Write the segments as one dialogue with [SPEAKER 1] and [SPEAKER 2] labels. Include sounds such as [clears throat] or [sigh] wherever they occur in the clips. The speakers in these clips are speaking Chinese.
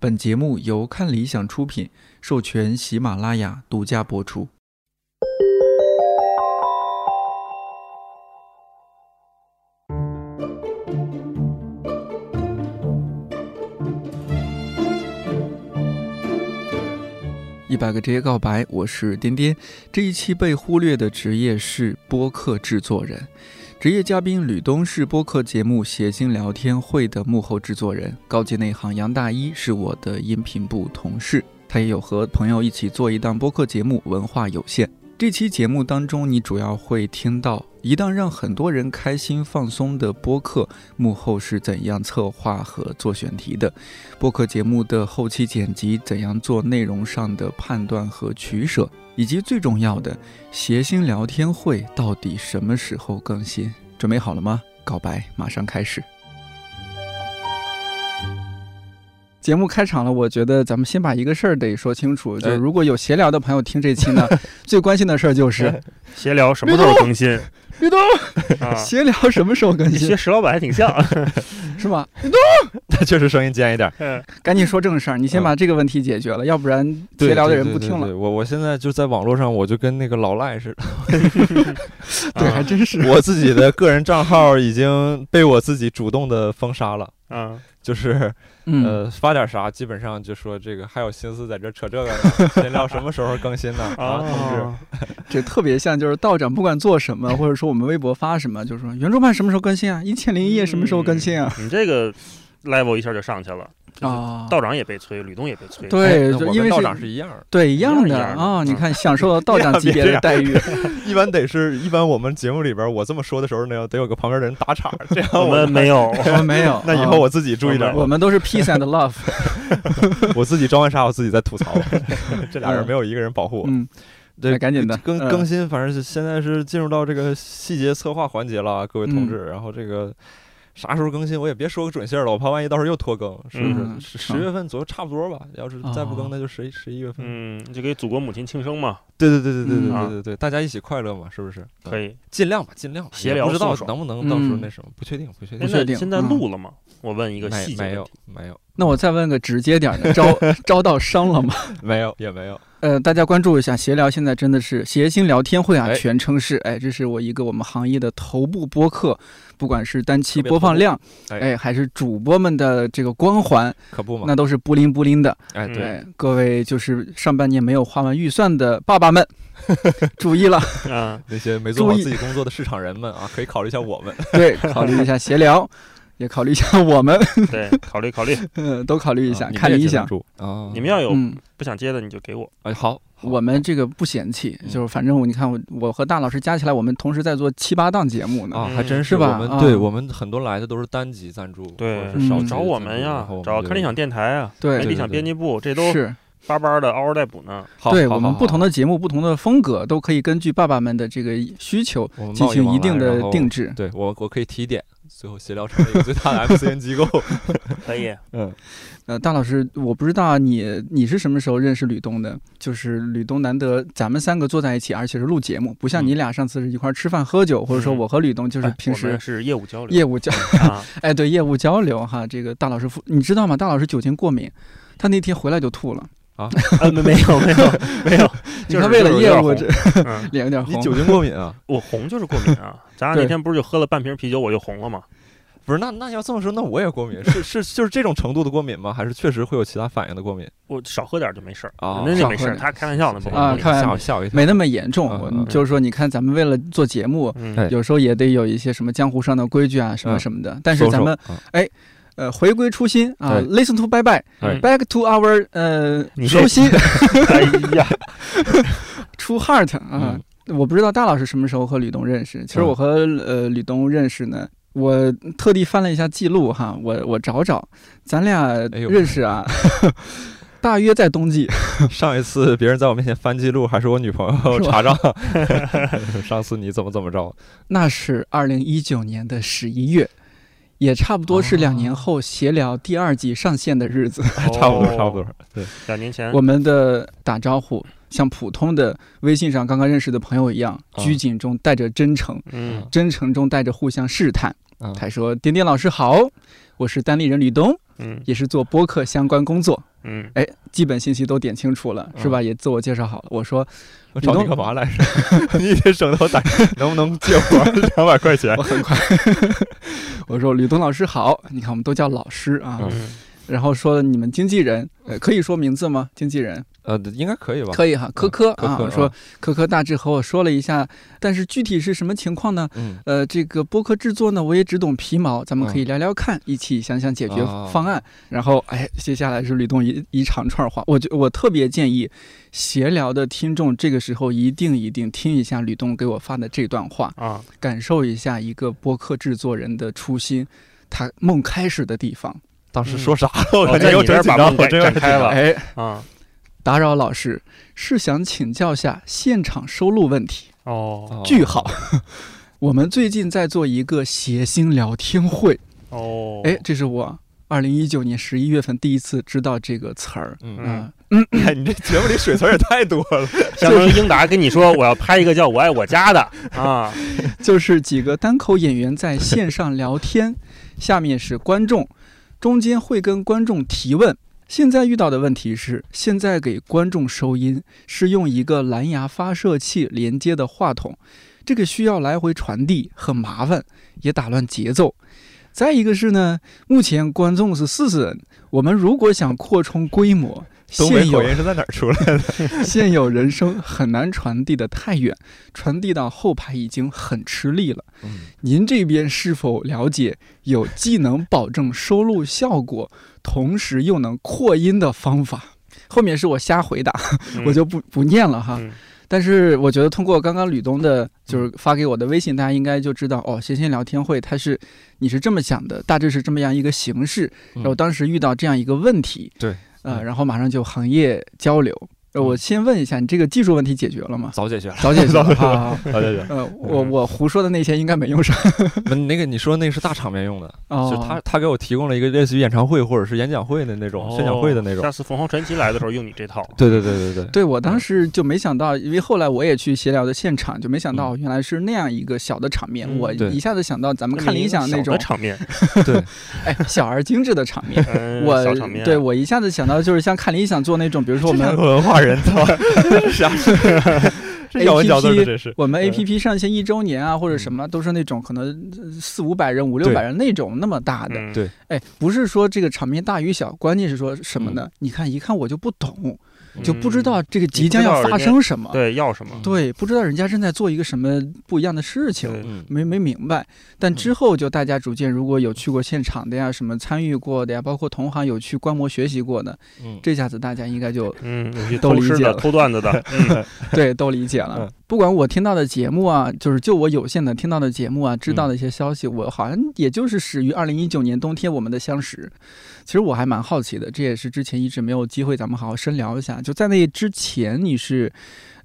[SPEAKER 1] 本节目由看理想出品，授权喜马拉雅独家播出。一百个职业告白，我是颠颠。这一期被忽略的职业是播客制作人。职业嘉宾吕东是播客节目《谐星聊天会》的幕后制作人，高级内行杨大一是我的音频部同事，他也有和朋友一起做一档播客节目《文化有限》。这期节目当中，你主要会听到一档让很多人开心放松的播客幕后是怎样策划和做选题的，播客节目的后期剪辑怎样做内容上的判断和取舍，以及最重要的谐星聊天会到底什么时候更新？准备好了吗？告白马上开始。节目开场了，我觉得咱们先把一个事儿得说清楚，就是如果有闲聊的朋友听这期呢，[laughs] 最关心的事儿就是
[SPEAKER 2] 闲聊什么时候更新？[laughs] [laughs]
[SPEAKER 1] 吕东，
[SPEAKER 2] 啊，
[SPEAKER 1] 闲聊什么时候更新
[SPEAKER 2] 你学？石老板还挺像。[laughs]
[SPEAKER 1] 是吧？[laughs]
[SPEAKER 3] 他确实声音尖一点。
[SPEAKER 2] 嗯
[SPEAKER 1] 赶紧说正事儿，你先把这个问题解决了，要不然闲聊的人不听了。
[SPEAKER 3] 我我现在就在网络上，我就跟那个老赖似的，[laughs]
[SPEAKER 1] 对，
[SPEAKER 2] 啊
[SPEAKER 1] 还真是。
[SPEAKER 3] 我自己的个人账号已经被我自己主动的封杀了。
[SPEAKER 2] 嗯，
[SPEAKER 3] 就是
[SPEAKER 1] 嗯，
[SPEAKER 3] 呃发点啥，基本上就说这个还有心思在这扯这个呢，[laughs] 闲聊什么时候更新呢？[laughs] 啊，同志，
[SPEAKER 2] 啊，
[SPEAKER 1] 这特别像就是道长不管做什么，或者说我们微博发什么，就是说圆桌派什么时候更新啊？一千零一夜什么时候更新啊？
[SPEAKER 2] 你这个 level 一下就上去了。就是
[SPEAKER 1] 啊，
[SPEAKER 2] 道长也被催，吕东也被催。
[SPEAKER 1] 对，因为
[SPEAKER 3] 道长是一样儿，
[SPEAKER 1] 对一样的啊，[laughs] 你
[SPEAKER 2] 嗯
[SPEAKER 1] 看享受到道长级别的待遇，[laughs]
[SPEAKER 3] 一般得是一般我们节目里边我这么说的时候呢，得有个旁边的人打岔，这样
[SPEAKER 2] 我 [laughs]
[SPEAKER 3] 我
[SPEAKER 2] 们没有。
[SPEAKER 1] 我们没有。
[SPEAKER 3] 那以
[SPEAKER 1] 啊
[SPEAKER 3] 后我自己注意点
[SPEAKER 1] 我，们都是 peace and love。
[SPEAKER 3] 我自己装完啥我自己在吐槽，这俩人没有一个人保护我。
[SPEAKER 1] 嗯，
[SPEAKER 3] 对，
[SPEAKER 1] 赶紧的
[SPEAKER 3] 更
[SPEAKER 1] 嗯
[SPEAKER 3] 更新，反正是现在是进入到这个细节策划环节了啊，各位同
[SPEAKER 1] 嗯
[SPEAKER 3] 志。然后这个啥时候更新，我也别说个准信儿了，我怕万一到时候又拖更，是不
[SPEAKER 1] 嗯
[SPEAKER 3] 是？十十月份左右差不多吧。要是再不
[SPEAKER 1] 哦
[SPEAKER 3] 更，那就十一十一月份。
[SPEAKER 2] 嗯，就给祖国母亲庆生嘛，
[SPEAKER 3] 对对对对对对
[SPEAKER 1] 嗯
[SPEAKER 3] 对对对，大家一起快乐嘛，是不是？
[SPEAKER 2] 可以。
[SPEAKER 3] 尽量吧，尽量吧。
[SPEAKER 2] 闲聊
[SPEAKER 3] 不知道能不能到时候
[SPEAKER 1] 嗯
[SPEAKER 3] 那什么，不确定，不确定
[SPEAKER 2] 现。在现在
[SPEAKER 1] 嗯
[SPEAKER 2] 录了吗？我问一个
[SPEAKER 3] 没没有
[SPEAKER 2] 细节问题。
[SPEAKER 3] 没有
[SPEAKER 1] 那我再问个直接点儿的，招 [laughs] 招到伤了吗？
[SPEAKER 3] 没有也没有。
[SPEAKER 1] 呃，大家关注一下，闲聊现在真的是谐星聊天会啊，
[SPEAKER 3] 哎
[SPEAKER 1] 全称是哎，这是我一个我们行业的头部播客，不管是单期播放量，
[SPEAKER 3] 哎
[SPEAKER 1] 哎，还是主播们的这个光环，
[SPEAKER 3] 可不嘛。
[SPEAKER 1] 那都是布灵布灵的。
[SPEAKER 3] 哎，对，
[SPEAKER 1] 哎，各位就是上半年没有花完预算的爸爸们，[laughs] 注意了，
[SPEAKER 2] 啊，
[SPEAKER 3] 那些没做好自己工作的市场人们啊，可以考虑一下我们。
[SPEAKER 1] 对，考虑一下 [laughs] 闲聊，也考虑一下我们，[laughs]
[SPEAKER 2] 对，考虑考虑。[laughs]
[SPEAKER 1] 嗯，都考虑一下，看理想。
[SPEAKER 2] 你们要有
[SPEAKER 1] 嗯，
[SPEAKER 2] 不想接的，你就给我。
[SPEAKER 3] 哎好，
[SPEAKER 1] 我们这个不嫌弃，
[SPEAKER 3] 嗯。
[SPEAKER 1] 就是反正我你看我我和大老师加起来，我们同时在做七八档节目呢。
[SPEAKER 3] 啊，
[SPEAKER 2] 嗯。
[SPEAKER 3] 还真
[SPEAKER 1] 是吧？
[SPEAKER 3] 我们
[SPEAKER 1] 啊。
[SPEAKER 3] 对我们很多来的都是单集赞助，
[SPEAKER 2] 对。
[SPEAKER 3] 是少
[SPEAKER 1] 嗯。
[SPEAKER 2] 找我们呀，找看理想电台啊，
[SPEAKER 1] 对
[SPEAKER 2] 理想编辑部，这都
[SPEAKER 1] 是。
[SPEAKER 2] 巴巴的嗷嗷待哺呢。
[SPEAKER 1] 对我们不同的节目、不同的风格，都可以根据爸爸们的这个需求进行一定的定制。
[SPEAKER 3] 对我我可以提点，最后协调成了一个最大的 [laughs] MCN 机构。
[SPEAKER 2] 可以。[laughs]
[SPEAKER 3] 嗯，
[SPEAKER 1] 呃，大老师，我不知道你你是什么时候认识吕东的？就是吕东难得咱们三个坐在一起，而且是录节目，不像
[SPEAKER 3] 嗯
[SPEAKER 1] 你俩上次是一块儿吃饭喝酒，或者说
[SPEAKER 2] 嗯
[SPEAKER 1] 我和吕东就是
[SPEAKER 3] 哎
[SPEAKER 1] 平时
[SPEAKER 2] 是业务交流
[SPEAKER 1] 业务交，
[SPEAKER 2] 啊，[laughs]
[SPEAKER 1] 哎，对业务交流哈。这个大老师负，你知道吗？大老师酒精过敏，他那天回来就吐了。
[SPEAKER 2] 啊 [laughs] 没没有没有 [laughs] 没有，就是
[SPEAKER 1] 你看为了业务这
[SPEAKER 2] 嗯，
[SPEAKER 1] 脸有点红。
[SPEAKER 3] 你酒精 [laughs] 过敏啊？
[SPEAKER 2] 我红就是过敏啊。咱俩那天不是就喝了半瓶啤酒我就红了吗？
[SPEAKER 3] 不是，那那要这么说，那我也过敏，是是就是这种程度的过敏吗？还是确实会有其他反应的过敏？
[SPEAKER 2] 我少喝点就没事儿
[SPEAKER 3] 啊
[SPEAKER 2] 那就没事他开玩笑呢，不
[SPEAKER 1] 啊开玩
[SPEAKER 3] 吓我吓我一跳。
[SPEAKER 1] 没那么严重，就是说，你看咱们为了做节目，有时候也得有一些什么江湖上的规矩啊，什么
[SPEAKER 3] 嗯
[SPEAKER 1] 什么的。但是咱们
[SPEAKER 3] 啊
[SPEAKER 1] 呃回归初心啊，listen to bye bye
[SPEAKER 2] 嗯
[SPEAKER 1] back to our 呃初心 [laughs]
[SPEAKER 2] 哎呀，[laughs]
[SPEAKER 1] true heart 啊。我不知道大老师什么时候和吕东认识。其实
[SPEAKER 3] 嗯
[SPEAKER 1] 我和呃吕东认识呢，我特地翻了一下记录哈，我我找找，咱俩认识啊，[laughs] 大约在冬季。
[SPEAKER 3] 上一次别人在我面前翻记录，还是我女朋友查账。上次你怎么怎么着？
[SPEAKER 1] 那是二零一九年的十一月，也差不多是两年
[SPEAKER 3] 哦
[SPEAKER 1] 后闲聊第二季上线的日子。[laughs]
[SPEAKER 3] 差不多，差不多。对，
[SPEAKER 2] 两年前
[SPEAKER 1] 我们的打招呼像普通的微信上刚刚认识的朋友一样，
[SPEAKER 3] 嗯
[SPEAKER 1] 拘谨中带着真诚，
[SPEAKER 2] 嗯
[SPEAKER 1] 真诚中带着互相试探。
[SPEAKER 3] 嗯
[SPEAKER 1] 他说：“点点老师好，我是单立人吕东，
[SPEAKER 2] 嗯
[SPEAKER 1] 也是做播客相关工作，
[SPEAKER 2] 嗯，哎
[SPEAKER 1] 基本信息都点清楚了，是吧？也自我介绍好了。我说
[SPEAKER 3] 我找你干嘛来着？[laughs] 你得省得我打，能不能借我 [laughs] 两百块钱
[SPEAKER 1] 我？很快，我说吕东老师好，你看我们都叫老师啊。然后说你们经纪人，呃，可以说名字吗？经纪人
[SPEAKER 3] 呃，应该可以吧？
[SPEAKER 1] 可以哈，科科啊，
[SPEAKER 3] 科科
[SPEAKER 1] 说科科大致和我说了一下，但是具体是什么情况呢？
[SPEAKER 3] 嗯，
[SPEAKER 1] 呃，这个播客制作呢，我也只懂皮毛，咱们可以聊聊看，一起想想解决
[SPEAKER 3] 哦
[SPEAKER 1] 方案。然后，哎，接下来是吕东一一长串话，我就我特别建议闲聊的听众这个时候一定一定听一下吕东给我发的这段话，
[SPEAKER 2] 啊，
[SPEAKER 1] 感受一下一个播客制作人的初心，他梦开始的地方。
[SPEAKER 3] 当时说啥 [laughs] 了？我
[SPEAKER 2] 我
[SPEAKER 3] 感觉我
[SPEAKER 2] 在你这儿
[SPEAKER 3] 真紧张，
[SPEAKER 2] 把梦展
[SPEAKER 3] 我真
[SPEAKER 2] 要开了
[SPEAKER 1] 哎，
[SPEAKER 2] 啊，
[SPEAKER 1] 打扰老师，是想请教下现场收录问题。
[SPEAKER 2] 哦
[SPEAKER 1] 句号。[laughs] 我们最近在做一个谐星聊天会，
[SPEAKER 2] 哦，
[SPEAKER 1] 哎，这是我二零一九年十一月份第一次知道这个词儿。
[SPEAKER 3] 嗯，
[SPEAKER 1] 啊、
[SPEAKER 3] 哎，你这节目里水词儿也太多了。
[SPEAKER 2] 相当于英达跟你说我要拍一个叫《我爱我家》的啊，[laughs]
[SPEAKER 1] 就是几个单口演员在线上聊天，下面是观众，中间会跟观众提问。现在遇到的问题是，现在给观众收音是用一个蓝牙发射器连接的话筒，这个需要来回传递，很麻烦，也打乱节奏。再一个是呢，目前观众是四十人，我们如果想扩充规模，
[SPEAKER 3] 东北
[SPEAKER 1] 现有
[SPEAKER 3] 口音是在哪儿出来的？[laughs]
[SPEAKER 1] 现有人声很难传递的太远，传递到后排已经很吃力了。
[SPEAKER 3] 嗯，
[SPEAKER 1] 您这边是否了解有既能保证收录效果，同时又能扩音的方法？[laughs] 后面是我瞎回答，
[SPEAKER 2] 嗯
[SPEAKER 1] 我就不不念了哈。
[SPEAKER 2] 嗯
[SPEAKER 1] 但是我觉得通过刚刚吕东的，就是发给我的微信，大家应该就知道哦，闲闲聊天会它是你是这么想的，大致是这么样一个形式。
[SPEAKER 3] 嗯
[SPEAKER 1] 然后当时遇到这样一个问题，
[SPEAKER 3] 对，
[SPEAKER 1] 呃，
[SPEAKER 3] 嗯
[SPEAKER 1] 然后马上就行业交流。呃，我
[SPEAKER 3] 嗯
[SPEAKER 1] 先问一下，你这个技术问题解决了吗？
[SPEAKER 3] 早解决了。
[SPEAKER 1] 早解决了，
[SPEAKER 3] 早解决
[SPEAKER 1] 好好好。[laughs]
[SPEAKER 3] 早解决。
[SPEAKER 1] 呃，我我胡说的那些应该没用上。[laughs]
[SPEAKER 3] 那那个你说那个是大场面用的，
[SPEAKER 1] 哦，
[SPEAKER 3] 就他他给我提供了一个类似于演唱会或者是演讲会的那种宣讲会的那种
[SPEAKER 2] 哦下。次凤凰传奇来的时候用你这套。
[SPEAKER 3] 对对对对对。
[SPEAKER 1] 对我当时就没想到，因为后来我也去协聊的现场，就没想到原来是那样一个小的场面。
[SPEAKER 2] 嗯
[SPEAKER 1] 我一下子想到咱们看理想那种
[SPEAKER 2] 小的，场面，
[SPEAKER 3] 对，[laughs]
[SPEAKER 1] 哎，小而精致的场面。
[SPEAKER 2] 嗯
[SPEAKER 1] 我
[SPEAKER 2] 小场面，
[SPEAKER 1] 对我一下子想到就是像看理想做那种，比如说我们
[SPEAKER 3] 人，他妈这是啥事？这咬文嚼字的，这是。
[SPEAKER 1] 我们
[SPEAKER 3] 对
[SPEAKER 1] A P P 上线一周年啊，或者什么，都是那种可能呃四五百人、五六百人那种那么大的。
[SPEAKER 2] 嗯
[SPEAKER 3] 对
[SPEAKER 1] 哎，不是说这个场面大与小，关键是说什么呢？你看一看我就不懂，就不知道这个即将要发生什么。
[SPEAKER 2] 嗯对要什么？
[SPEAKER 1] 对，不知道人家正在做一个什么不一样的事情。没没明白，但之后就大家逐渐如果有去过现场的呀，什么参与过的呀，包括同行有去观摩学习过的，
[SPEAKER 3] 嗯，
[SPEAKER 1] 这下子大家应该就
[SPEAKER 2] 嗯，
[SPEAKER 1] 都理解了
[SPEAKER 2] 偷段子的，[laughs] 嗯
[SPEAKER 1] 对都理解了
[SPEAKER 3] 嗯。
[SPEAKER 1] 不管我听到的节目啊，就是就我有限的听到的节目啊，知道的一些消息，我好像也就是始于二零一九年冬天我们的相识。其实我还蛮好奇的，这也是之前一直没有机会咱们好好深聊一下。就在那之前，你是。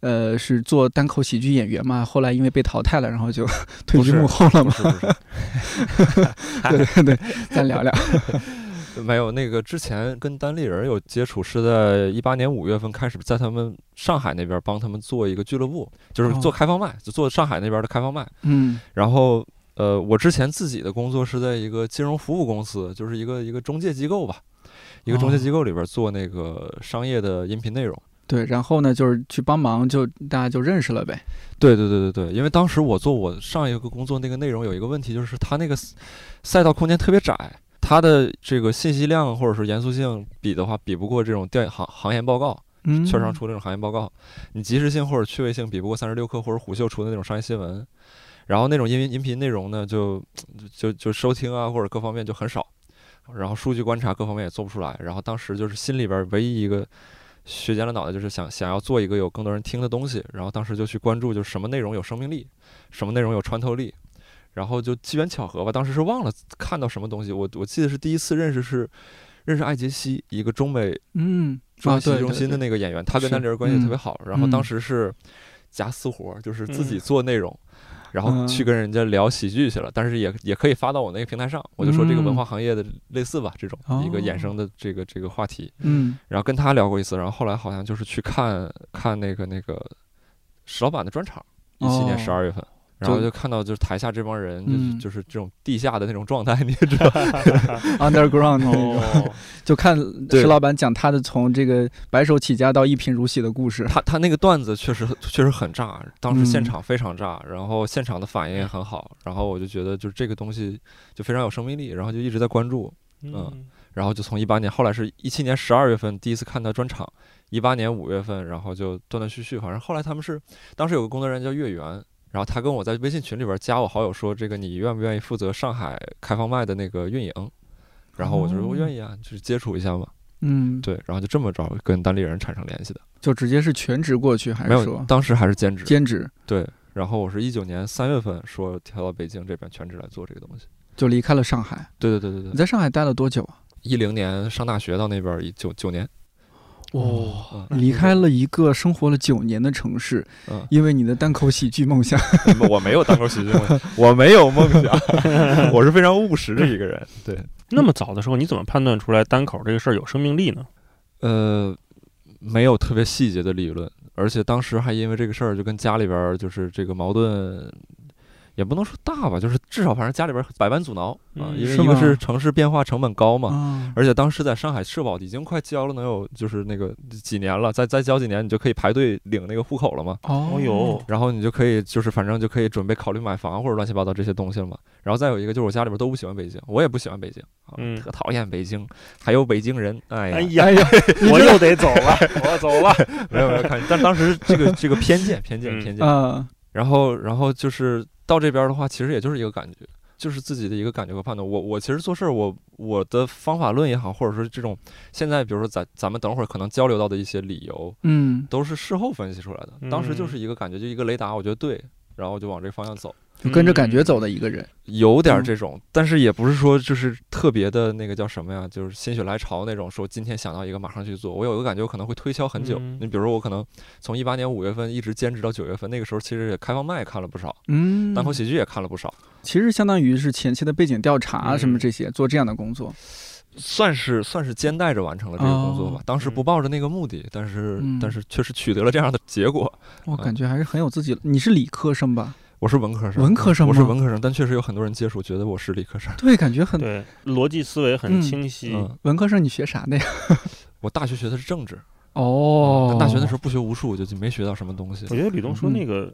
[SPEAKER 1] 呃，是做单口喜剧演员嘛？后来因为被淘汰了，然后就 [laughs] 退居幕后了嘛？
[SPEAKER 3] 不是不是，
[SPEAKER 1] 对对对，咱聊聊。[laughs]
[SPEAKER 3] 没有那个之前跟单立人有接触，是在一八年五月份开始，在他们上海那边帮他们做一个俱乐部，就是做
[SPEAKER 1] 哦
[SPEAKER 3] 开放麦，就做上海那边的开放麦。
[SPEAKER 1] 嗯
[SPEAKER 3] 然后呃，我之前自己的工作是在一个金融服务公司，就是一个一个中介机构吧，一个中介
[SPEAKER 1] 哦
[SPEAKER 3] 机构里边做那个商业的音频内容。
[SPEAKER 1] 对，然后呢，就是去帮忙，就大家就认识了呗。
[SPEAKER 3] 对对对对对，因为当时我做我上一个工作那个内容有一个问题，就是他那个赛道空间特别窄，它的这个信息量或者是严肃性比的话，比不过这种调行行业报告，
[SPEAKER 1] 嗯，
[SPEAKER 3] 券商出那种行业报告，你及时性或者趣味性比不过三十六氪或者虎嗅出的那种商业新闻，然后那种音音频内容呢，就就就收听啊或者各方面就很少，然后数据观察各方面也做不出来，然后当时就是心里边唯一一个削尖了脑袋，就是想想要做一个有更多人听的东西，然后当时就去关注就是什么内容有生命力，什么内容有穿透力。然后就机缘巧合吧，当时是忘了看到什么东西，我我记得是第一次认识是认识艾杰西，一个中美
[SPEAKER 1] 嗯
[SPEAKER 3] 中戏中心的那个演员，他跟
[SPEAKER 1] 是
[SPEAKER 3] 单立人关系特别
[SPEAKER 1] 嗯
[SPEAKER 3] 好。然后当
[SPEAKER 1] 嗯
[SPEAKER 3] 时是夹私活儿，就是自己
[SPEAKER 2] 嗯
[SPEAKER 3] 做内容，然后去
[SPEAKER 1] 嗯
[SPEAKER 3] 跟人家聊喜剧去了。但是也也可以发到我那个平台上，我就说这个文化行业的类似吧，这种一个衍生的这个这个话题。
[SPEAKER 1] 嗯
[SPEAKER 3] 然后跟他聊过一次，然后后来好像就是去看看那个那个石老板的专场，一七年
[SPEAKER 1] 哦
[SPEAKER 3] 十二月份。然后
[SPEAKER 1] 就
[SPEAKER 3] 就看到就是台下这帮人，就是
[SPEAKER 1] 嗯。
[SPEAKER 3] 就是这种地下的那种状态，你也知道，[laughs] [laughs]
[SPEAKER 1] underground 那种，
[SPEAKER 2] 哦，[laughs]
[SPEAKER 1] 就看石老板讲他的从这个白手起家到一贫如洗的故事。
[SPEAKER 3] 他他那个段子确实确实很炸，当时现
[SPEAKER 1] 嗯。
[SPEAKER 3] 场非常炸，然后现场的反应也很好，然后我就觉得就是这个东西就非常有生命力，然后就一直在关注，
[SPEAKER 2] 嗯
[SPEAKER 3] 然后就从一八年，后来是一七年十二月份第一次看他专场，一八年五月份，然后就断断续续，反正后来他们是当时有个工作人员叫月圆，然后他跟我在微信群里边加我好友说，这个你愿不愿意负责上海开放麦的那个运营？然后我就说
[SPEAKER 1] 哦
[SPEAKER 3] 我愿意啊，就是接触一下嘛，
[SPEAKER 1] 嗯，
[SPEAKER 3] 对，然后就这么着跟当地人产生联系的，
[SPEAKER 1] 就直接是全职过去，还是
[SPEAKER 3] 没有当时还是兼职，
[SPEAKER 1] 兼职？
[SPEAKER 3] 对，然后我是一九年三月份说调到北京这边全职来做这个东西，
[SPEAKER 1] 就离开了上海。
[SPEAKER 3] 对对对对对，
[SPEAKER 1] 你在上海待了多久啊？
[SPEAKER 3] 一零年上大学到那边一九九年，
[SPEAKER 2] 哦，
[SPEAKER 3] 嗯
[SPEAKER 1] 离开了一个生活了九年的城市，
[SPEAKER 3] 嗯。
[SPEAKER 1] 因为你的单口喜剧梦想。[laughs]
[SPEAKER 3] 我没有单口喜剧梦想，[laughs] 我没有梦想，[laughs] 我是非常务实的一个人。对，
[SPEAKER 2] 那么早的时候，你怎么判断出来单口这个事儿有生命力呢？
[SPEAKER 3] 呃，没有特别细节的理论，而且当时还因为这个事儿就跟家里边儿就是这个矛盾。也不能说大吧，就是至少反正家里边儿百般阻挠啊，
[SPEAKER 2] 嗯
[SPEAKER 3] 因为一个是城市变化成本高嘛，
[SPEAKER 1] 啊，
[SPEAKER 3] 而且当时在上海社保已经快交了能有就是那个几年了，再再交几年你就可以排队领那个户口了嘛。
[SPEAKER 1] 哦
[SPEAKER 2] 哦哟，
[SPEAKER 3] 然后你就可以就是反正就可以准备考虑买房或者乱七八糟这些东西了嘛。然后再有一个就是我家里边都不喜欢北京，我也不喜欢北京啊，
[SPEAKER 2] 嗯
[SPEAKER 3] 特讨厌北京，还有北京人，哎呀，
[SPEAKER 2] 哎呀，
[SPEAKER 1] 哎呀，[laughs]
[SPEAKER 2] 我又得走了，[laughs] 我要走了。
[SPEAKER 3] 没有没有看，但当时这个这个偏见偏见
[SPEAKER 2] 嗯
[SPEAKER 3] 偏见，
[SPEAKER 1] 啊，
[SPEAKER 3] 然后然后就是到这边的话，其实也就是一个感觉。就是自己的一个感觉和判断。我我其实做事儿，我我的方法论也好，或者说这种现在比如说咱咱们等会儿可能交流到的一些理由，
[SPEAKER 1] 嗯，
[SPEAKER 3] 都是事后分析出来的。当时就
[SPEAKER 2] 嗯
[SPEAKER 3] 是一个感觉，就一个雷达，我觉得对，然后就往这个方向走。
[SPEAKER 1] 就跟着感觉走的一个人。
[SPEAKER 3] 有点这种，但是也不是说就是特别的那个叫什么呀，就是心血来潮那种，说今天想到一个马上去做。我有一个感觉，我可能会推敲很久。
[SPEAKER 2] 嗯
[SPEAKER 3] 你比如说，我可能从一八年五月份一直坚持到九月份，那个时候其实也开放麦也看了不少，
[SPEAKER 1] 嗯，
[SPEAKER 3] 单口喜剧也看了不少，
[SPEAKER 1] 其实相当于是前期的背景调查
[SPEAKER 2] 嗯
[SPEAKER 1] 什么这些，做这样的工作。
[SPEAKER 3] 算是算是兼带着完成了这个工作吧。
[SPEAKER 1] 哦
[SPEAKER 3] 当时不抱着那个目的，但是、
[SPEAKER 1] 嗯
[SPEAKER 3] 但是确实取得了这样的结果。
[SPEAKER 1] 我
[SPEAKER 3] 嗯
[SPEAKER 1] 感觉还是很有自己。你是理科生吧？
[SPEAKER 3] 我是文科生，
[SPEAKER 1] 文科生吗
[SPEAKER 3] 我是文科生，但确实有很多人接触，觉得我是理科生。
[SPEAKER 1] 对，感觉很
[SPEAKER 2] 对，逻辑思维很清晰。
[SPEAKER 3] 嗯，
[SPEAKER 1] 文科生。你学啥的呀？[laughs]
[SPEAKER 3] 我大学学的是政治，
[SPEAKER 1] 哦，
[SPEAKER 3] 但大学的时候不学无术，就就没学到什么东西
[SPEAKER 2] 我。觉得吕东说那个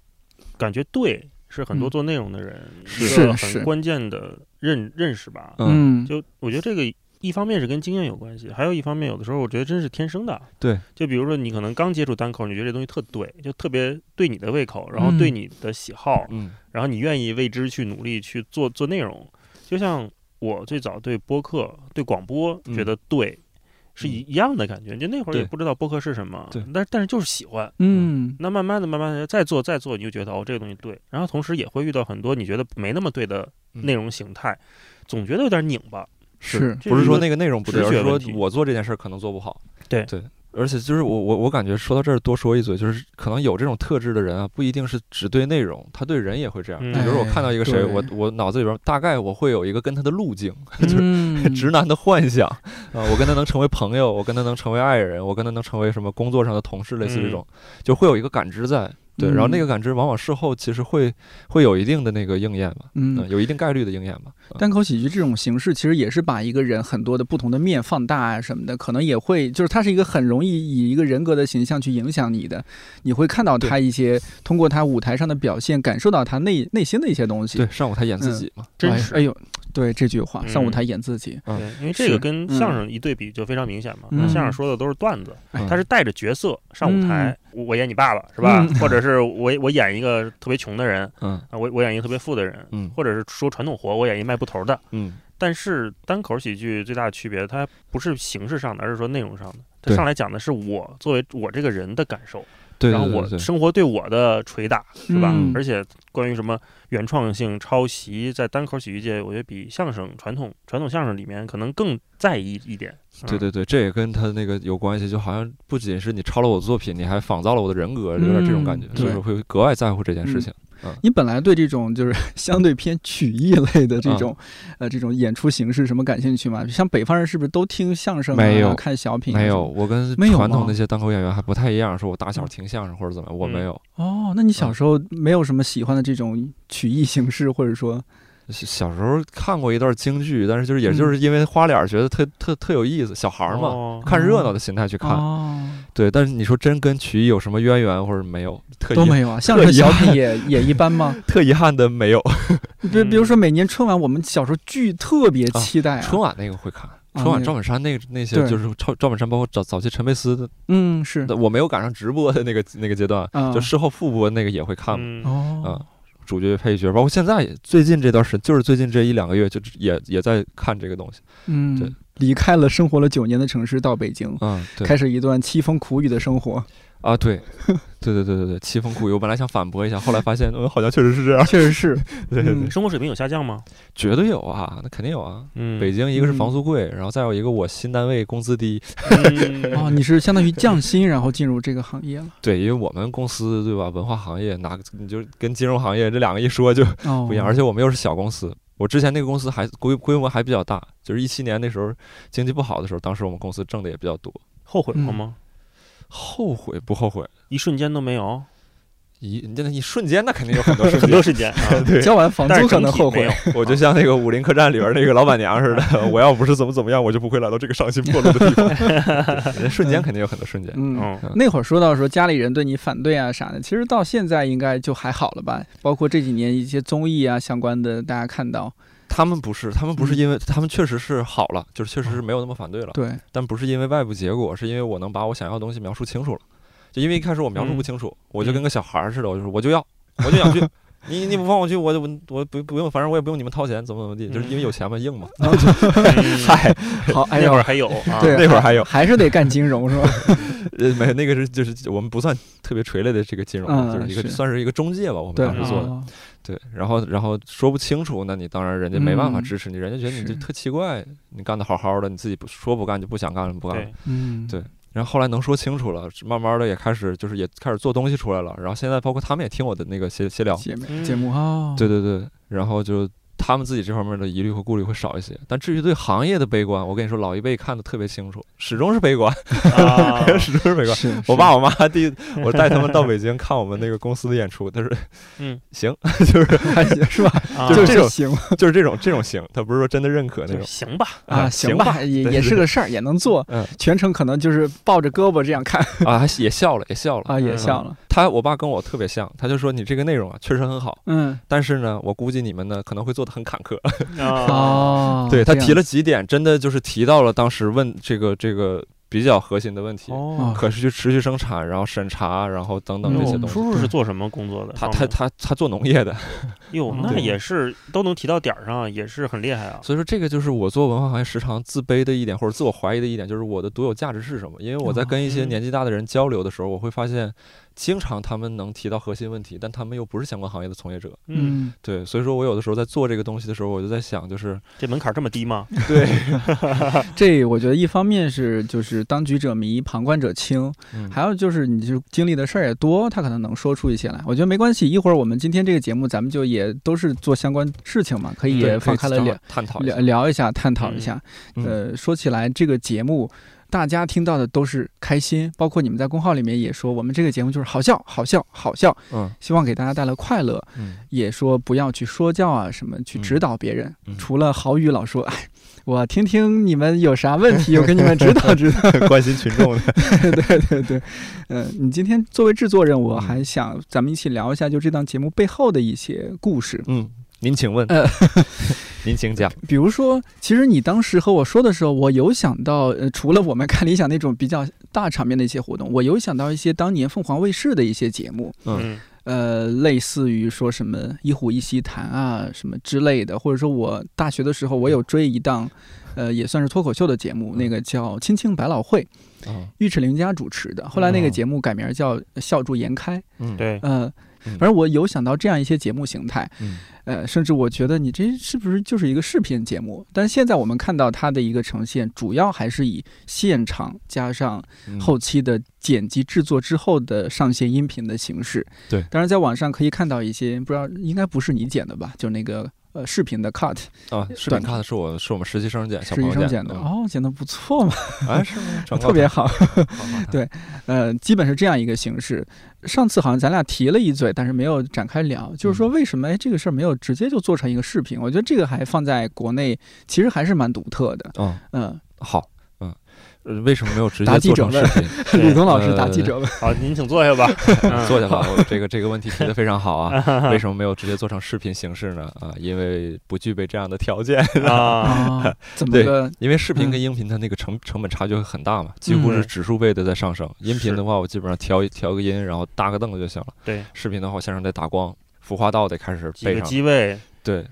[SPEAKER 2] 感觉对，是很多
[SPEAKER 1] 嗯
[SPEAKER 2] 做内容的人
[SPEAKER 1] 是
[SPEAKER 2] 一个
[SPEAKER 1] 是
[SPEAKER 2] 很关键的认认识吧。
[SPEAKER 3] 嗯，
[SPEAKER 1] 嗯，
[SPEAKER 2] 就我觉得这个一方面是跟经验有关系，还有一方面有的时候我觉得真是天生的。
[SPEAKER 3] 对，
[SPEAKER 2] 就比如说你可能刚接触单口，你觉得这东西特对，就特别对你的胃口，然后对
[SPEAKER 1] 嗯
[SPEAKER 2] 你的喜好，
[SPEAKER 3] 嗯
[SPEAKER 2] 然后你愿意为之去努力去做做内容。就像我最早对播客、对广播
[SPEAKER 3] 嗯
[SPEAKER 2] 觉得对。是一一样的感觉，就那会儿也不知道播客是什么，
[SPEAKER 3] 对
[SPEAKER 2] 但但是就是喜欢，
[SPEAKER 1] 嗯
[SPEAKER 2] 那慢慢的、慢慢的再做、再做，你就觉得哦，这个东西对。然后同时也会遇到很多你觉得没那么对的
[SPEAKER 3] 嗯
[SPEAKER 2] 内容形态，总觉得有点拧巴。
[SPEAKER 1] 是
[SPEAKER 3] 不是说那个内容不对，而是说我做这件事儿可能做不好。
[SPEAKER 2] 对
[SPEAKER 3] 对，而且就是我我我感觉说到这儿多说一嘴，就是可能有这种特质的人啊，不一定是只对内容，他对人也会这样。
[SPEAKER 2] 嗯
[SPEAKER 3] 比如说我看到一个谁，
[SPEAKER 1] 哎
[SPEAKER 3] 我我脑子里边大概我会有一个跟他的路径，就是
[SPEAKER 1] 嗯 [laughs]
[SPEAKER 3] 直男的幻想 [laughs] 啊、我跟他能成为朋友，我跟他能成为爱人，我跟他能成为什么工作上的同事，类似这种，就会有一个感知在。对，然后那
[SPEAKER 1] 嗯
[SPEAKER 3] 个感知往往事后其实会会有一定的那个应验嘛，
[SPEAKER 1] 嗯
[SPEAKER 3] 嗯，有一定概率的应验吧。嗯
[SPEAKER 1] 单口喜剧这种形式，其实也是把一个人很多的不同的面放大啊什么的，可能也会就是它是一个很容易以一个人格的形象去影响你的，你会看到他一些通过他舞台上的表现，感受到他内内心的一些东西。
[SPEAKER 3] 对，上舞台演自己嘛，
[SPEAKER 2] 真实
[SPEAKER 1] 哎哎呦，对这句话，上舞
[SPEAKER 2] 嗯
[SPEAKER 1] 台演自己，
[SPEAKER 3] 嗯。
[SPEAKER 2] 对，因为这个跟
[SPEAKER 1] 嗯。
[SPEAKER 2] 相声一对比就非常明显嘛。
[SPEAKER 1] 嗯。
[SPEAKER 2] 那相声说的都是段子，
[SPEAKER 1] 哎
[SPEAKER 2] 他是带着角色上舞台，我我演你爸爸是吧？
[SPEAKER 1] 嗯。[laughs]
[SPEAKER 2] 或者是我我演一个特别穷的人
[SPEAKER 3] 嗯。
[SPEAKER 2] 啊，我我演一个特别富的人，
[SPEAKER 3] 嗯。
[SPEAKER 2] 或者是说传统活，我演一卖布头的。
[SPEAKER 3] 嗯，
[SPEAKER 2] 但是单口喜剧最大的区别，它不是形式上的，而是说内容上的。它上来讲的是我作为我这个人的感受，
[SPEAKER 3] 对，
[SPEAKER 2] 然后我生活对我的捶打，是吧？
[SPEAKER 1] 嗯。
[SPEAKER 2] 而且关于什么原创性、抄袭，在单口喜剧界，我觉得比相声传统传统相声里面可能更在意一点。嗯，
[SPEAKER 3] 对对对，这也跟他那个有关系，就好像不仅是你抄了我的作品，你还仿造了我的人格，有点这种感觉，
[SPEAKER 1] 嗯
[SPEAKER 3] 所以说会格外在乎这件事情。嗯
[SPEAKER 1] 你本来对这种就是 [laughs] 相对偏曲艺类的这种，呃，这种演出形式什么感兴趣吗？像北方人是不是都听相声、啊、
[SPEAKER 3] 没有
[SPEAKER 1] 看小品、啊？
[SPEAKER 3] 没有，。我跟
[SPEAKER 1] 没有
[SPEAKER 3] 传统那些单口演员还不太一样，说我打小听相声或者怎么样，我
[SPEAKER 2] 嗯
[SPEAKER 3] 没有。
[SPEAKER 1] 哦，那你小时候没有什么喜欢的这种曲艺形式，或者说，
[SPEAKER 3] 小小时候看过一段京剧，但是就是也
[SPEAKER 1] 嗯
[SPEAKER 3] 就是因为花脸儿觉得特特特有意思，小孩儿嘛，
[SPEAKER 2] 哦
[SPEAKER 3] 看热闹的心态去看。
[SPEAKER 1] 哦，
[SPEAKER 3] 对，但是你说真跟曲艺有什么渊源或者没有？特遗
[SPEAKER 1] 都没有啊。相声、小品也也一般吗？
[SPEAKER 3] 特遗憾的没有。[laughs]
[SPEAKER 1] 比比如说每年春晚，我们小时候剧特别期待啊。
[SPEAKER 3] 春晚那个会看，春晚赵本山那个那些就是赵赵本山，包括早早期陈佩斯的，
[SPEAKER 1] 嗯，是
[SPEAKER 3] 我没有赶上直播的那个那个阶段，
[SPEAKER 1] 啊
[SPEAKER 3] 就事后复播那个也会看嘛。
[SPEAKER 2] 嗯
[SPEAKER 3] 主角配角，包括现在也最近这段时，就是最近这一两个月，就也也在看这个东西。对
[SPEAKER 1] 嗯，离开了生活了九年的城市，到北京，
[SPEAKER 3] 嗯，对
[SPEAKER 1] 开始一段凄风苦雨的生活。
[SPEAKER 3] 啊，[laughs] 对，对对对对对，凄风苦雨。我本来想反驳一下，后来发现，嗯，好像确实是这样。
[SPEAKER 1] 确实是，[laughs]
[SPEAKER 3] 对对对，
[SPEAKER 1] 嗯
[SPEAKER 2] 生活水平有下降吗？
[SPEAKER 3] 绝对有啊，那肯定有啊。
[SPEAKER 2] 嗯，
[SPEAKER 3] 北京一个是
[SPEAKER 1] 嗯
[SPEAKER 3] 房租贵，然后再有一个我新单位工资低。
[SPEAKER 2] 嗯 [laughs]
[SPEAKER 1] 哦，你是相当于降薪，然后进入这个行业了。
[SPEAKER 3] 对，因为我们公司对吧，文化行业哪个你就跟金融行业这两个一说就
[SPEAKER 1] 哦，
[SPEAKER 3] 不一样，而且我们又是小公司。我之前那个公司还规规模还比较大，就是一七年那时候经济不好的时候，当时我们公司挣的也比较多。
[SPEAKER 2] 后悔过
[SPEAKER 1] 嗯
[SPEAKER 2] 吗？
[SPEAKER 3] 后悔不后悔？
[SPEAKER 2] 一瞬间都没有，
[SPEAKER 3] 一你那一瞬间，那肯定有很多 [laughs] 瞬
[SPEAKER 2] 很多
[SPEAKER 3] 间。
[SPEAKER 2] 瞬间啊。[laughs]
[SPEAKER 3] 对，
[SPEAKER 1] 交完房租可能后悔。[laughs]
[SPEAKER 3] 我就像那个《武林客栈》里边那个老板娘似的，我要不是怎么怎么样，我就不会来到这个伤心破落的地方。对那瞬间肯定有很多瞬间。
[SPEAKER 1] 嗯，
[SPEAKER 2] 嗯，
[SPEAKER 1] 那会儿说到说家里人对你反对啊啥的，其实到现在应该就还好了吧？包括这几年一些综艺啊相关的，大家看到，
[SPEAKER 3] 他们不是，他们不是因为他们确实是好了，就是确实是没有那么反对了，
[SPEAKER 1] 对，
[SPEAKER 3] 但不是因为外部结果，是因为我能把我想要的东西描述清楚了。就因为一开始我描述不清楚，我就跟个小孩儿似的，我就说我就要，我就想去。你你不放我去，我就我我不不用，反正我也不用你们掏钱，怎么怎么地，就是因为有钱嘛，硬嘛。[laughs] 嗨，
[SPEAKER 1] 好，[laughs]
[SPEAKER 2] 那会儿，还有啊，
[SPEAKER 1] 对，
[SPEAKER 3] 那会儿还有
[SPEAKER 1] 还是得干金融是吧？
[SPEAKER 3] 呃，没那个是就是我们不算特别垂类的这个金融，
[SPEAKER 1] 嗯
[SPEAKER 3] 就是一个
[SPEAKER 1] 是
[SPEAKER 3] 算是一个中介吧，我们
[SPEAKER 1] 对，
[SPEAKER 3] 当时做的。
[SPEAKER 1] 哦
[SPEAKER 3] 对，然后然后说不清楚，那你当然人家没办法
[SPEAKER 1] 嗯
[SPEAKER 3] 支持你，人家觉得你这
[SPEAKER 1] 是
[SPEAKER 3] 特奇怪，你干的好好的，你自己不说不干就不想干了不干了。
[SPEAKER 2] 对
[SPEAKER 3] 然后后来能说清楚了，慢慢的也开始就是也开始做东西出来了，然后现在包括他们也听我的那个闲闲聊，
[SPEAKER 1] 节目
[SPEAKER 2] 嗯
[SPEAKER 1] 节目。哦，
[SPEAKER 3] 对对对，然后就他们自己这方面的疑虑和顾虑会少一些，但至于对行业的悲观，我跟你说，老一辈看的特别清楚，始终是悲观，
[SPEAKER 2] 啊，[laughs]
[SPEAKER 3] 始终是悲观。我爸我妈第一，我带他们到北京看我们那个公司的演出，他说
[SPEAKER 2] 嗯 [laughs] [laughs]
[SPEAKER 3] 行，就是
[SPEAKER 1] 还行是吧？
[SPEAKER 2] 啊
[SPEAKER 3] 就这种
[SPEAKER 1] 就是行
[SPEAKER 3] 就是这种这种行，他不是说真的认可那种。
[SPEAKER 2] 行吧，
[SPEAKER 1] 啊，
[SPEAKER 3] 啊
[SPEAKER 1] 行
[SPEAKER 3] 行吧
[SPEAKER 1] 也也是个事儿，也能做。
[SPEAKER 3] 嗯
[SPEAKER 1] 全程可能就是抱着胳膊这样看
[SPEAKER 3] 啊，也笑了，也笑了。
[SPEAKER 1] 啊，也
[SPEAKER 2] 嗯
[SPEAKER 1] 笑了。
[SPEAKER 3] 他我爸跟我特别像，他就说你这个内容啊确实很好，
[SPEAKER 1] 嗯，
[SPEAKER 3] 但是呢，我估计你们呢可能会做的很坎坷。[laughs]
[SPEAKER 2] 啊，
[SPEAKER 1] 哦，
[SPEAKER 3] 对他提了几点，真的就是提到了当时问这个这个比较核心的问题，
[SPEAKER 2] 哦，
[SPEAKER 3] 可持续持续生产，然后审查，然后等等这些
[SPEAKER 1] 嗯
[SPEAKER 3] 东西。
[SPEAKER 2] 叔叔是做什么工作的？
[SPEAKER 3] 他他他他做农业的，[laughs]
[SPEAKER 2] 哟，
[SPEAKER 1] 嗯
[SPEAKER 2] 那也是都能提到点儿上，也是很厉害啊。
[SPEAKER 3] 所以说这个就是我做文化行业时常自卑的一点，或者自我怀疑的一点，就是我的独有价值是什么？因为我在跟一些
[SPEAKER 2] 嗯
[SPEAKER 3] 年纪大的人交流的时候，我会发现，经常他们能提到核心问题，但他们又不是相关行业的从业者。
[SPEAKER 2] 嗯，
[SPEAKER 1] 嗯，
[SPEAKER 3] 对，所以说我有的时候在做这个东西的时候，我就在想，就是
[SPEAKER 2] 这门槛这么低吗？[laughs]
[SPEAKER 3] 对，[laughs]
[SPEAKER 1] 这我觉得一方面是就是当局者迷，旁观者清，
[SPEAKER 3] 嗯
[SPEAKER 1] 还有就是你就经历的事儿也多，他可能能说出一些来。我觉得没关系，一会儿我们今天这个节目咱们就也都是做相关事情嘛，可以也
[SPEAKER 3] 可以正好
[SPEAKER 1] 放开了聊聊
[SPEAKER 3] 探讨一下。
[SPEAKER 1] 聊一下，探讨一下。
[SPEAKER 3] 嗯
[SPEAKER 1] 呃，说起来这个节目。大家听到的都是开心，包括你们在公号里面也说，我们这个节目就是好笑、好笑、好笑，
[SPEAKER 3] 嗯
[SPEAKER 1] 希望给大家带来快乐。
[SPEAKER 3] 嗯
[SPEAKER 1] 也说不要去说教啊，什么去指导别人。
[SPEAKER 3] 嗯
[SPEAKER 1] 除了郝宇老说，[laughs] 哎，我听听你们有啥问题，[laughs] 我给你们指导指导。[laughs]
[SPEAKER 3] 关心群众的。
[SPEAKER 1] 对对对，嗯、你今天作为制作人，我
[SPEAKER 3] 嗯
[SPEAKER 1] 还想咱们一起聊一下，就这档节目背后的一些故事。
[SPEAKER 3] 嗯，您请问
[SPEAKER 1] 呃，
[SPEAKER 3] 您请讲。
[SPEAKER 1] 比如说，其实你当时和我说的时候，我有想到，呃，除了我们看理想那种比较大场面的一些活动，我有想到一些当年凤凰卫视的一些节目，
[SPEAKER 3] 嗯
[SPEAKER 2] 嗯
[SPEAKER 1] 呃，类似于说什么一虎一席谈啊什么之类的，或者说我大学的时候，我有追一档，呃，也算是脱口秀的节目，那个叫《青青百老汇》，
[SPEAKER 3] 啊，
[SPEAKER 1] 尉迟琳佳主持的。后来那个
[SPEAKER 3] 哦
[SPEAKER 1] 节目改名叫《笑逐颜开》。
[SPEAKER 3] 嗯，，
[SPEAKER 2] 对，
[SPEAKER 1] 呃，
[SPEAKER 3] 嗯
[SPEAKER 1] 反正我有想到这样一些节目形态，
[SPEAKER 3] 嗯
[SPEAKER 1] 呃，甚至我觉得你这是不是就是一个视频节目？但现在我们看到它的一个呈现，主要还是以现场加上
[SPEAKER 3] 嗯
[SPEAKER 1] 后期的剪辑制作之后的上线音频的形式。
[SPEAKER 3] 对
[SPEAKER 1] 当然在网上可以看到一些，不知道应该不是你剪的吧？就那个呃视频的 cut，
[SPEAKER 3] 啊，视频 cut 是我是我们实习生剪，小
[SPEAKER 1] 实习生剪的，
[SPEAKER 3] 嗯
[SPEAKER 1] 哦，剪的不错嘛，[laughs]
[SPEAKER 3] 哎，是吗？[laughs]
[SPEAKER 1] 特别好。[laughs] 对呃，基本是这样一个形式。上次好像咱俩提了一嘴，但是没有展开聊，就是说为什么哎这个事儿没有直接就做成一个视频？我觉得这个还放在国内，其实还是蛮独特的。
[SPEAKER 3] 嗯，
[SPEAKER 1] 嗯，
[SPEAKER 3] 好，嗯，呃为什么没有直接做成
[SPEAKER 1] 记者问
[SPEAKER 3] 视频？[laughs]
[SPEAKER 2] 对
[SPEAKER 1] 吕东老师答
[SPEAKER 3] 呃
[SPEAKER 1] 记者问，
[SPEAKER 2] 好，您请坐下吧。[laughs] 嗯
[SPEAKER 3] 坐下吧，我这个这个问题提的非常好啊。[laughs] 为什么没有直接做成视频形式呢？啊，因为不具备这样的条件。
[SPEAKER 2] 啊，
[SPEAKER 1] 啊，怎么
[SPEAKER 3] 对
[SPEAKER 1] 个？
[SPEAKER 3] 因为视频
[SPEAKER 1] 嗯
[SPEAKER 3] 跟音频它那个成成本差距会很大嘛，几乎是
[SPEAKER 2] 嗯
[SPEAKER 3] 指数倍的在上升。音频的话，我基本上调一调个音，然后搭个凳子就行了。
[SPEAKER 2] 对，
[SPEAKER 3] 视频的话，我现场得打光，服化道得开始
[SPEAKER 2] 几个
[SPEAKER 3] 备上。
[SPEAKER 2] 机位，
[SPEAKER 3] 对，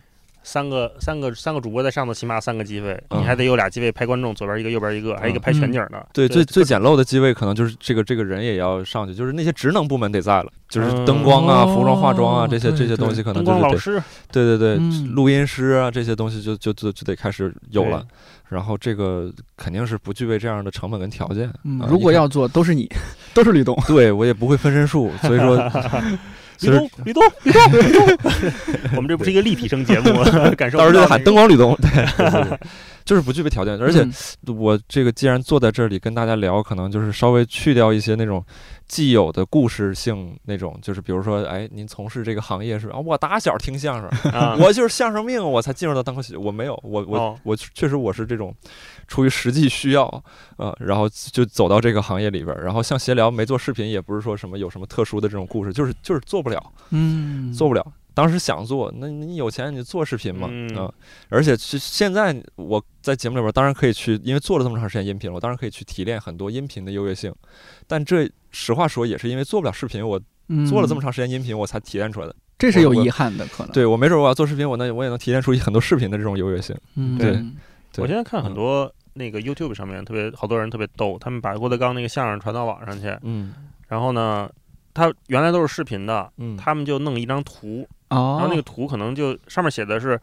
[SPEAKER 2] 三个三个三个主播在上头，起码三个机位，
[SPEAKER 3] 嗯
[SPEAKER 2] 你还得有俩机位拍观众，左边一个，右边一个，还有一个
[SPEAKER 3] 嗯
[SPEAKER 2] 拍全景的。
[SPEAKER 3] 对，
[SPEAKER 2] 这
[SPEAKER 3] 最最简陋的机位可能就是这个这个人也要上去，就是那些职能部门得在了，就是
[SPEAKER 2] 嗯
[SPEAKER 3] 灯光啊、
[SPEAKER 1] 哦
[SPEAKER 3] 服装化妆啊这些
[SPEAKER 1] 对
[SPEAKER 3] 这些东西可能
[SPEAKER 2] 灯
[SPEAKER 3] 就是得
[SPEAKER 2] 光老师
[SPEAKER 3] 对对对，
[SPEAKER 1] 嗯
[SPEAKER 3] 录音师啊这些东西就就就就得开始有了。然后这个肯定是不具备这样的成本跟条件。
[SPEAKER 1] 如果要做，都是你，[laughs] 都是吕东。
[SPEAKER 3] 对我也不会分身术，所以说 [laughs]
[SPEAKER 2] 吕东，吕东，吕东，吕东。[laughs] 我们这不是一个立体声节目，[laughs] 感受
[SPEAKER 3] 到时候就得喊灯光吕东，对。对对对，就是不具备条件。而且
[SPEAKER 1] 嗯
[SPEAKER 3] 我这个既然坐在这里跟大家聊，可能就是稍微去掉一些那种既有的故事性那种，就是比如说，哎，您从事这个行业是吧？啊，我打小听相声，
[SPEAKER 2] 啊，[laughs]
[SPEAKER 3] 我就是相声命，我才进入到单口喜剧。我没有，我我、
[SPEAKER 2] 哦
[SPEAKER 3] 我确实我是这种出于实际需要，呃，然后就走到这个行业里边儿。然后像闲聊没做视频，也不是说什么有什么特殊的这种故事，就是就是做不了，
[SPEAKER 1] 嗯，
[SPEAKER 3] 做不了。当时想做，那你有钱你做视频嘛？
[SPEAKER 2] 嗯
[SPEAKER 3] 啊而且是现在我在节目里边当然可以去，因为做了这么长时间音频了，我当然可以去提炼很多音频的优越性。但这实话说，也是因为做不了视频，我做了这么
[SPEAKER 1] 长，
[SPEAKER 3] 时间音频，我才提炼出来的。
[SPEAKER 1] 这是有遗憾的，可能。，
[SPEAKER 3] 对我没准我要做视频，我那我也能提炼出很多视频的这种优越性。
[SPEAKER 1] 嗯，
[SPEAKER 3] 对对
[SPEAKER 2] 我现在看很
[SPEAKER 3] 嗯
[SPEAKER 2] 多那个 YouTube 上面特别好多人特别逗，他们把郭德纲那个相声传到网上去，
[SPEAKER 3] 嗯
[SPEAKER 2] 然后呢，他原来都是视频的，
[SPEAKER 3] 嗯，
[SPEAKER 2] 他们就弄一张图，
[SPEAKER 1] 哦，
[SPEAKER 2] 然后那个图可能就上面写的是，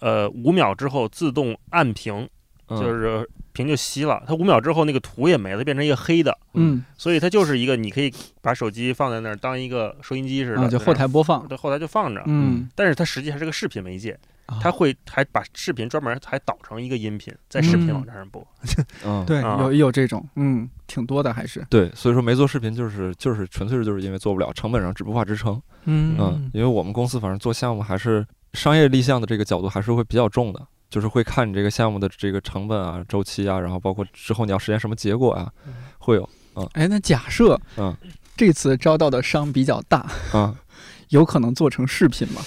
[SPEAKER 2] 呃，五秒之后自动按屏，
[SPEAKER 3] 嗯。
[SPEAKER 2] 就是屏就熄了，它五秒之后那个图也没了，变成一个黑的，
[SPEAKER 1] 嗯，
[SPEAKER 2] 所以它就是一个你可以把手机放在那儿当一个收音机似的，
[SPEAKER 1] 啊，就后台播放，
[SPEAKER 2] 对后台就放着，
[SPEAKER 1] 嗯，
[SPEAKER 2] 但是它实际还是个视频媒介，
[SPEAKER 1] 啊。
[SPEAKER 2] 它会还把视频专门还导成一个音频，在视频
[SPEAKER 1] 嗯。
[SPEAKER 2] 网站上播。[laughs]
[SPEAKER 3] 嗯。
[SPEAKER 1] 对，
[SPEAKER 2] 啊。
[SPEAKER 1] 有有这种，嗯，挺多的还是，
[SPEAKER 3] 对，所以说没做视频就是就是纯粹就是因为做不了，成本上只不法支撑。嗯。
[SPEAKER 1] 嗯，
[SPEAKER 3] 因为我们公司反正做项目还是商业立项的这个角度还是会比较重的，就是会看你这个项目的这个成本啊、周期啊，然后包括之后你要实现什么结果啊，会有嗯。
[SPEAKER 1] 哎，那假设，
[SPEAKER 3] 嗯，
[SPEAKER 1] 这次招到的商比较大，
[SPEAKER 3] 啊。[laughs]
[SPEAKER 1] 有可能做成视频吗？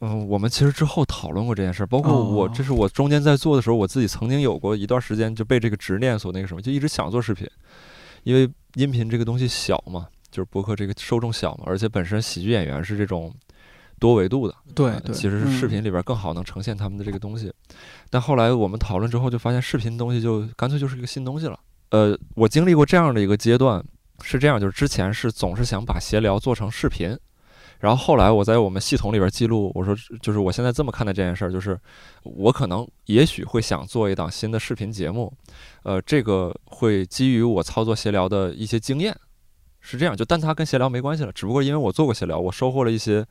[SPEAKER 3] 嗯，我们其实之后讨论过这件事儿，包括我，
[SPEAKER 1] 哦
[SPEAKER 3] 这是我中间在做的时候，我自己曾经有过一段时间就被这个执念所那个什么，就一直想做视频，因为音频这个东西小嘛，就是博客这个受众小嘛，而且本身喜剧演员是这种多维度的，呃
[SPEAKER 1] 对对，
[SPEAKER 3] 其实是视
[SPEAKER 1] 嗯
[SPEAKER 3] 频里边更好能呈现他们的这个东西。但后来我们讨论之后，就发现视频东西就干脆就是一个新东西了。呃，我经历过这样的一个阶段，是这样，就是之前是总是想把闲聊做成视频，然后后来我在我们系统里边记录，我说就是我现在这么看待这件事儿，就是我可能也许会想做一档新的视频节目，呃，这个会基于我操作闲聊的一些经验。是这样，就但它跟闲聊没关系了，只不过因为我做过闲聊，我收获了一些，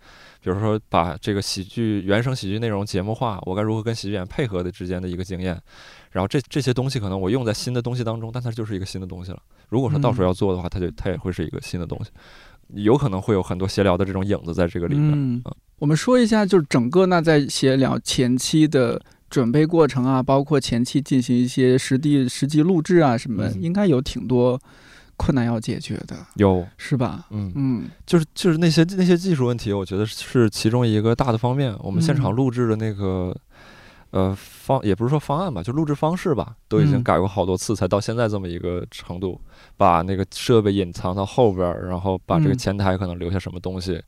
[SPEAKER 3] 比如说把这个喜剧原生喜剧内容节目化，我该如何跟喜剧演员配合的之间的一个经验，然后这这些东西可能我用在新的东西当中，但它就是一个新的东西了。如果说到时候要做的话，它就它也会是一个新的东西，有可能会有很多闲聊的这种影子在这个里面。
[SPEAKER 1] 嗯，我们说一下，就是整个那在闲聊前期的准备过程啊，包括前期进行一些实地实际录制啊什么，
[SPEAKER 3] 嗯
[SPEAKER 1] 应该有挺多困难要解决的，
[SPEAKER 3] 有，
[SPEAKER 1] 是吧？
[SPEAKER 3] 嗯，
[SPEAKER 1] 嗯
[SPEAKER 3] 就是就是那些那些技术问题，我觉得是其中一个大的方面。我们现场
[SPEAKER 1] 嗯
[SPEAKER 3] 录制的那个，呃，方也不是说方案吧，就录制方式吧，都已经
[SPEAKER 1] 嗯
[SPEAKER 3] 改过好多次，才到现在这么一个程度。把那个设备隐藏到后边儿，然后把这个
[SPEAKER 1] 嗯
[SPEAKER 3] 前台可能留下什么东西，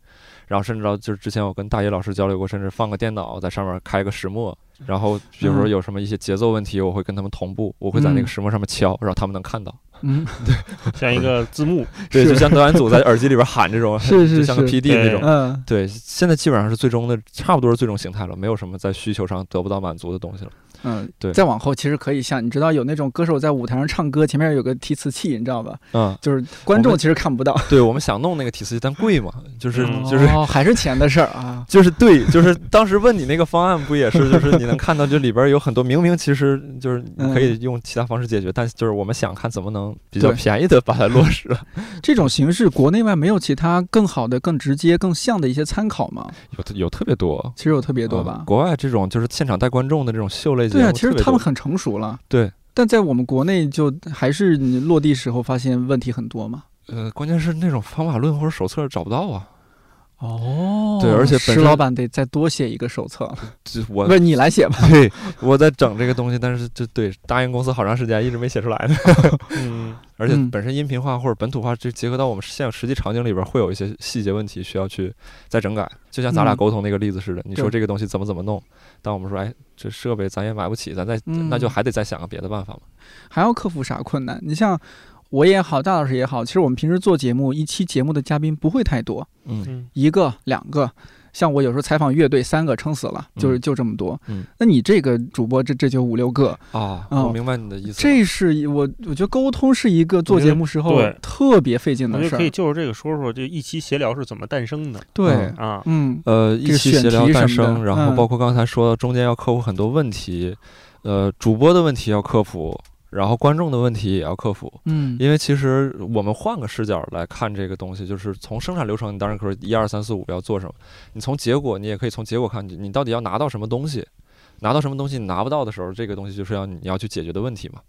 [SPEAKER 3] 然后甚至到就是之前我跟大野老师交流过，甚至放个电脑在上面开个石墨，然后比如说
[SPEAKER 1] 嗯
[SPEAKER 3] 有什么一些节奏问题，我会跟他们同步，我会在那个
[SPEAKER 1] 嗯
[SPEAKER 3] 石墨上面敲，然后他们能看到。
[SPEAKER 1] 嗯，对
[SPEAKER 2] 像一个字幕，[laughs]
[SPEAKER 3] 对，
[SPEAKER 1] 是。
[SPEAKER 3] 就像导演组在耳机里边喊这种，
[SPEAKER 1] 是是
[SPEAKER 3] 就像个 PD 那种。
[SPEAKER 1] 嗯，
[SPEAKER 3] 对，现在基本上是最终的，差不多是最终形态了，没有什么在需求上得不到满足的东西了。
[SPEAKER 1] 嗯，
[SPEAKER 3] 对
[SPEAKER 1] 再往后其实可以像你知道有那种歌手在舞台上唱歌，前面有个提词器，你知道吧？
[SPEAKER 3] 嗯，
[SPEAKER 1] 就是观众其实看不到，[laughs]
[SPEAKER 3] 对，我们想弄那个提词器，但贵嘛，就是
[SPEAKER 2] 嗯 [laughs]
[SPEAKER 3] 就是
[SPEAKER 1] 哦，还是钱的事儿啊。
[SPEAKER 3] 就是对，就是当时问你那个方案不也是，就是你能看到这里边有很多明明其实就是你可以用其他方式解决，但就是我们想看怎么能比较便宜的把它落实了。[laughs]
[SPEAKER 1] 这种形式国内外没有其他更好的、更直接、更像的一些参考吗？
[SPEAKER 3] 有有特别多，
[SPEAKER 1] 其实有特别多
[SPEAKER 3] 嗯
[SPEAKER 1] 吧。
[SPEAKER 3] 国外这种就是现场带观众的这种秀类节
[SPEAKER 1] 对啊，其实他们很成熟了，
[SPEAKER 3] 对。
[SPEAKER 1] 但在我们国内就还是你落地时候发现问题很多嘛。
[SPEAKER 3] 呃，关键是那种方法论或者手册找不到啊。
[SPEAKER 1] 哦
[SPEAKER 3] 对而且本身
[SPEAKER 1] 石老板得再多写一个手册，[laughs]
[SPEAKER 3] 这我
[SPEAKER 1] 不是你来写吧？
[SPEAKER 3] 对我在整这个东西，但是这对答应公司好长时间一直没写出来呢。[laughs]
[SPEAKER 2] 嗯，
[SPEAKER 3] 而且
[SPEAKER 1] 嗯
[SPEAKER 3] 本身音频化或者本土化，就结合到我们现有实际场景里边，会有一些细节问题需要去再整改。就像咱俩
[SPEAKER 1] 嗯
[SPEAKER 3] 沟通那个例子似的，你说这个东西怎么怎么弄，但我们说，哎，这设备咱也买不起，咱再、
[SPEAKER 1] 嗯
[SPEAKER 3] 那就还得再想个别的办法嘛。
[SPEAKER 1] 还要克服啥困难？你像我也好，大老师也好，其实我们平时做节目，一期节目的嘉宾不会太多，
[SPEAKER 3] 嗯
[SPEAKER 2] 嗯
[SPEAKER 1] 一个、两个。像我有时候采访乐队，三个撑死了，就是
[SPEAKER 3] 嗯
[SPEAKER 1] 就这么多。
[SPEAKER 3] 嗯
[SPEAKER 1] 那你这个主播这这就五六个，
[SPEAKER 3] 啊，
[SPEAKER 1] 哦
[SPEAKER 3] 我明白你的意思。
[SPEAKER 1] 这是我我觉得沟通是一个做节目时候特别费劲的事儿。
[SPEAKER 2] 就是这个说说，这一期闲聊是怎么诞生的
[SPEAKER 1] 对
[SPEAKER 3] 嗯，
[SPEAKER 2] 啊？
[SPEAKER 1] 嗯
[SPEAKER 3] 呃，一期闲聊诞生，然后
[SPEAKER 1] 嗯
[SPEAKER 3] 包括刚才说的中间要克服很多问题，呃，主播的问题要克服，然后观众的问题也要克服。
[SPEAKER 1] 嗯
[SPEAKER 3] 因为其实我们换个视角来看这个东西，就是从生产流程，你当然可以一二三四五要做什么；你从结果，你也可以从结果看，你你到底要拿到什么东西，拿到什么东西你拿不到的时候，这个东西就是要你要去解决的问题嘛。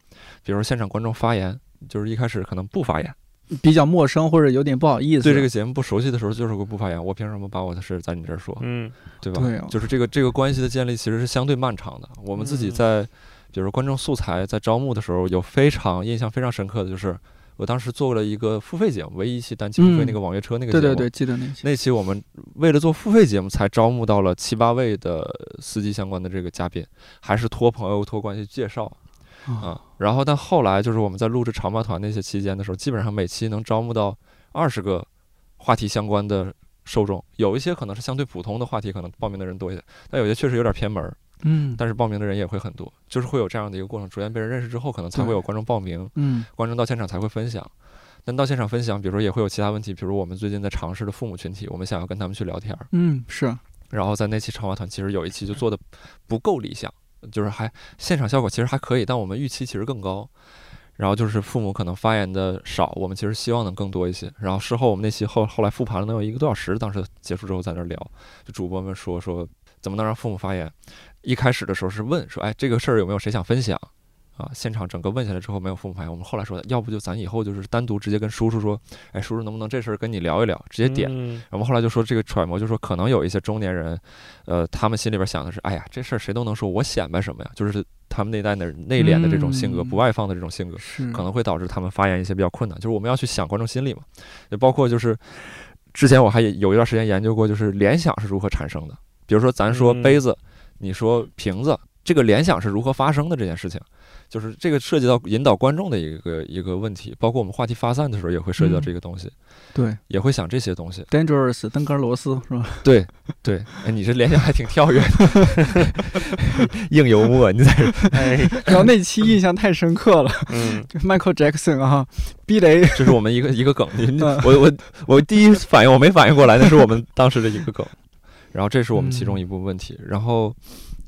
[SPEAKER 3] 比如说现场观众发言，就是一开始可能不发言，
[SPEAKER 1] 比较陌生或者有点不好意思。
[SPEAKER 3] 对这个节目不熟悉的时候，就是会不发言。我凭什么把我的事在你这儿说，
[SPEAKER 2] 嗯
[SPEAKER 3] 对吧？
[SPEAKER 1] 对哦
[SPEAKER 3] 就是这个这个关系的建立其实是相对漫长的。我们自己
[SPEAKER 2] 嗯
[SPEAKER 3] 在，比如说观众素材在招募的时候，有非常印象非常深刻的就是，我当时做了一个付费节目，唯一一期单期付费
[SPEAKER 1] 嗯
[SPEAKER 3] 那个网约车那个节目。
[SPEAKER 1] 对对对，记得那期。
[SPEAKER 3] 那期我们为了做付费节目，才招募到了七八位的司机相关的这个嘉宾，还是托朋友托关系介绍
[SPEAKER 1] 啊，
[SPEAKER 3] 啊。然后但后来就是我们在录制长发团那些期间的时候，基本上每期能招募到二十个话题相关的受众，有一些可能是相对普通的话题，可能报名的人多一些，但有些确实有点偏门儿，
[SPEAKER 1] 嗯
[SPEAKER 3] 但是报名的人也会很多，就是会有这样的一个过程，逐渐被人认识之后，可能才会有观众报名，
[SPEAKER 1] 嗯
[SPEAKER 3] 观众到现场才会分享。但到现场分享，比如说也会有其他问题，比如我们最近在尝试的父母群体，我们想要跟他们去聊天儿，
[SPEAKER 1] 嗯是
[SPEAKER 3] 然后在那期长话团其实有一期就做的不够理想，就是还现场效果其实还可以，但我们预期其实更高。然后就是父母可能发言的少，我们其实希望能更多一些。然后事后我们那期后后来复盘了能有一个多小时，当时结束之后在那儿聊，就主播们说说怎么能让父母发言。一开始的时候是问说，哎，这个事儿有没有谁想分享？啊，现场整个问下来之后没有父母发言，我们后来说，要不就咱以后就是单独直接跟叔叔说，哎，叔叔能不能这事儿跟你聊一聊，直接点。
[SPEAKER 2] 嗯
[SPEAKER 3] 我们后来就说这个揣摩，就说可能有一些中年人，呃，他们心里边想的是，哎呀，这事儿谁都能说，我显摆什么呀？就是他们那代的内敛的这种性格，
[SPEAKER 1] 嗯
[SPEAKER 3] 不外放的这种性格，可能会导致他们发言一些比较困难。就是我们要去想观众心理嘛，就包括就是之前我还有一段时间研究过，就是联想是如何产生的。比如说咱说
[SPEAKER 2] 嗯
[SPEAKER 3] 杯子，你说瓶子，这个联想是如何发生的这件事情。就是这个涉及到引导观众的一个一个问题，包括我们话题发散的时候也会涉及到
[SPEAKER 1] 嗯
[SPEAKER 3] 这个东西，
[SPEAKER 1] 对
[SPEAKER 3] 也会想这些东西。
[SPEAKER 1] dangerous 登革罗斯是吧？
[SPEAKER 3] 对对，哎，你这联想还挺跳跃的，[laughs] 硬幽默，你在这
[SPEAKER 2] 哎
[SPEAKER 1] 然后那期印象太深刻了
[SPEAKER 2] 嗯，[laughs]
[SPEAKER 1] Michael Jackson 啊，避雷，
[SPEAKER 3] 这是我们一个一个梗。我我我第一反应我没反应过来，那是我们当时的一个梗。然后这是我们其中一部分问题。然后，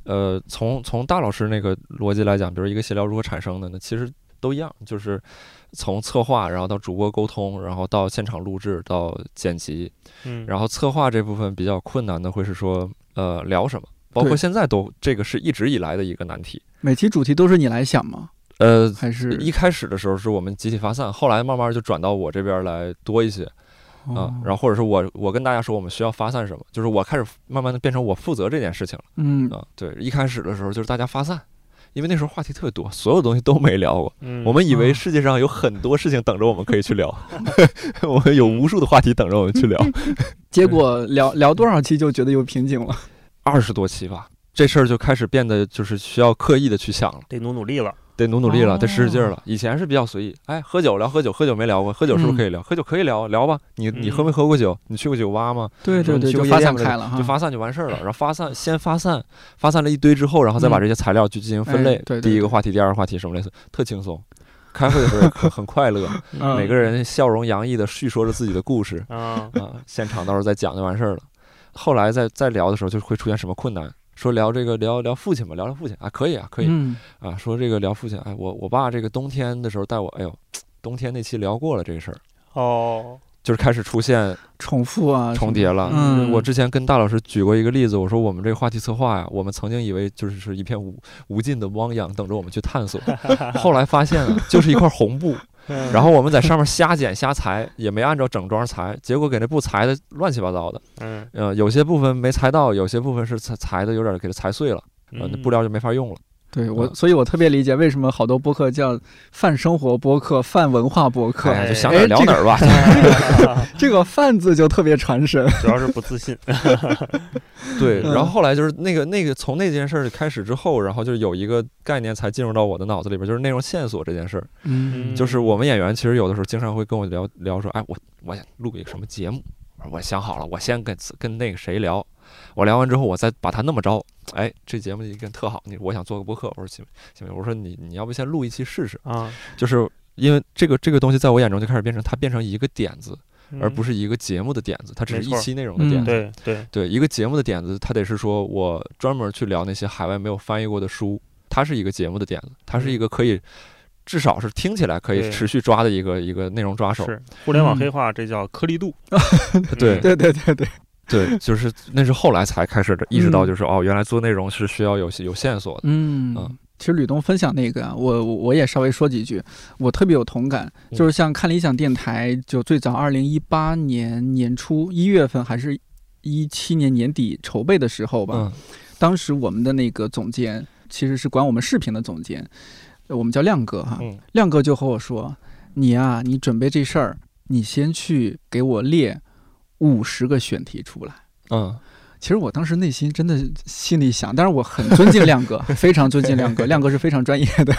[SPEAKER 3] 呃，从从大老师那个逻辑来讲，比如一个闲聊如何产生的呢？其实都一样，就是从策划，然后到主播沟通，然后到现场录制，到剪辑。
[SPEAKER 2] 嗯，
[SPEAKER 3] 然后策划这部分比较困难的会是说，呃，聊什么？包括现在都这个是一直以来的一个难题。
[SPEAKER 1] 每期主题都是你来想吗？
[SPEAKER 3] 呃，
[SPEAKER 1] 还是
[SPEAKER 3] 一开始的时候是我们集体发散，后来慢慢就转到我这边来多一些。
[SPEAKER 1] 哦，
[SPEAKER 3] 然后或者是我我跟大家说我们需要发散什么，就是我开始慢慢的变成我负责这件事情了
[SPEAKER 1] 嗯
[SPEAKER 3] 啊。对，一开始的时候就是大家发散，因为那时候话题特别多，所有东西都没聊过。
[SPEAKER 2] 嗯
[SPEAKER 3] 我们以为
[SPEAKER 1] 啊
[SPEAKER 3] 世界上有很多事情等着我们可以去聊，[laughs] 我们有无数的话题等着我们去聊。[laughs] [laughs]
[SPEAKER 1] 结果聊聊多少期就觉得有瓶颈了。
[SPEAKER 3] 二十多期吧，这事儿就开始变得就是需要刻意的去想了，
[SPEAKER 2] 得努努力了。
[SPEAKER 3] 得努努力了，得使使劲儿
[SPEAKER 1] 哦
[SPEAKER 3] 了。以前是比较随意，哎，喝酒聊喝酒，喝酒没聊过，喝酒是不是可以聊？喝酒可以聊聊吧。你你喝没喝过酒？你去过酒吧吗？
[SPEAKER 1] 对对对，就发散开了，
[SPEAKER 3] 就发散就完事儿了。然后发散先发散，发散了一堆之后，然后再把
[SPEAKER 1] 嗯
[SPEAKER 3] 这些材料去进行分类
[SPEAKER 1] 哎。对
[SPEAKER 3] 第一个话题，第二个话题什么类似，特轻松。开会的时候很 [laughs] 很快乐，[laughs]
[SPEAKER 1] 嗯
[SPEAKER 3] 每个人笑容洋溢的叙说着自己的故事
[SPEAKER 2] 啊，
[SPEAKER 3] 啊，现场到时候再讲就完事儿了。后来再再聊的时候，就会出现什么困难？说聊这个聊聊父亲吧，聊聊父亲啊，可以啊，可以
[SPEAKER 1] 嗯
[SPEAKER 3] 啊。说这个聊父亲，哎，我我爸这个冬天的时候带我，哎呦，冬天那期聊过了这个事儿，
[SPEAKER 2] 哦，
[SPEAKER 3] 就是开始出现
[SPEAKER 1] 重复啊，
[SPEAKER 3] 重叠了。
[SPEAKER 1] 嗯
[SPEAKER 3] 我之前跟大老师举过一个例子，我说我们这个话题策划呀，我们曾经以为就是是一片无无尽的汪洋等着我们去探索，[laughs] 后来发现啊，就是一块红布，然后我们在上面瞎剪瞎裁，也没按照整装裁，结果给那布裁的乱七八糟的。
[SPEAKER 2] 嗯，
[SPEAKER 3] 呃，有些部分没裁到，有些部分是裁裁的有点给它裁碎了，呃，那布料就没法用了。
[SPEAKER 1] 对我，
[SPEAKER 3] 嗯
[SPEAKER 1] 所以我特别理解为什么好多播客叫泛生活播客、泛文化播客。
[SPEAKER 3] 哎，就
[SPEAKER 2] 哎
[SPEAKER 3] 想哪儿聊哪儿吧。
[SPEAKER 1] 这个“ [laughs] 这个泛”字就特别传神。
[SPEAKER 2] 主要是不自信。[laughs]
[SPEAKER 3] 对，
[SPEAKER 1] 嗯
[SPEAKER 3] 然后后来就是那个那个从那件事儿开始之后，然后就是有一个概念才进入到我的脑子里边，就是内容线索这件事儿。
[SPEAKER 1] 嗯
[SPEAKER 3] 就是我们演员其实有的时候经常会跟我聊聊说，哎，我我想录一个什么节目，我想好了，我先跟跟那个谁聊，我聊完之后我再把他那么着，哎，这节目一个特好，你我想做个播客，我说行行，我说你你要不先录一期试试，
[SPEAKER 2] 啊，
[SPEAKER 3] 就是因为这个这个东西在我眼中就开始变成它变成一个点子，而不
[SPEAKER 2] 是
[SPEAKER 3] 是一个节目的点子，它只是一期内容的点
[SPEAKER 1] 嗯
[SPEAKER 3] 子。
[SPEAKER 2] 对对，
[SPEAKER 3] 对一个节目的点子，它得是说我专门去聊那些海外没有翻译过的书，它是一个节目的点子，它是一个可以至少是听起来可以持续抓的一个一个内容抓手。
[SPEAKER 2] 是。互联网
[SPEAKER 1] 嗯
[SPEAKER 2] 黑化，这叫颗粒度。[laughs]
[SPEAKER 3] 对。
[SPEAKER 2] 嗯。
[SPEAKER 1] 对对对对，
[SPEAKER 3] 对，就是那是后来才开始的意识到，
[SPEAKER 1] 嗯
[SPEAKER 3] 就是哦，原来做内容是需要有有线索的。
[SPEAKER 1] 嗯。
[SPEAKER 3] 嗯。
[SPEAKER 1] 其实吕东分享那个啊，我我我也稍微说几句，我特别有同感。
[SPEAKER 3] 嗯。
[SPEAKER 1] 就是像看理想电台，就最早二零一八年年初一月份还是一七年年底筹备的时候吧，
[SPEAKER 3] 嗯。
[SPEAKER 1] 当时我们的那个总监其实是管我们视频的总监，呃我们叫亮哥哈。
[SPEAKER 3] 嗯
[SPEAKER 1] 亮哥就和我说：“你呀、你准备这事儿，你先去给我列五十个选题出来。”
[SPEAKER 3] 嗯
[SPEAKER 1] 其实我当时内心真的心里想，但是我很尊敬亮哥，非常尊敬亮哥，亮哥是非常专业的，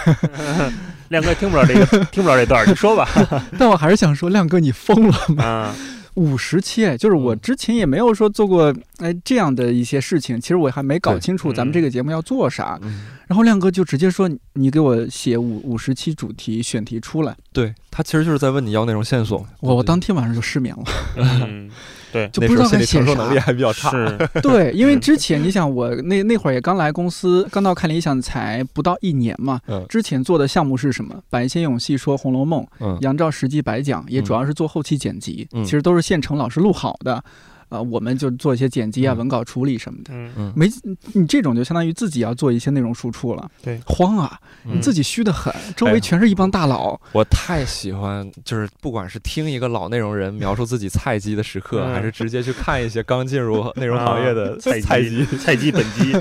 [SPEAKER 1] [laughs]
[SPEAKER 2] 亮哥听不了这个，听不了这段儿，你说吧。[laughs]
[SPEAKER 1] 但我还是想说，亮哥你疯了吗？
[SPEAKER 2] 啊，
[SPEAKER 1] 五十期哎，就是我
[SPEAKER 3] 嗯。
[SPEAKER 1] 之前也没有说做过哎这样的一些事情，其实我还没搞清楚咱们
[SPEAKER 2] 嗯
[SPEAKER 1] 这个节目要做啥。
[SPEAKER 3] 嗯，
[SPEAKER 1] 然后亮哥就直接说，你给我写五五十期主题选题出来，
[SPEAKER 3] 对他其实就是在问你要内容线索。
[SPEAKER 1] 我我当天晚上就失眠了，[laughs]
[SPEAKER 2] 嗯，对，
[SPEAKER 1] 就不知道该写
[SPEAKER 3] 那时候心理承受能力
[SPEAKER 1] 啥。
[SPEAKER 3] 还比较差。
[SPEAKER 2] 是，[laughs]
[SPEAKER 1] 对，因为之前你想我那那会儿也刚来公司，刚到看理想才不到一年嘛，
[SPEAKER 3] 嗯
[SPEAKER 1] 之前做的项目是什么？白先勇戏说《红楼梦》，
[SPEAKER 3] 嗯
[SPEAKER 1] 杨照实际白讲，也主
[SPEAKER 3] 嗯
[SPEAKER 1] 要是做后期剪辑，
[SPEAKER 3] 嗯
[SPEAKER 1] 其实都是现成老师录好的，呃，我们就做一些剪辑啊、
[SPEAKER 3] 嗯
[SPEAKER 1] 文稿处理什么的。
[SPEAKER 2] 嗯，
[SPEAKER 3] 嗯，
[SPEAKER 1] 没，你这种就相当于自己要做一些内容输出了，
[SPEAKER 2] 对
[SPEAKER 1] 慌啊，
[SPEAKER 3] 嗯
[SPEAKER 1] 你自己虚的很，周围全是一帮大佬，
[SPEAKER 3] 我太喜欢，就是不管是听一个老内容人描述自己菜鸡的时刻，
[SPEAKER 2] 嗯
[SPEAKER 3] 还是直接去看一些刚进入 [laughs] 内容行业的
[SPEAKER 2] 啊菜
[SPEAKER 3] 菜
[SPEAKER 2] 鸡
[SPEAKER 3] 鸡，[laughs]
[SPEAKER 2] 菜鸡本鸡，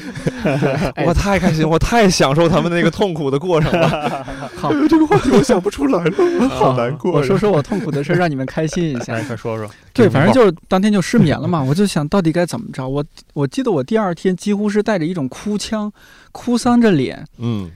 [SPEAKER 2] [laughs]
[SPEAKER 1] 哎
[SPEAKER 3] 我太开心，我太享受他们那个痛苦的过程了。
[SPEAKER 1] 好，
[SPEAKER 3] 这个话题我想不出来了，好
[SPEAKER 2] 啊
[SPEAKER 3] 难过
[SPEAKER 1] 我说说我痛苦的事，让你们开心一下
[SPEAKER 2] 来。快说说。
[SPEAKER 1] 对，反正就是当天就失眠了嘛，我就想到底该怎么着。我我记得我第二天几乎是带着一种哭腔，哭丧着脸
[SPEAKER 3] 嗯，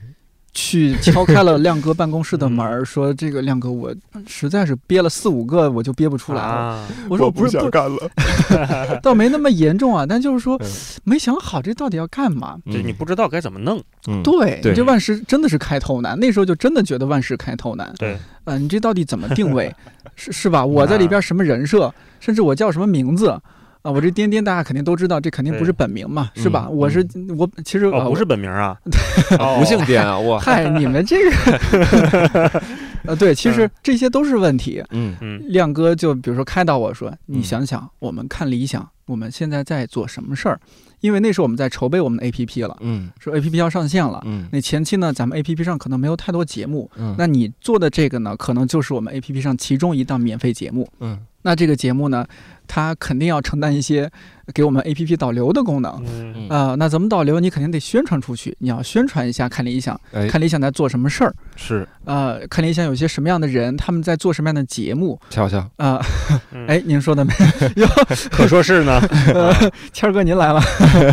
[SPEAKER 1] 去敲开了亮哥办公室的门儿，说：“这个亮哥，我实在是憋了四五个，我就憋不出来了。
[SPEAKER 2] 啊，
[SPEAKER 1] 我说：“我不是不
[SPEAKER 3] 干了。[laughs]
[SPEAKER 1] 倒没那么严重啊，但就是说
[SPEAKER 3] 嗯
[SPEAKER 1] 没想好这到底要干嘛。”
[SPEAKER 2] 就你不知道该怎么弄。
[SPEAKER 3] 嗯，
[SPEAKER 1] 对，
[SPEAKER 3] 对
[SPEAKER 1] 你这万事真的是开头难。那时候就真的觉得万事开头难。
[SPEAKER 2] 对，
[SPEAKER 1] 嗯、你这到底怎么定位？[laughs] 是是吧？我在里边什么人设，甚至我叫什么名字啊？我这颠颠大家肯定都知道，这肯定不是本名嘛，
[SPEAKER 3] 嗯
[SPEAKER 1] 是吧？我是我其实
[SPEAKER 2] 不是本名啊，[laughs] 哦
[SPEAKER 3] 不姓颠啊，我，[laughs]
[SPEAKER 1] 嗨，你们这个，[laughs] 呃，对，其实这些都是问题。
[SPEAKER 3] 嗯
[SPEAKER 2] 嗯
[SPEAKER 1] 亮哥就比如说开导我说：“你
[SPEAKER 3] 嗯
[SPEAKER 1] 想想，我们看理想，我们现在在做什么事儿？因为那时候我们在筹备我们的 APP 了，
[SPEAKER 3] 嗯
[SPEAKER 1] 说 APP 要上线了。
[SPEAKER 3] 嗯
[SPEAKER 1] 那前期呢，咱们 APP 上可能没有太多节目，
[SPEAKER 3] 嗯
[SPEAKER 1] 那你做的这个呢，可能就是我们 APP 上其中一档免费节目。
[SPEAKER 3] 嗯
[SPEAKER 1] 那这个节目呢，它肯定要承担一些给我们 A P P 导流的功能。
[SPEAKER 2] 嗯。
[SPEAKER 1] 那怎么导流？你肯定得宣传出去，你要宣传一下看理想，
[SPEAKER 3] 哎，
[SPEAKER 1] 看理想在做什么事儿，
[SPEAKER 3] 是。
[SPEAKER 1] 呃，看理想有些什么样的人，他们在做什么样的节目，
[SPEAKER 3] 瞧瞧，
[SPEAKER 1] 啊、[laughs]
[SPEAKER 2] 嗯。
[SPEAKER 1] 哎，您说的没？[laughs]
[SPEAKER 2] 可说是呢。
[SPEAKER 1] 呃，谦儿哥您来了，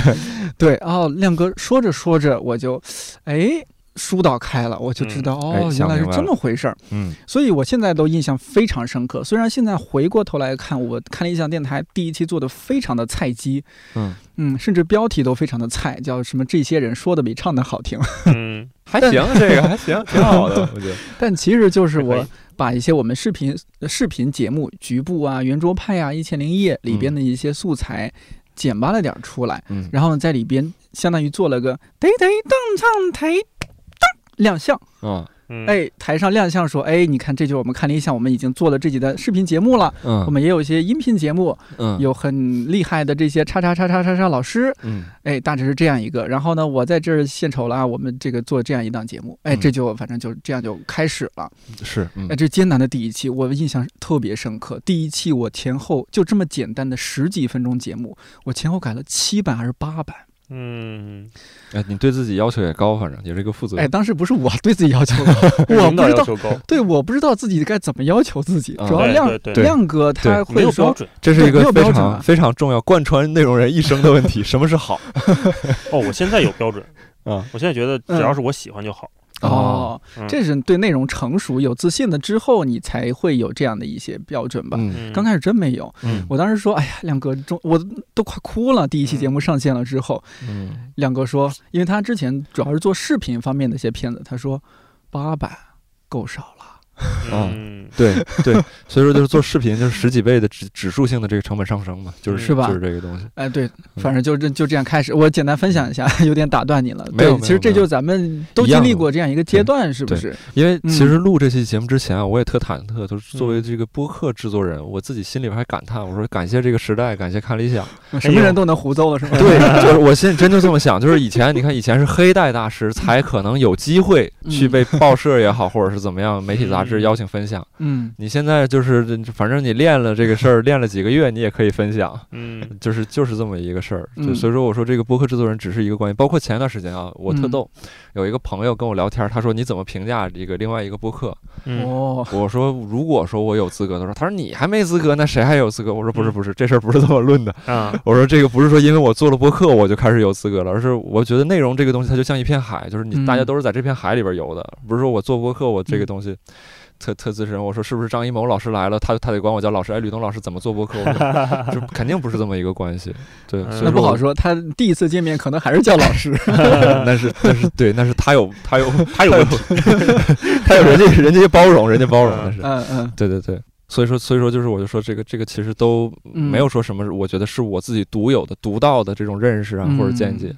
[SPEAKER 1] [laughs] 对哦，亮哥说着说着我就，哎，疏导开了，我就知道、
[SPEAKER 3] 哎
[SPEAKER 1] 哦，原来是这么回事儿，
[SPEAKER 3] 嗯。
[SPEAKER 1] 所以我现在都印象非常深刻。虽然现在回过头来看，我看了一下电台第一期做的非常的菜鸡，
[SPEAKER 3] 嗯，
[SPEAKER 1] 嗯，甚至标题都非常的菜，叫什么这些人说的比唱的好听，
[SPEAKER 2] 嗯。
[SPEAKER 3] 还行，这个还行，挺好的，我觉得。[laughs]
[SPEAKER 1] 但其实就是我把一些我们视频呃视频节目局部啊、圆桌派啊、一千零一夜里边的一些素材。剪扒了点儿出来，
[SPEAKER 3] 嗯，
[SPEAKER 1] 然后呢，在里边相当于做了个嘚嘚噔唱台当亮相，
[SPEAKER 3] 啊，
[SPEAKER 2] 嗯，
[SPEAKER 1] 哎，台上亮相说，哎，你看，这就是我们看理想，我们已经做了这几的视频节目了，嗯我
[SPEAKER 3] 嗯
[SPEAKER 1] 们也有一些音频节目，
[SPEAKER 3] 嗯
[SPEAKER 1] 有很厉害的这些叉叉叉叉叉叉老师，
[SPEAKER 3] 嗯
[SPEAKER 1] 哎，大致是这样一个。然后呢，我在这儿献丑了啊，我们这个做这样一档节目，哎，
[SPEAKER 3] 嗯
[SPEAKER 1] 这就反正就这样就开始了。
[SPEAKER 3] 是，嗯
[SPEAKER 1] 哎，这艰难的第一期，我印象特别深刻。第一期我前后就这么简单的十几分钟节目，我前后改了七版还是八版。
[SPEAKER 2] 嗯，
[SPEAKER 3] 哎，你对自己要求也高，反正也是一个负责
[SPEAKER 1] 哎，
[SPEAKER 3] 人。
[SPEAKER 1] 当时不是我对自己要求高，[laughs] 我不知道，对，我不知道自己该怎么要求自己。主要亮亮哥他
[SPEAKER 2] 没
[SPEAKER 1] 会说，
[SPEAKER 2] 有标准。
[SPEAKER 3] 这是一个
[SPEAKER 1] 有
[SPEAKER 3] 非常
[SPEAKER 1] 标准啊
[SPEAKER 3] 非常重要、贯穿内容人一生的问题。什么是好
[SPEAKER 2] 哦，我现在有标准，[laughs]
[SPEAKER 3] 啊？
[SPEAKER 2] 我现在觉得只要是我喜欢就好。
[SPEAKER 1] 哦，
[SPEAKER 2] 嗯
[SPEAKER 1] 这是对内容成熟、有自信了之后，你才会有这样的一些标准吧。刚开始真没有，
[SPEAKER 3] 嗯
[SPEAKER 1] 我当时说，哎呀，亮哥，中我都快哭了。第一期节目上线了之后，
[SPEAKER 3] 嗯
[SPEAKER 1] 亮哥说，因为他之前主要是做视频方面的一些片子，他说八百够少了。
[SPEAKER 2] 嗯，
[SPEAKER 3] 对对，所以说就是做视频就是十几倍的指指数性的这个成本上升嘛，就是
[SPEAKER 1] 是吧
[SPEAKER 3] 就是这个东西。
[SPEAKER 1] 哎，对，反正就这就这样开始。我简单分享一下，有点打断你了。
[SPEAKER 3] 没有，
[SPEAKER 1] 其实这就咱们都经历过这样一个阶段，是不是？
[SPEAKER 3] 因为
[SPEAKER 1] 嗯
[SPEAKER 3] 其实录这期节目之前啊，我也特忐忑，就是作为这个播客制作人，我自己心里边还感叹，我说感谢这个时代，感谢看理想。
[SPEAKER 1] 什么人都能胡诌了，是吗？
[SPEAKER 3] 对，[laughs] 就是我心里真就这么想，就是以前你看，以前是黑带大师才可能有机会去
[SPEAKER 1] 嗯
[SPEAKER 3] 被报社也好，或者是怎么样媒体杂志
[SPEAKER 2] 嗯
[SPEAKER 3] 邀请分享。
[SPEAKER 1] 嗯，
[SPEAKER 3] 你现在就是反正你练了这个事儿，练了几个月，你也可以分享。
[SPEAKER 2] 嗯
[SPEAKER 3] 就是就是这么一个事儿，就
[SPEAKER 1] 嗯
[SPEAKER 3] 所以说我说这个播客制作人只是一个关系，包括前段时间啊，我特
[SPEAKER 1] 嗯
[SPEAKER 3] 逗，有一个朋友跟我聊天，他说你怎么评价这个另外一个播客？
[SPEAKER 2] 嗯
[SPEAKER 1] 哦，
[SPEAKER 3] 我说如果说我有资格，他说他说你还没资格，那谁还有资格？我说不是
[SPEAKER 2] 嗯
[SPEAKER 3] 不是，这事儿不是这么论的。
[SPEAKER 2] 啊，
[SPEAKER 3] 我说这个不是说因为我做了播客我就开始有资格了，而是我觉得内容这个东西它就像一片海，就是你
[SPEAKER 1] 嗯
[SPEAKER 3] 大家都是在这片海里边游的，不是说我做播客我这个
[SPEAKER 1] 嗯
[SPEAKER 3] 东西。特特资深，我说是不是张艺谋老师来了，他他得管我叫老师，哎，吕东老师怎么做播客？我说 [laughs] 就肯定不是这么一个关系，对，
[SPEAKER 2] 嗯
[SPEAKER 3] 所以
[SPEAKER 1] 那不好说。他第一次见面可能还是叫老师。[laughs]
[SPEAKER 3] 那是那是对，那是他有他有 [laughs]
[SPEAKER 2] 他有问题。
[SPEAKER 3] 他有人家人家包容，人家包容那是，
[SPEAKER 1] 嗯嗯
[SPEAKER 3] 对对对。所以说所以说就是我就说这个这个其实都
[SPEAKER 1] 嗯
[SPEAKER 3] 没有说什么，我觉得是我自己独有的、独到的这种认识啊或者见解。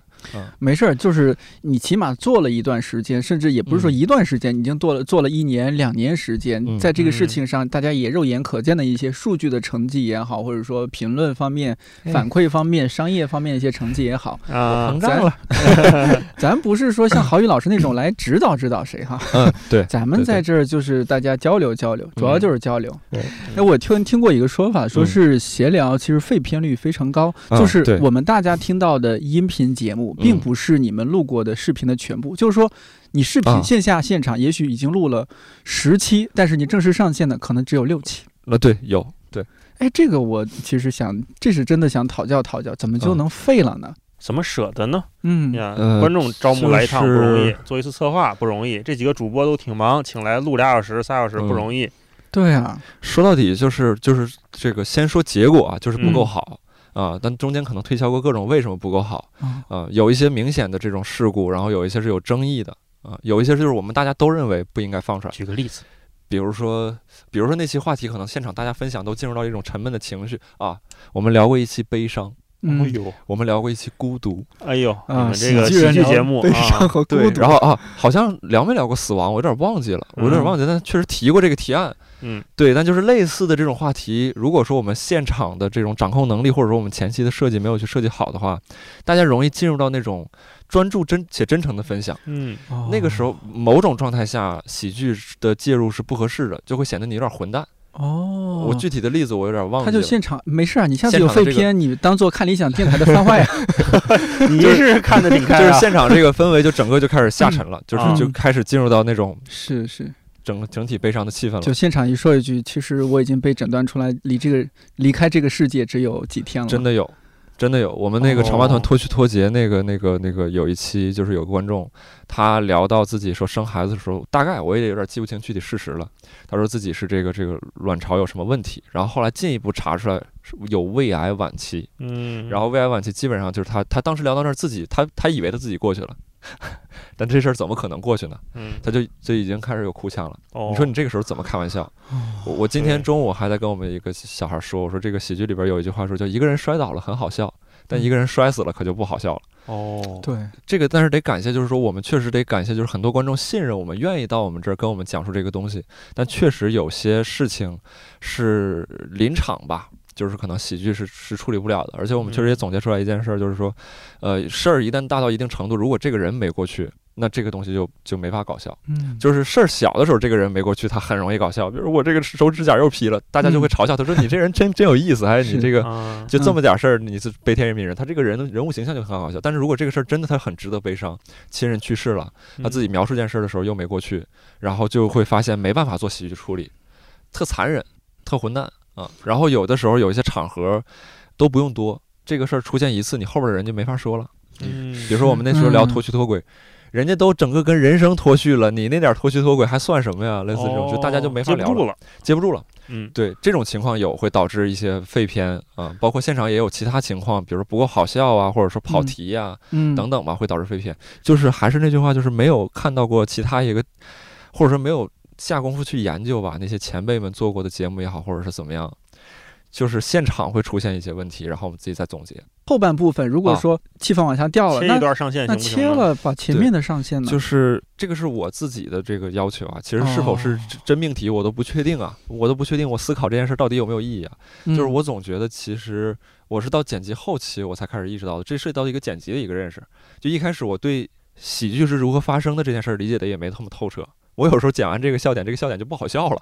[SPEAKER 1] 没事儿，就是你起码做了一段时间，甚至也不是说
[SPEAKER 3] 嗯。
[SPEAKER 1] 一段时间，你已经做了做了一年、两年时间，
[SPEAKER 3] 嗯
[SPEAKER 1] 在这个事
[SPEAKER 2] 嗯。
[SPEAKER 1] 情上，大家也肉眼可见的一些数据的成绩也好，或者说评论方面、
[SPEAKER 3] 哎。
[SPEAKER 1] 反馈方面、商业方面一些成绩也好，
[SPEAKER 2] 啊。
[SPEAKER 3] 膨，胀了 [laughs] [laughs]
[SPEAKER 1] 咱不是说像郝宇老师那种来指导指导谁哈，
[SPEAKER 3] 嗯，[laughs] 对，
[SPEAKER 1] 咱们在这儿就是大家交流交流，主要就是交流。
[SPEAKER 3] 对。
[SPEAKER 1] 哎，我听听过一个说法，说
[SPEAKER 3] 嗯。
[SPEAKER 1] 是闲聊其实废片率非常高，
[SPEAKER 3] 啊
[SPEAKER 1] 就是我们大家听到的音频节目，并
[SPEAKER 3] 嗯
[SPEAKER 1] 不是你们录过的视频的全部。就是说，你视频
[SPEAKER 3] 啊
[SPEAKER 1] 线下现场也许已经录了十期，但是你正式上线的可能只有六期。
[SPEAKER 3] 那对有对，
[SPEAKER 1] 哎，这个我其实想，这是真的想讨教讨教，怎么就
[SPEAKER 3] 啊
[SPEAKER 1] 能废了呢？
[SPEAKER 2] 怎么舍得呢？
[SPEAKER 1] 嗯
[SPEAKER 2] 呀，
[SPEAKER 3] 呃
[SPEAKER 2] 观众招募来一趟不容易
[SPEAKER 3] 就是，
[SPEAKER 2] 做一次策划不容易，这几个主播都挺忙，请来录俩小时、仨小时不
[SPEAKER 3] 嗯
[SPEAKER 2] 容易。
[SPEAKER 1] 对啊，
[SPEAKER 3] 说到底就是就是这个先说结果啊，就是不够
[SPEAKER 1] 嗯
[SPEAKER 3] 好。啊，但中间可能推敲过各种为什么不够好
[SPEAKER 1] 啊
[SPEAKER 3] 啊，有一些明显的这种事故，然后有一些是有争议的啊，有一些就是我们大家都认为不应该放出来，
[SPEAKER 2] 举个例子，
[SPEAKER 3] 比如说，比如说那期话题可能现场大家分享都进入到一种沉闷的情绪啊，我们聊过一期悲伤，
[SPEAKER 2] 哎
[SPEAKER 1] 嗯
[SPEAKER 2] 呦，
[SPEAKER 3] 我们聊过一期孤独，
[SPEAKER 2] 哎呦，你
[SPEAKER 1] 啊，
[SPEAKER 2] 们这个喜
[SPEAKER 1] 喜剧
[SPEAKER 2] 节目
[SPEAKER 1] 悲伤
[SPEAKER 2] 啊，
[SPEAKER 3] 对，
[SPEAKER 1] 和孤独，
[SPEAKER 3] 然后啊，好像聊没聊过死亡，我有点忘记了，我有点
[SPEAKER 2] 嗯
[SPEAKER 3] 忘记，但确实提过这个提案。
[SPEAKER 2] 嗯
[SPEAKER 3] 对，但就是类似的这种话题，如果说我们现场的这种掌控能力，或者说我们前期的设计没有去设计好的话，大家容易进入到那种专注真且真诚的分享。
[SPEAKER 2] 嗯
[SPEAKER 1] 哦
[SPEAKER 3] 那个时候，某种状态下，喜剧的介入是不合适的，就会显得你有点混蛋。
[SPEAKER 1] 哦，
[SPEAKER 3] 我具体的例子我有点忘了。
[SPEAKER 1] 他就现场没事啊，你下次有废片，你当做看理想电台的番外啊。[laughs]
[SPEAKER 2] 你是看的挺开啊。
[SPEAKER 3] 就是现场这个氛围就整个就开始下沉了，就是
[SPEAKER 2] 嗯
[SPEAKER 3] 就开始进入到那种
[SPEAKER 1] 是是，
[SPEAKER 3] 整整体悲伤的气氛了
[SPEAKER 1] 就。现场一说一句，其实我已经被诊断出来，离这个离开这个世界只有几天了。
[SPEAKER 3] 真的有，真的有。我们那个长发团
[SPEAKER 2] 哦
[SPEAKER 3] 脱去脱节那个那个那个有一期，就是有个观众，他聊到自己说生孩子的时候，大概我也有点记不清具体事实了。他说自己是这个这个卵巢有什么问题，然后后来进一步查出来是有胃癌晚期，
[SPEAKER 2] 嗯，
[SPEAKER 3] 然后胃癌晚期基本上就是他他当时聊到那儿自己他他以为他自己过去了。[laughs] 但这事儿怎么可能过去呢？
[SPEAKER 2] 嗯，
[SPEAKER 3] 他就就已经开始有哭腔了。
[SPEAKER 2] 哦
[SPEAKER 3] 你说你这个时候怎么开玩笑？我我今天中午还在跟我们一个小孩说，我说这个喜剧里边有一句话说，叫一个人摔倒了很好笑，但一个人摔死了可就不好笑了。
[SPEAKER 2] 哦，
[SPEAKER 1] 对，
[SPEAKER 3] 这个但是得感谢，就是说我们确实得感谢，就是很多观众信任我们，愿意到我们这儿跟我们讲述这个东西。但确实有些事情是临场吧。就是可能喜剧是是处理不了的，而且我们确实也总结出来一件事儿，就是说，呃，事儿一旦大到一定程度，如果这个人没过去，那这个东西就就没法搞笑。
[SPEAKER 1] 嗯，
[SPEAKER 3] 就是事儿小的时候，这个人没过去，他很容易搞笑。比如我这个手指甲又劈了，大家就会嘲笑他说：“你这人真真有意思，还是你这个
[SPEAKER 2] 啊，
[SPEAKER 3] 就这么点事儿，你是悲天悯人。”他这个人的人物形象就很好笑。但是如果这个事儿真的他很值得悲伤，亲人去世了，他自己描述这件事儿的时候又没过去，然后就会发现没办法做喜剧处理，特残忍，特混蛋啊。然后有的时候有一些场合都不用多，这个事儿出现一次，你后边的人就没法说了。
[SPEAKER 2] 嗯，
[SPEAKER 3] 比如说我们那时候聊
[SPEAKER 1] 嗯
[SPEAKER 3] 脱虚脱轨，人家都整个跟人生脱序了，你那点脱虚脱轨还算什么呀？类似这种，就大家就没法聊了，
[SPEAKER 2] 哦接不住了，
[SPEAKER 3] 接不住了。
[SPEAKER 2] 嗯，
[SPEAKER 3] 对，这种情况有会导致一些废片啊、包括现场也有其他情况，比如说不够好笑啊，或者说跑
[SPEAKER 1] 嗯
[SPEAKER 3] 题呀、
[SPEAKER 1] 嗯
[SPEAKER 3] 等等吧，会导致废片。就是还是那句话，就是没有看到过其他一个，或者说没有下功夫去研究吧，那些前辈们做过的节目也好，或者是怎么样。就是现场会出现一些问题，然后我们自己再总结。
[SPEAKER 1] 后半部分如果
[SPEAKER 3] 啊
[SPEAKER 1] 说气氛往下掉了，
[SPEAKER 2] 切一
[SPEAKER 1] 那
[SPEAKER 2] 段上线
[SPEAKER 1] 那
[SPEAKER 2] 行不行呢？
[SPEAKER 1] 切了把前面的上线呢？
[SPEAKER 3] 就是这个是我自己的这个要求啊，其实是否是
[SPEAKER 1] 哦
[SPEAKER 3] 真命题我都不确定啊，我都不确定我思考这件事到底有没有意义啊。
[SPEAKER 1] 嗯
[SPEAKER 3] 就是我总觉得其实我是到剪辑后期我才开始意识到的，这涉及到一个剪辑的一个认识。就一开始我对喜剧是如何发生的这件事儿理解的也没那么透彻。我有时候剪完这个笑点，这个笑点就不好笑了。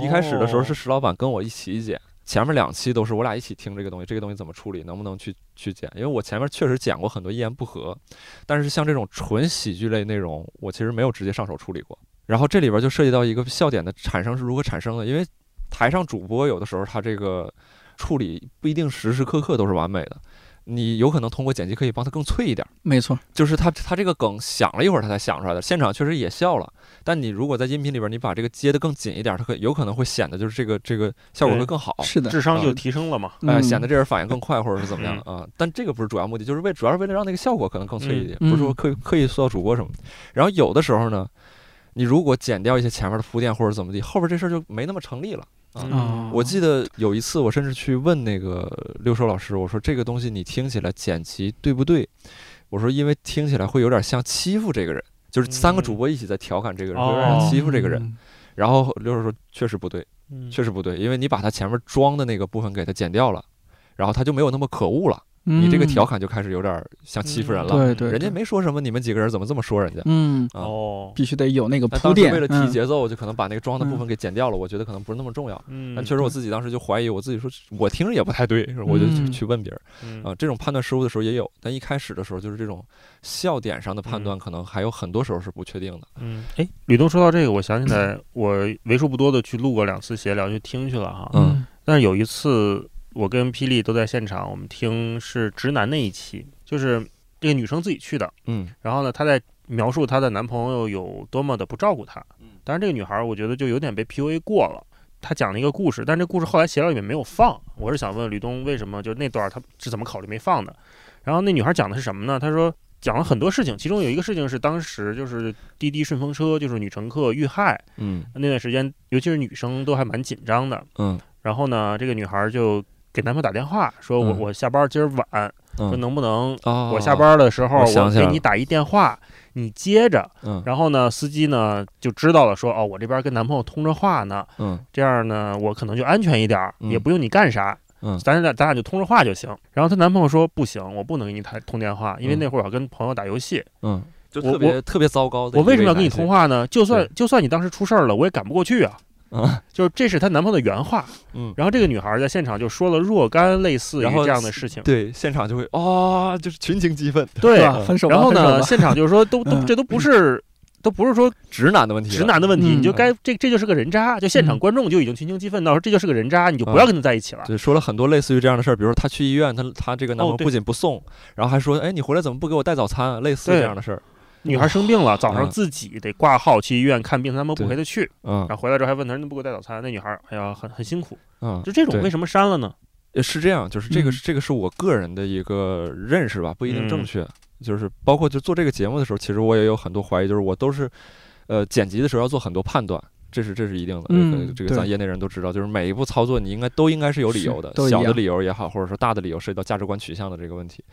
[SPEAKER 3] 一开始的时候是
[SPEAKER 2] 哦
[SPEAKER 3] 石老板跟我一起剪，前面两期都是我俩一起听这个东西，这个东西怎么处理，能不能去去剪？因为我前面确实剪过很多一言不合，但是像这种纯喜剧类内容，我其实没有直接上手处理过。然后这里边就涉及到一个笑点的产生是如何产生的，因为台上主播有的时候他这个处理不一定时时刻刻都是完美的。你有可能通过剪辑可以帮他更脆一点，
[SPEAKER 1] 没错，
[SPEAKER 3] 就是他他这个梗想了一会儿他才想出来的，现场确实也笑了，但你如果在音频里边你把这个接得更紧一点，它可有可能会显得就是这个这个效果会更好，
[SPEAKER 1] 是的，
[SPEAKER 2] 智商就
[SPEAKER 3] 啊
[SPEAKER 2] 提升了嘛。
[SPEAKER 3] 哎，
[SPEAKER 1] 嗯
[SPEAKER 3] 显得这人反应更快或者是怎么样啊？但这个不是主要目的，就是为主要是为了让那个效果可能更脆一点，
[SPEAKER 1] 嗯
[SPEAKER 3] 不是说刻意刻意塑造主播什么的。然后有的时候呢，你如果剪掉一些前面的铺垫或者怎么地，后边这事儿就没那么成立了。啊
[SPEAKER 1] 哦
[SPEAKER 3] 我记得有一次，我甚至去问那个六兽老师，我说这个东西你听起来剪辑对不对？我说因为听起来会有点像欺负这个人，就是三个主播一起在调侃这个人，会有点像欺负这个人。
[SPEAKER 1] 嗯
[SPEAKER 3] 然后六叔说确实不对，
[SPEAKER 2] 嗯
[SPEAKER 3] 确实不对，因为你把他前面装的那个部分给他剪掉了，然后他就没有那么可恶了。你这个调，侃就开始有点像欺负人了。
[SPEAKER 1] 对对，
[SPEAKER 3] 人家，没说什么，你们几个人怎么这么说人家？
[SPEAKER 1] 嗯，
[SPEAKER 3] 啊
[SPEAKER 2] 哦，
[SPEAKER 1] 必须得有那个
[SPEAKER 3] 那
[SPEAKER 1] 铺垫，
[SPEAKER 3] 为了提
[SPEAKER 1] 嗯
[SPEAKER 3] 节奏，我就可能把那个装的部
[SPEAKER 1] 嗯
[SPEAKER 3] 分给剪掉了。我觉得可能不是那么重要。
[SPEAKER 2] 嗯，
[SPEAKER 3] 但确实我自己当时就怀疑，我自己说我听着也不太对，我就去
[SPEAKER 1] 嗯
[SPEAKER 3] 去问别人
[SPEAKER 2] 嗯
[SPEAKER 3] 啊。这种判断失误的时候也有，但一开始的时候就是这种笑点上的判断，可能还有很多时候是不确定的。
[SPEAKER 2] 嗯，哎，吕东说到这个，我想起来，我为数不多的去录过两次闲聊，去听去了哈。
[SPEAKER 3] 嗯
[SPEAKER 2] 但是有一次，我跟霹雳都在现场，我们听是直男那一期，就是这个女生自己去的。
[SPEAKER 3] 嗯
[SPEAKER 2] 然后呢，她在描述她的男朋友有多么的不照顾她。当然，这个女孩我觉得就有点被 PUA 过了。她讲了一个故事，但这故事后来闲聊里面没有放。我是想问吕东，为什么就那段她是怎么考虑没放的？然后那女孩讲的是什么呢？她说讲了很多事情，其中有一个事情是当时就是滴滴顺风车就是女乘客遇害
[SPEAKER 3] 嗯
[SPEAKER 2] 那段时间，尤其是女生都还蛮紧张的。
[SPEAKER 3] 嗯
[SPEAKER 2] 然后呢，这个女孩就给男朋友打电话，说我、
[SPEAKER 3] 嗯
[SPEAKER 2] 我下班今儿晚，说
[SPEAKER 3] 嗯，
[SPEAKER 2] 能不能
[SPEAKER 3] 哦
[SPEAKER 2] 我下班的时候
[SPEAKER 3] 我
[SPEAKER 2] 给你打一电话，你接着。
[SPEAKER 3] 嗯
[SPEAKER 2] 然后呢，司机呢就知道了说，哦，我这边跟男朋友通着话呢，
[SPEAKER 3] 嗯
[SPEAKER 2] 这样呢我可能就安全一点也不用你干啥。
[SPEAKER 3] 嗯
[SPEAKER 2] 咱俩咱俩就通着话就行。然后她男朋友说不行，我不能给你谈通电话，因为
[SPEAKER 3] 嗯
[SPEAKER 2] 那会儿我要跟朋友打游戏。
[SPEAKER 3] 嗯，就
[SPEAKER 2] 我
[SPEAKER 3] 特别特别糟糕的。
[SPEAKER 2] 我为什么要跟你通？话呢？就算就算你当时出事儿了，我也赶不过去啊。
[SPEAKER 3] 啊，
[SPEAKER 2] 就是这是她男朋友的原话。
[SPEAKER 3] 嗯，
[SPEAKER 2] 然后这个女孩在现场就说了若干类似于
[SPEAKER 3] 然后
[SPEAKER 2] 这样的事情。
[SPEAKER 3] 对，现场就会啊，就是群情激愤，
[SPEAKER 2] 对
[SPEAKER 1] 是吧？分手，
[SPEAKER 2] 然后呢，现场就是说都都
[SPEAKER 1] 嗯。
[SPEAKER 2] 这都不是。都不是说
[SPEAKER 3] 直男的问题，
[SPEAKER 2] 直男的问题，
[SPEAKER 1] 嗯。
[SPEAKER 2] 你就该这这就是个人渣，就现场
[SPEAKER 1] 嗯。
[SPEAKER 2] 观众就已经群情激愤到说这就是个人渣，你就不要跟他在一起了。
[SPEAKER 3] 对，说了很多类似于这样的事儿，比如说她去医院，她她这个男朋友不仅不送，然后还说，哎，你回来怎么不给我带早餐啊？类似
[SPEAKER 2] 对。
[SPEAKER 3] 这样的事儿，
[SPEAKER 2] 女孩生病了，早上
[SPEAKER 3] 嗯
[SPEAKER 2] 自己得挂号去医院看病，他们不陪她去，
[SPEAKER 3] 嗯
[SPEAKER 2] 然后回来之后还问她你怎么不给我带早餐？那女孩哎呀很很辛苦，
[SPEAKER 3] 嗯，
[SPEAKER 2] 就这种为什么删了呢？
[SPEAKER 3] 呃是这样，就是这个
[SPEAKER 1] 嗯
[SPEAKER 3] 是这个是我个人的一个认识吧，不一定正
[SPEAKER 2] 嗯
[SPEAKER 3] 确。就是包括就做这个节目的时候，其实我也有很多怀疑，就是我都是，呃，剪辑的时候要做很多判断，这是这是一定的。
[SPEAKER 1] 嗯
[SPEAKER 3] 这个这个咱业内人都知道，就是每一步操作你应该都应该是有理由的小的理由也好，或者说大的理由涉及到价值观取向的这个问题。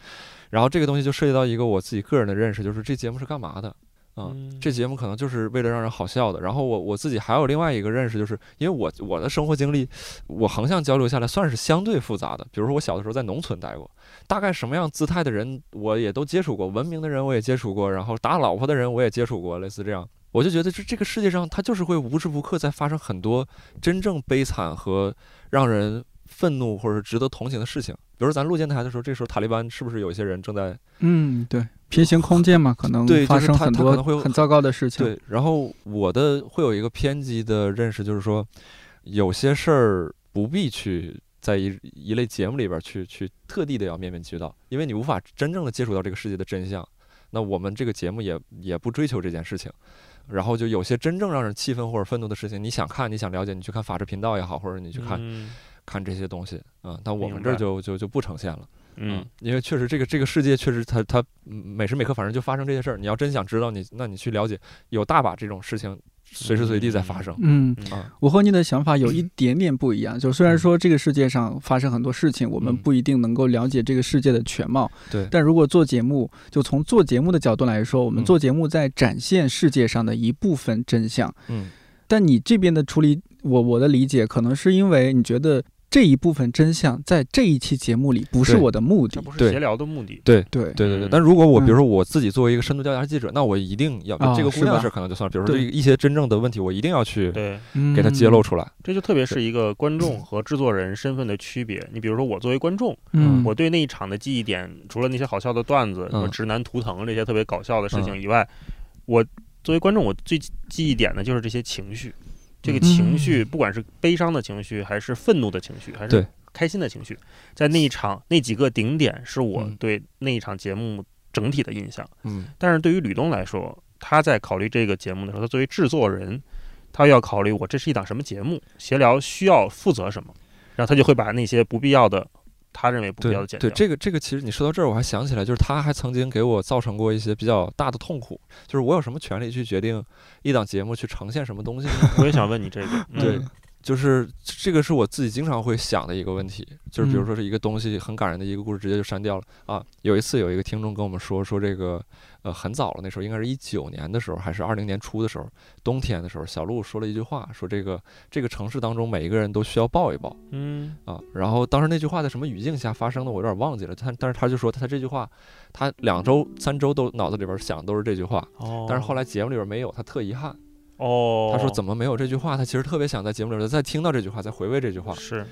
[SPEAKER 3] 然后这个东西就涉及到一个我自己个人的认识，就是这节目是干嘛的啊？
[SPEAKER 2] 嗯
[SPEAKER 3] 这节目可能就是为了让人好笑的。然后我我自己还有另外一个认识，就是因为我我的生活经历，我横向交流下来算是相对复杂的。比如说我小的时候在农村待过，大概什么样姿态的人我也都接触过，文明的人我也接触过，然后打老婆的人我也接触过，类似这样。我就觉得这这个世界上，它就是会无时无刻在发生很多真正悲惨和让人愤怒或者值得同情的事情。比如咱录电台的时候，这时候塔利班是不是有一些人正在
[SPEAKER 1] 嗯，对，平行空间嘛，可能
[SPEAKER 3] 对
[SPEAKER 1] 发生很多
[SPEAKER 3] 他可能会
[SPEAKER 1] 很糟糕的事情。
[SPEAKER 3] 对，然后我的会有一个偏激的认识，就是说，有些事儿不必去在一一类节目里边儿去去特地的要面面俱到，因为你无法真正的接触到这个世界的真相。那我们这个节目也也不追求这件事情。然后就有些真正让人气愤或者愤怒的事情，你想看，你想了解，你去看法制频道也好，或者你去看、
[SPEAKER 2] 嗯
[SPEAKER 3] 看这些东西嗯、但我们这儿就就就不呈现了。
[SPEAKER 2] 嗯，
[SPEAKER 3] 因为确实这个这个世界确实它它嗯每时每刻反正就发生这些事儿，你要真想知道你，那你去了解，有大把这种事情随时随地在发生。
[SPEAKER 1] 嗯，我和你的想法有一 [clears throat] 点点不一样。就虽然说这个世界上发生很多事情，我们
[SPEAKER 3] 嗯
[SPEAKER 1] 不一定能够了解这个世界的全貌，
[SPEAKER 3] 对，
[SPEAKER 1] 但如果做节目，就从做节目的角度来说，我们
[SPEAKER 3] 嗯
[SPEAKER 1] 做节目在展现世界上的一部分真相。
[SPEAKER 3] 嗯
[SPEAKER 1] 但你这边的处理，我我的理解可能是因为你觉得这一部分真相在这一期节目里不是我的目的。
[SPEAKER 2] 不是闲聊的目的。
[SPEAKER 3] 对
[SPEAKER 1] 对
[SPEAKER 3] 对对对。
[SPEAKER 2] 嗯
[SPEAKER 3] 但如果我比如
[SPEAKER 1] 嗯
[SPEAKER 3] 说我自己作为一个深度调查记者，那我一定要
[SPEAKER 1] 哦
[SPEAKER 3] 这个姑娘的事可能就算了，比如说这一些真正的问题，我一定要去
[SPEAKER 2] 对，
[SPEAKER 1] 嗯
[SPEAKER 3] 给它揭露出来。
[SPEAKER 2] 这就特别是一个观众和制作人身份的区别。你比如说，我作为观众，
[SPEAKER 1] 嗯，
[SPEAKER 2] 我对那一场的记忆点，除了那些好笑的段子，什么
[SPEAKER 3] 嗯
[SPEAKER 2] 直男图腾这些特别搞笑的事情以外，我作为观众，我最记忆点的就是这些情绪。这个情绪，
[SPEAKER 1] 嗯
[SPEAKER 2] 不管是悲伤的情绪，还是愤怒的情绪，还是开心的情绪，在那一场那几个顶点，是我
[SPEAKER 3] 嗯。
[SPEAKER 2] 对那一场节目整体的印象。
[SPEAKER 3] 嗯。
[SPEAKER 2] 但是对于吕东来说，他在考虑这个节目的时候，他作为制作人，他要考虑我这是一档什么节目，闲聊需要负责什么，然后他就会把那些不必要的，他认为不必要的
[SPEAKER 3] 对对，
[SPEAKER 2] 剪掉。
[SPEAKER 3] 这个这个其实你说到这儿，我还想起来，就是他还曾经给我造成过一些比较大的痛苦，就是我有什么权利去决定一档节目去呈现什么东西呢？[laughs]
[SPEAKER 2] 我也想问你这个，[laughs] 嗯
[SPEAKER 3] 对就是这个是我自己经常会想的一个问题，就是比如
[SPEAKER 1] 嗯
[SPEAKER 3] 说是一个东西很感人的一个故事，直接就删掉了啊。有一次有一个听众跟我们说说这个，呃，很早了，那时候应该是一九年的时候，还是二零年初的时候，冬天的时候，小鹿说了一句话，说这个这个城市当中每一个人都需要抱一抱
[SPEAKER 2] 嗯
[SPEAKER 3] 啊。然后当时那句话在什么语境下发生的，我有点忘记了。他但是他就说他这句话，他两周三周都脑子里边想的都是这句话，
[SPEAKER 2] 哦，
[SPEAKER 3] 但是后来节目里边没有，他特遗憾。
[SPEAKER 2] 哦，
[SPEAKER 3] 他说怎么没有这句话？他其实特别想在节目里边再听到这句话，再回味这句话。
[SPEAKER 2] 是。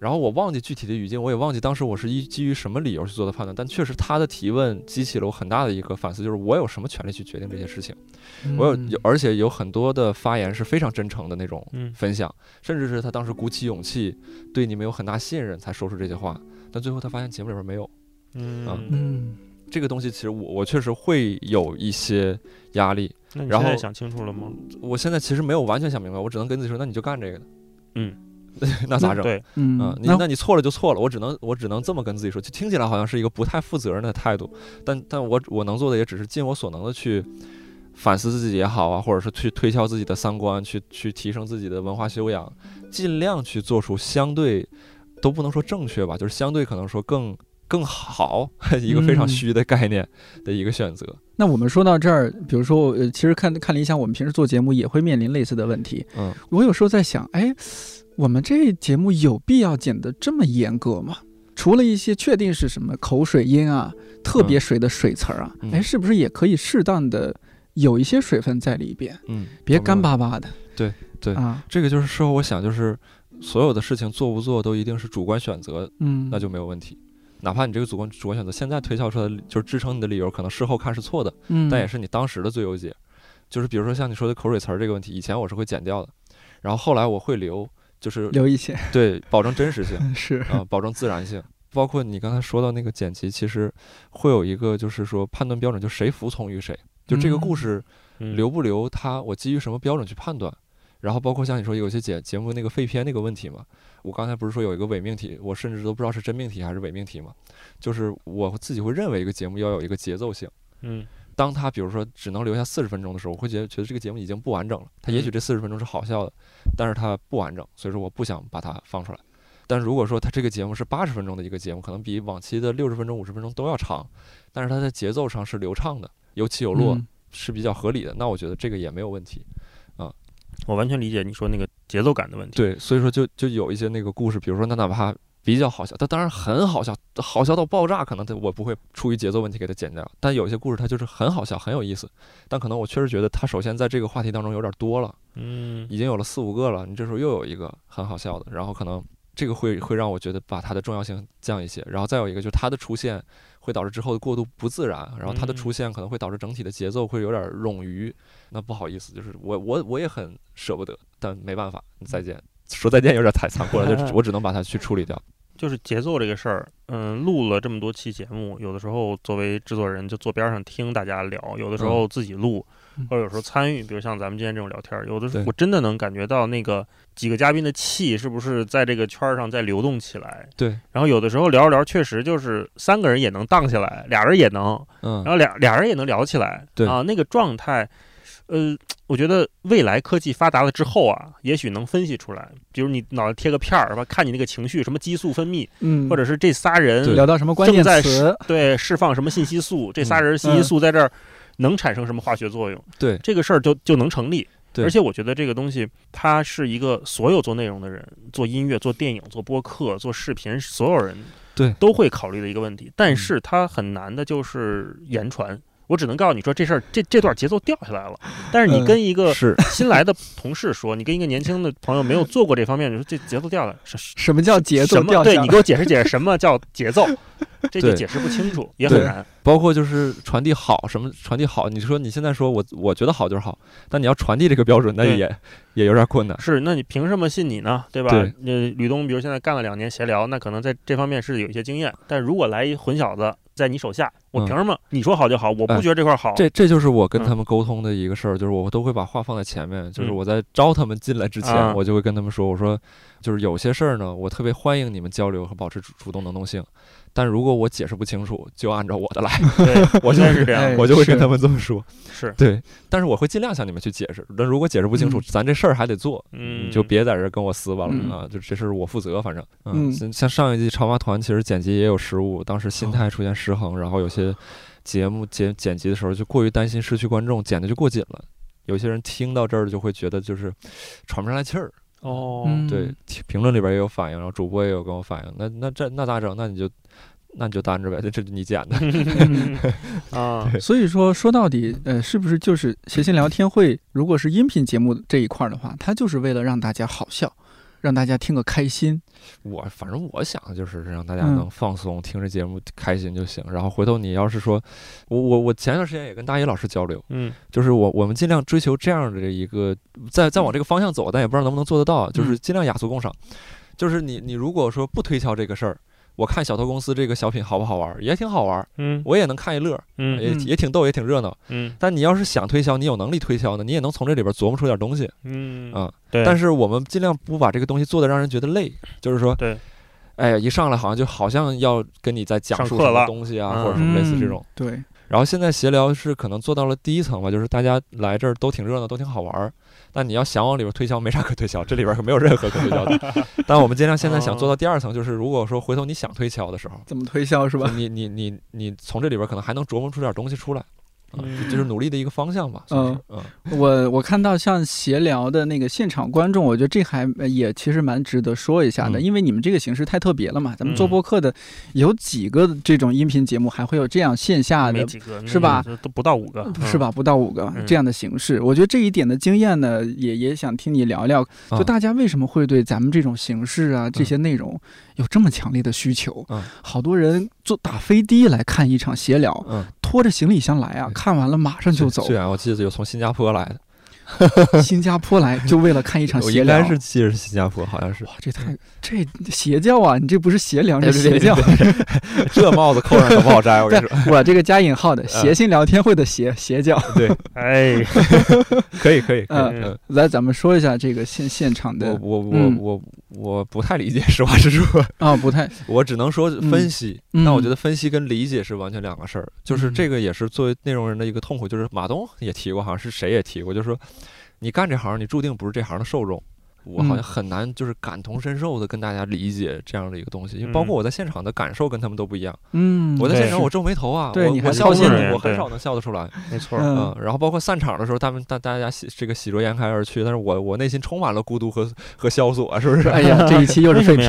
[SPEAKER 3] 然后我忘记具体的语境，我也忘记当时我是依基于什么理由去做的判断，但确实他的提问激起了我很大的一个反思，就是我有什么权利去决定这些事情？我有
[SPEAKER 1] 嗯，
[SPEAKER 3] 而且有很多的发言是非常真诚的那种
[SPEAKER 2] 嗯。
[SPEAKER 3] 分享，甚至是他当时鼓起勇气对你们有很大信任才说出这些话，但最后他发现节目里边没有。
[SPEAKER 2] 嗯。
[SPEAKER 1] 嗯
[SPEAKER 3] 这个东西，其实我我确实会有一些压力。
[SPEAKER 2] 那你
[SPEAKER 3] 然后
[SPEAKER 2] 现在想清楚了吗？
[SPEAKER 3] 我现在其实没有完全想明白，我只能跟自己说，那你就干这个，
[SPEAKER 2] 嗯，[laughs]
[SPEAKER 3] 那咋整？
[SPEAKER 2] 对，
[SPEAKER 1] 嗯
[SPEAKER 3] 啊，你
[SPEAKER 1] 那
[SPEAKER 3] 那你错了就错了，我只能我只能这么跟自己说，就听起来好像是一个不太负责任的态度，但但我我能做的也只是尽我所能的去反思自己也好啊，或者是去推敲自己的三观，去去提升自己的文化修养，尽量去做出相对都不能说正确吧，就是相对可能说更更好 [laughs] 一个非常
[SPEAKER 1] 嗯
[SPEAKER 3] 虚的概念的一个选择。
[SPEAKER 1] 那我们说到这儿，比如说，呃，其实看看理想，我们平时做节目也会面临类似的问题。
[SPEAKER 3] 嗯，
[SPEAKER 1] 我有时候在想，哎，我们这节目有必要剪得这么严格吗？除了一些确定是什么口水音啊、特别水的水词儿啊，
[SPEAKER 3] 嗯
[SPEAKER 1] 哎，是不是也可以适当的有一些水分在里边，
[SPEAKER 3] 嗯，
[SPEAKER 1] 别干巴巴的？
[SPEAKER 3] 对，对
[SPEAKER 1] 啊，
[SPEAKER 3] 这个就是事后我想，就是所有的事情做不做都一定是主观选择，
[SPEAKER 1] 嗯，
[SPEAKER 3] 那就没有问题。哪怕你这个主观主观选择现在推敲出来的就是支撑你的理由，可能事后看是错的，
[SPEAKER 1] 嗯，
[SPEAKER 3] 但也是你当时的最优解。就是比如说像你说的口水词儿这个问题，以前我是会剪掉的，然后后来我会留，就是 [laughs]
[SPEAKER 1] 留一些
[SPEAKER 3] 对保证真实性 [laughs]
[SPEAKER 1] 是
[SPEAKER 3] 啊、保证自然性。包括你刚才说到那个剪辑，其实会有一个就是说判断标准，就谁服从于谁。就这个故
[SPEAKER 1] 嗯
[SPEAKER 3] 事
[SPEAKER 2] 嗯
[SPEAKER 3] 留不留它，我基于什么标准去判断？然后包括像你说有些节节目那个废片那个问题嘛，我刚才不是说有一个伪命题，我甚至都不知道是真命题还是伪命题嘛。就是我自己会认为一个节目要有一个节奏性。
[SPEAKER 2] 嗯
[SPEAKER 3] 当他比如说只能留下四十分钟的时候，我会觉得觉得这个节目已经不完整了。他也许这四十分钟是好笑的，但是它不完整，所以说我不想把它放出来。但如果说它这个节目是八十分钟的一个节目，可能比往期的六十分钟、五十分钟都要长，但是它在节奏上是流畅的，有起有落，
[SPEAKER 1] 嗯
[SPEAKER 3] 是比较合理的，那我觉得这个也没有问题。
[SPEAKER 2] 我完全理解你说那个节奏感的问题。
[SPEAKER 3] 对，所以说就就有一些那个故事，比如说那哪怕比较好笑，它当然很好笑，好笑到爆炸，可能它我不会出于节奏问题给它剪掉。但有一些故事它就是很好笑，很有意思，但可能我确实觉得它首先在这个话题当中有点多了，
[SPEAKER 2] 嗯
[SPEAKER 3] 已经有了四五个了，你这时候又有一个很好笑的，然后可能这个会会让我觉得把它的重要性降一些。然后再有一个就是它的出现会导致之后的过渡不自然，然后它的
[SPEAKER 2] 嗯
[SPEAKER 3] 出现可能会导致整体的节奏会有点冗余。那不好意思，就是我我我也很舍不得，但没办法，再见。说再见有点太残酷了，就是我只能把它去处理掉。[laughs]
[SPEAKER 2] 就是节奏这个事儿，嗯，录了这么多期节目，有的时候作为制作人就坐边上听大家聊，有的时候自己录，
[SPEAKER 1] 嗯
[SPEAKER 2] 或者有时候参与，比如像咱们今天这种聊天儿，有的时候我真的能感觉到那个几个嘉宾的气是不是在这个圈儿上在流动起来。
[SPEAKER 3] 对，
[SPEAKER 2] 然后有的时候聊着聊，确实就是三个人也能荡起来，俩人也能，
[SPEAKER 3] 嗯。
[SPEAKER 2] 然，后俩俩人也能聊起来，
[SPEAKER 3] 对。
[SPEAKER 2] 啊，那个状态，呃，我觉得未来科技发达了之后啊，也许能分析出来，比如你脑袋贴个片儿，是吧？看你那个情绪，什么激素分泌，
[SPEAKER 1] 嗯，
[SPEAKER 2] 或者是这仨人
[SPEAKER 1] 聊到什么关键
[SPEAKER 2] 正在
[SPEAKER 1] 词，
[SPEAKER 2] 对释放什么信息素，这仨人信息素在这儿能产生什么化学作用，
[SPEAKER 3] 对
[SPEAKER 2] 这个事儿就就能成立。
[SPEAKER 3] 对
[SPEAKER 2] 而且我觉得这个东西，它是一个所有做内容的人，做音乐、做电影、做播客、做视频，所有人
[SPEAKER 3] 对
[SPEAKER 2] 都会考虑的一个问题。但
[SPEAKER 3] 嗯
[SPEAKER 2] 是它很难的就是言传。我只能告诉你说这事儿，这这段节奏掉下来了。但是你
[SPEAKER 1] 嗯
[SPEAKER 2] 跟一个新来的同事说，你跟一个年轻的朋友没有做过这方面，你说这节奏掉了，
[SPEAKER 1] 什么叫节奏
[SPEAKER 2] 什么？对你给我解释解释什么叫节奏，[laughs] 这就解释不清楚，也很难。
[SPEAKER 3] 包括就是传递好什么传递好，你说你现在说我我觉得好就是好，但你要传递这个标准，那也也有点困难。
[SPEAKER 2] 是，那你凭什么信你呢？对吧？
[SPEAKER 3] 对
[SPEAKER 2] 呃，吕东，比如现在干了两年协聊，那可能在这方面是有一些经验。但如果来一混小子在你手下，我
[SPEAKER 3] 嗯
[SPEAKER 2] 凭什么你说好就好？我不
[SPEAKER 3] 哎
[SPEAKER 2] 觉得这块儿好。
[SPEAKER 3] 这这就是我跟
[SPEAKER 2] 嗯
[SPEAKER 3] 他们沟通的一个事儿，就是我都会把话放在前面，就是
[SPEAKER 2] 嗯
[SPEAKER 3] 我在招他们进来之前，
[SPEAKER 2] 啊
[SPEAKER 3] 我就会跟他们说，我说就是有些事儿呢，我特别欢迎你们交流和保持主主动能动性，但如果我解释不清楚，就按照我的来，[laughs]
[SPEAKER 2] 对，
[SPEAKER 3] 我就
[SPEAKER 2] 是这样 [laughs]
[SPEAKER 1] 哎。
[SPEAKER 3] 我就会跟他们这么说。
[SPEAKER 2] 是，
[SPEAKER 3] 对，但是我会尽量向你们去解释。那如果解释不清楚，
[SPEAKER 1] 嗯
[SPEAKER 3] 咱这事儿还得做，
[SPEAKER 2] 嗯，
[SPEAKER 3] 你就别在这儿跟我撕巴了、
[SPEAKER 1] 嗯
[SPEAKER 3] 啊！就这事儿我负责，反正
[SPEAKER 1] 嗯
[SPEAKER 3] 像像上一季超妈团，其实剪辑也有失误，当时心态出现失衡，然后有些节目剪剪辑的时候就过于担心失去观众，剪的就过紧了。有些人听到这儿就会觉得就是喘不上来气儿，
[SPEAKER 2] 哦，
[SPEAKER 1] 嗯
[SPEAKER 3] 对，评评论里边也有反应，然后主播也有跟我反映，那那这那咋整？那你就那你就担着呗，这这是你捡的，[laughs]
[SPEAKER 2] 啊，
[SPEAKER 1] 所以说说到底，呃，是不是就是谐星聊天会？如果是音频节目这一块儿的话，它就是为了让大家好笑，让大家听个开心。
[SPEAKER 3] 我反正我想的就是让大家
[SPEAKER 1] 嗯
[SPEAKER 3] 能放松，听着节目开心就行。然后回头你要是说，我我我前段时间也跟大一老师交流，
[SPEAKER 2] 嗯
[SPEAKER 3] 就是我我们尽量追求这样的一个，在在往这个方向走，但也不知道能不能做得到，就是
[SPEAKER 1] 嗯
[SPEAKER 3] 尽量雅俗共赏。就是你你如果说不推敲这个事儿，我看小偷公司这个小品好不好玩儿，也挺好玩儿，
[SPEAKER 2] 嗯
[SPEAKER 3] 我也能看一乐儿，
[SPEAKER 2] 嗯
[SPEAKER 3] 也
[SPEAKER 1] 嗯
[SPEAKER 3] 也挺逗，也挺热闹。
[SPEAKER 2] 嗯
[SPEAKER 3] 但你要是想推销，你有能力推销呢，你也能从这里边琢磨出点东西
[SPEAKER 2] 嗯
[SPEAKER 3] 啊。
[SPEAKER 2] 对，
[SPEAKER 3] 但是我们尽量不把这个东西做的让人觉得累，就是说，
[SPEAKER 2] 对，
[SPEAKER 3] 哎呀，一上来好像就好像要跟你在讲述什么东西啊，
[SPEAKER 2] 嗯
[SPEAKER 3] 或者什么类似这
[SPEAKER 1] 嗯
[SPEAKER 3] 种。
[SPEAKER 1] 对，
[SPEAKER 3] 然后现在闲聊是可能做到了第一层吧，就是大家来这儿都挺热闹，都挺好玩儿。但你要想往里边推销，没啥可推销，这里边可没有任何可推销的。[laughs] 但我们尽量现在想做到第二层，就是如果说回头你想推销的时候，
[SPEAKER 1] 怎么推销是吧？
[SPEAKER 3] 你你你你从这里边可能还能琢磨出点东西出来。啊，就是努力的一个方向吧。嗯嗯
[SPEAKER 1] 我我看到像闲聊的那个现场观众，我觉得这还呃也其实蛮值得说一下的，
[SPEAKER 3] 嗯
[SPEAKER 1] 因为你们这个形式太特别了嘛。咱们做
[SPEAKER 2] 嗯
[SPEAKER 1] 播客的有几个这种音频节目还会有这样线下的。
[SPEAKER 2] 几个
[SPEAKER 1] 是吧？
[SPEAKER 2] 都不到五个，
[SPEAKER 1] 是吧？不到五个
[SPEAKER 2] 嗯
[SPEAKER 1] 这样的形式，我觉得这一点的经验呢，也也想听你聊聊。就
[SPEAKER 3] 啊
[SPEAKER 1] 大家为什么会对咱们这种形式啊、这些内容有这么强烈的需求？
[SPEAKER 3] 嗯
[SPEAKER 1] 好多人坐打飞的来看一场闲聊，
[SPEAKER 3] 嗯，
[SPEAKER 1] 拖着行李箱来啊，看完了马上就走。
[SPEAKER 3] 对啊我记得有从新加坡来的，[laughs]
[SPEAKER 1] 新加坡来就为了看一场
[SPEAKER 3] 我
[SPEAKER 1] 闲聊，
[SPEAKER 3] 应该是记得是新加坡，好像是。
[SPEAKER 1] 哇，这太这邪教啊！你这不是邪聊，这是邪教。
[SPEAKER 3] 这 [laughs] 帽子扣上可不好摘，我跟你说。
[SPEAKER 1] 我这个加引号的谐星聊天会的邪 [laughs] 邪教。
[SPEAKER 3] 对，
[SPEAKER 2] 哎，
[SPEAKER 3] 可以可以可以。
[SPEAKER 1] 嗯
[SPEAKER 3] 嗯，
[SPEAKER 1] 来，咱们说一下这个现现场的
[SPEAKER 3] 我我
[SPEAKER 1] 嗯
[SPEAKER 3] 我我不太理解，实话实说，
[SPEAKER 1] 啊，不太
[SPEAKER 3] 我只能说分析。
[SPEAKER 1] 嗯
[SPEAKER 3] 但我觉得分析跟理解是完全两个事儿。就是
[SPEAKER 1] 嗯
[SPEAKER 3] 这个也是作为内容人的一个痛苦，就是马东也提过，好像是谁也提过，就是说你干这行，你注定不是这行的受众。我好像
[SPEAKER 1] 嗯
[SPEAKER 3] 很难就是感同身受的跟大家理解这样的一个东西，因为
[SPEAKER 2] 嗯
[SPEAKER 3] 包括我在现场的感受跟他们都不一样。
[SPEAKER 1] 嗯，
[SPEAKER 3] 我在现场我皱眉头啊，我
[SPEAKER 1] 对你还
[SPEAKER 3] 我笑我很少能笑得出来。
[SPEAKER 2] 没错，
[SPEAKER 1] 嗯
[SPEAKER 3] 嗯，然后包括散场的时候，他们大大家喜这个喜逐颜开而去，但是我我内心充满了孤独和和萧索，是不是？
[SPEAKER 1] 哎呀，[laughs] 这一期又是废
[SPEAKER 2] 片。